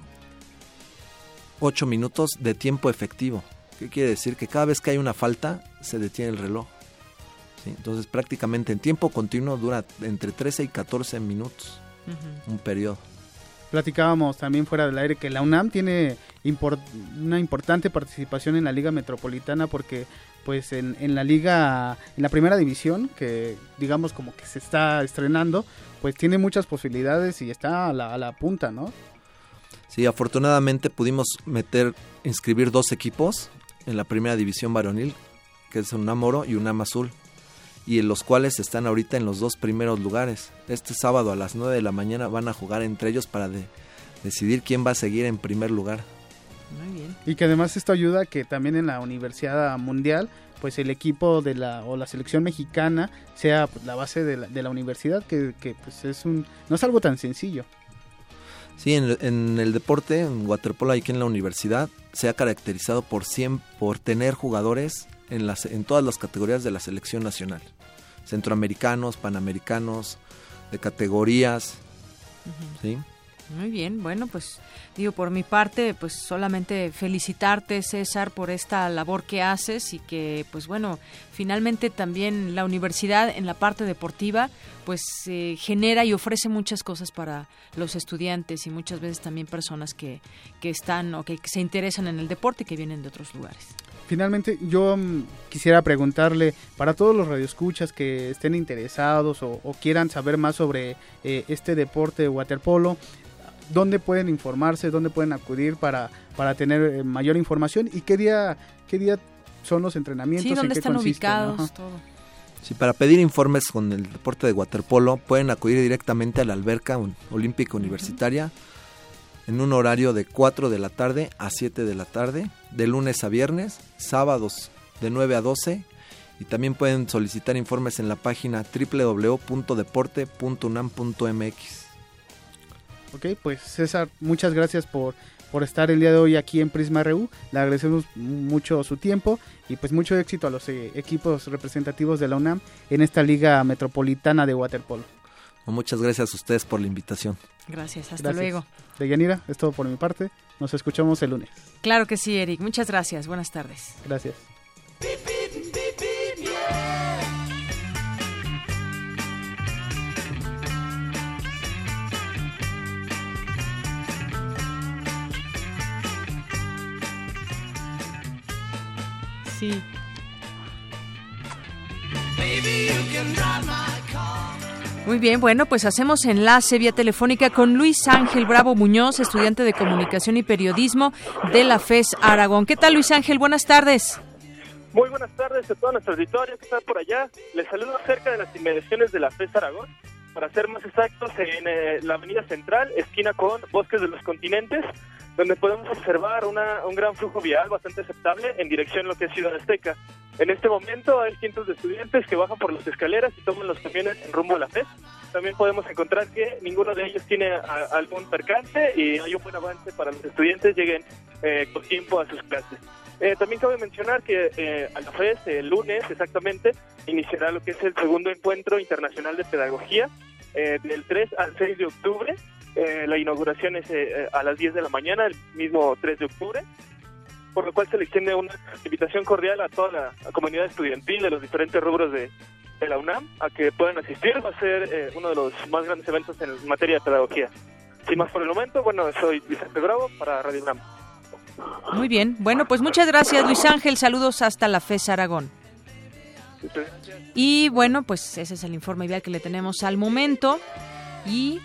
8 minutos de tiempo efectivo. ¿Qué quiere decir? Que cada vez que hay una falta, se detiene el reloj. Entonces prácticamente en tiempo continuo dura entre 13 y 14 minutos un periodo. Platicábamos también fuera del aire que la UNAM tiene una importante participación en la Liga Metropolitana porque pues en, en, la liga, en la primera división, que digamos como que se está estrenando, pues tiene muchas posibilidades y está a la, a la punta, ¿no? Sí, afortunadamente pudimos meter, inscribir dos equipos en la primera división varonil, que es un Amoro y un Azul, y en los cuales están ahorita en los dos primeros lugares. Este sábado a las 9 de la mañana van a jugar entre ellos para decidir quién va a seguir en primer lugar. Muy bien. Y que además esto ayuda a que también en la Universidad Mundial pues el equipo de la o la selección mexicana sea pues, la base de la, de la universidad que, que, pues es un no es algo tan sencillo Sí, en, el deporte, en waterpolo aquí en la universidad, se ha caracterizado por, por tener jugadores en, las, en todas las categorías de la selección nacional. Centroamericanos, panamericanos, de categorías. ¿sí? Muy bien, bueno, pues digo, por mi parte, pues solamente felicitarte, César, por esta labor que haces y que, pues bueno, finalmente también la universidad en la parte deportiva, pues eh, genera y ofrece muchas cosas para los estudiantes y muchas veces también personas que, que están o que se interesan en el deporte y que vienen de otros lugares. Finalmente, yo mm, quisiera preguntarle para todos los radioescuchas que estén interesados o, quieran saber más sobre eh, este deporte waterpolo, dónde pueden informarse, dónde pueden acudir para, para tener eh, mayor información y qué día, qué día son los entrenamientos. Sí, dónde están ubicados, Sí, para pedir informes con el deporte de waterpolo pueden acudir directamente a la alberca olímpica universitaria en un horario de 4 de la tarde a 7 de la tarde, de lunes a viernes, sábados de 9 a 12 y también pueden solicitar informes en la página www.deporte.unam.mx. Ok, pues César, muchas gracias por, por estar el día de hoy aquí en Prisma RU. Le agradecemos mucho su tiempo y pues mucho éxito a los eh, equipos representativos de la UNAM en esta Liga Metropolitana de Waterpolo. Muchas gracias a ustedes por la invitación. Gracias, hasta luego. De Yanira, es todo por mi parte. Nos escuchamos el lunes. Claro que sí, Eric. Muchas gracias. Buenas tardes. Gracias. Muy bien, bueno, pues hacemos enlace vía telefónica con Luis Ángel Bravo Muñoz, estudiante de Comunicación y Periodismo de la FES Aragón. ¿Qué tal, Luis Ángel? Buenas tardes. Muy buenas tardes a todos nuestros auditorio que están por allá. Les saludo cerca de las inmediaciones de la FES Aragón. Para ser más exactos, en eh, la Avenida Central, esquina con Bosques de los Continentes, donde podemos observar una, un gran flujo vial bastante aceptable en dirección a lo que es Ciudad Azteca. En este momento hay cientos de estudiantes que bajan por las escaleras y toman los camiones en rumbo a la FES. También podemos encontrar que ninguno de ellos tiene algún percance y hay un buen avance para los estudiantes lleguen eh, con tiempo a sus clases. Eh, también cabe mencionar que eh, a la FES, el lunes exactamente, iniciará lo que es el segundo encuentro internacional de pedagogía del 3 al 6 de octubre eh, la inauguración es eh, eh, a las 10 de la mañana, el mismo 3 de octubre, por lo cual se le extiende una invitación cordial a toda la comunidad estudiantil de los diferentes rubros de, la UNAM a que puedan asistir. Va a ser uno de los más grandes eventos en materia de pedagogía. Sin más por el momento, bueno, soy Vicente Bravo para Radio UNAM. Muy bien, bueno, pues muchas gracias Luis Ángel, saludos hasta la FES Aragón. Y bueno, pues ese es el informe ideal que le tenemos al momento. Y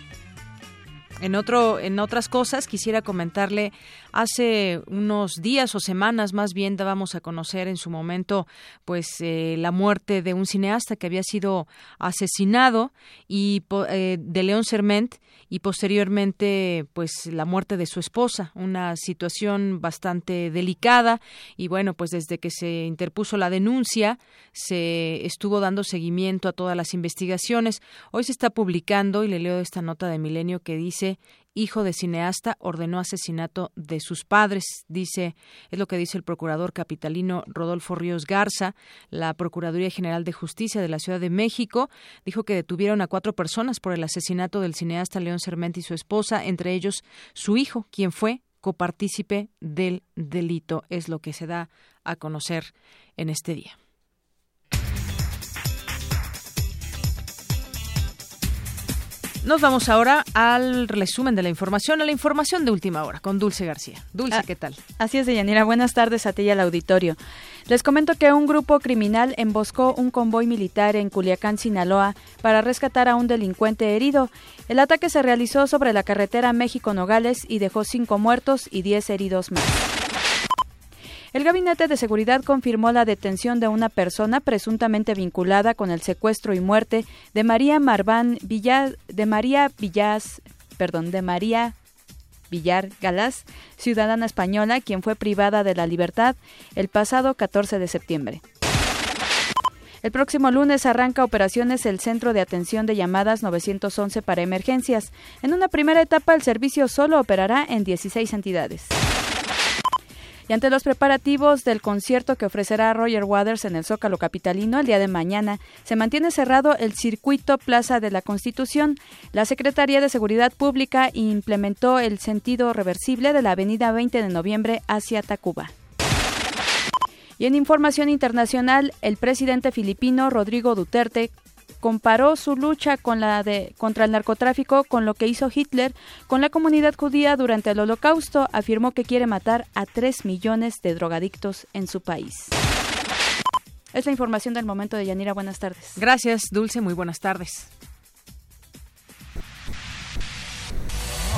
en, otro, en otras cosas, quisiera comentarle, hace unos días o semanas más bien dábamos a conocer en su momento pues eh, la muerte de un cineasta que había sido asesinado y eh, de León Serment y posteriormente pues la muerte de su esposa, una situación bastante delicada y bueno, pues desde que se interpuso la denuncia se estuvo dando seguimiento a todas las investigaciones. Hoy se está publicando y le leo esta nota de Milenio que dice hijo de cineasta, ordenó asesinato de sus padres, dice, es lo que dice el procurador capitalino Rodolfo Ríos Garza, la Procuraduría General de Justicia de la Ciudad de México, dijo que detuvieron a cuatro personas por el asesinato del cineasta León Sermente y su esposa, entre ellos su hijo, quien fue copartícipe del delito, es lo que se da a conocer en este día. Nos vamos ahora al resumen de la información, a la información de última hora, con Dulce García. Dulce, ah, ¿qué tal? Así es, Deyanira. Buenas tardes a ti y al auditorio. Les comento que un grupo criminal emboscó un convoy militar en Culiacán, Sinaloa, para rescatar a un delincuente herido. El ataque se realizó sobre la carretera México-Nogales y dejó cinco muertos y diez heridos más. El Gabinete de Seguridad confirmó la detención de una persona presuntamente vinculada con el secuestro y muerte de María Marván Villar, de María Villas, perdón, de María Villar Galás, ciudadana española, quien fue privada de la libertad el pasado 14 de septiembre. El próximo lunes arranca operaciones el Centro de Atención de Llamadas 911 para Emergencias. En una primera etapa, el servicio solo operará en 16 entidades. Y ante los preparativos del concierto que ofrecerá Roger Waters en el Zócalo Capitalino el día de mañana, se mantiene cerrado el circuito Plaza de la Constitución. La Secretaría de Seguridad Pública implementó el sentido reversible de la Avenida 20 de Noviembre hacia Tacuba. Y en información internacional, el presidente filipino Rodrigo Duterte comparó su lucha contra el narcotráfico con lo que hizo Hitler con la comunidad judía durante el Holocausto. Afirmó que quiere matar a 3 millones de drogadictos en su país. Es la información del momento de Yanira. Buenas tardes. Gracias, Dulce. Muy buenas tardes.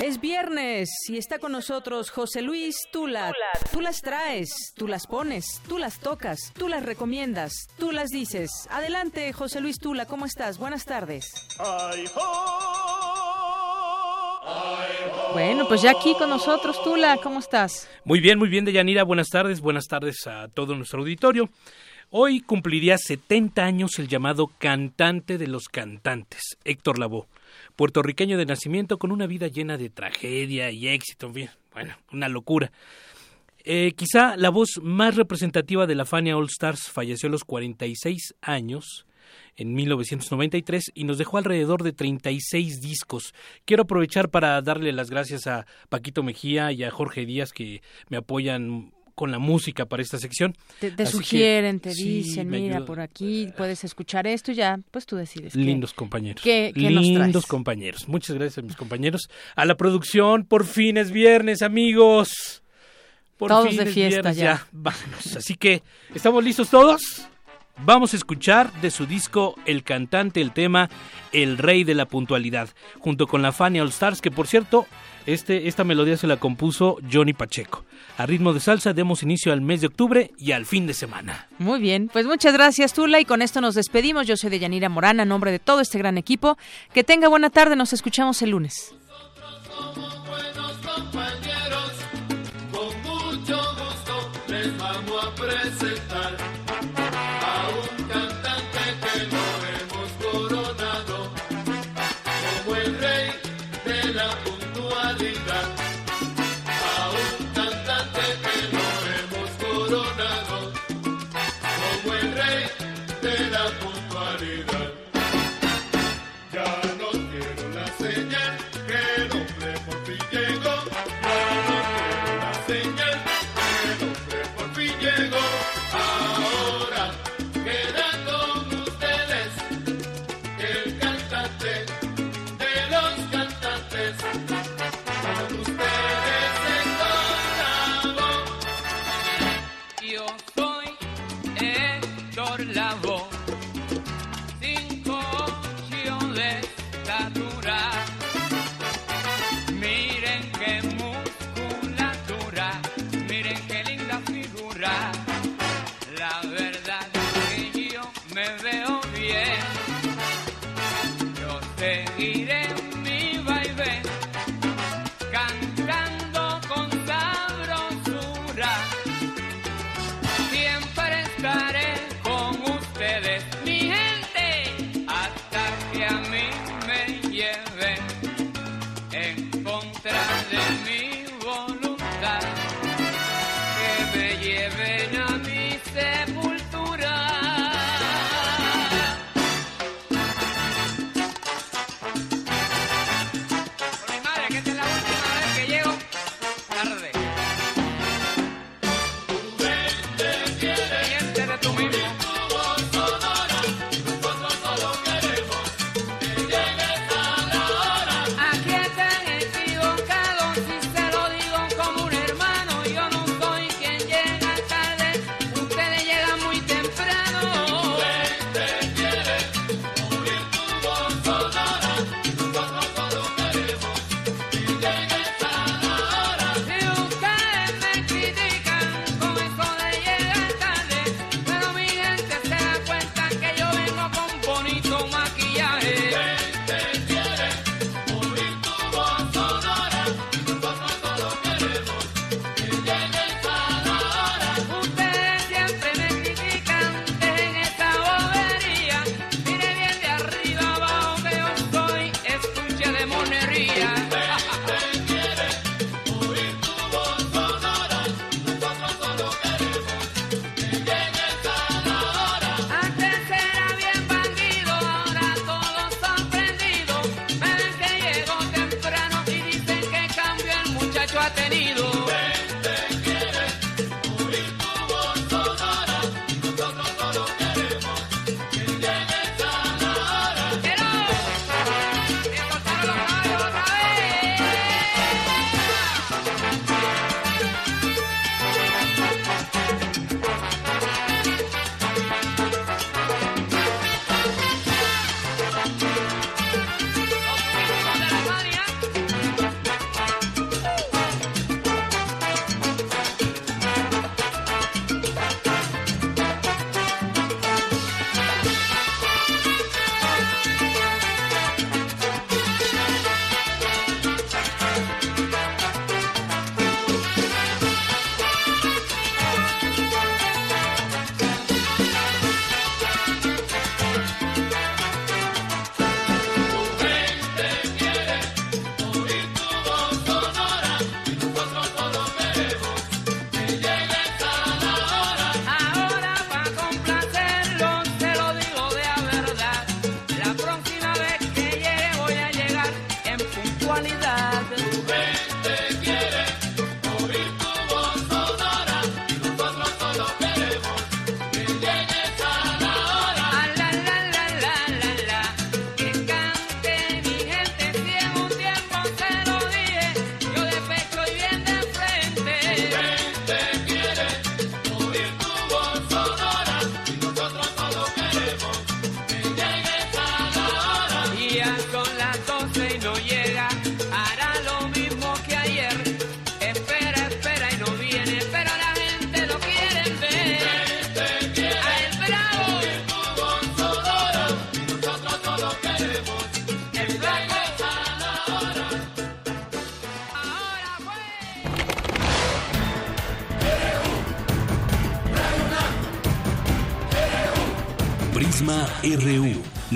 Es viernes y está con nosotros José Luis Tula. Tú las traes, tú las pones, tú las tocas, tú las recomiendas, tú las dices. Adelante, José Luis Tula, ¿cómo estás? Buenas tardes. Bueno, pues ya aquí con nosotros, Tula, ¿cómo estás? Muy bien, muy bien, Deyanira. Buenas tardes, buenas tardes a todo nuestro auditorio. Hoy cumpliría 70 años el llamado cantante de los cantantes, Héctor Lavoe puertorriqueño de nacimiento con una vida llena de tragedia y éxito, bueno, una locura. Eh, quizá la voz más representativa de la Fania All Stars falleció a los 46 años en 1993 y nos dejó alrededor de 36 discos. Quiero aprovechar para darle las gracias a Paquito Mejía y a Jorge Díaz que me apoyan con la música para esta sección. Te, sugieren, te dicen, mira, por aquí puedes escuchar esto y ya, pues tú decides. Lindos compañeros. ¿qué, Lindos compañeros. Muchas gracias a mis compañeros. A la producción, por fin es viernes, amigos. Por todos de fiesta ya. ya. Vamos. Así que, ¿estamos listos todos? Vamos a escuchar de su disco El cantante el tema El rey de la puntualidad, junto con la Fanny All Stars, que por cierto, este, esta melodía se la compuso Johnny Pacheco. A ritmo de salsa demos inicio al mes de octubre y al fin de semana. Muy bien, pues muchas gracias Tula y con esto nos despedimos. Yo soy de Yanira Morana, en nombre de todo este gran equipo. Que tenga buena tarde, nos escuchamos el lunes.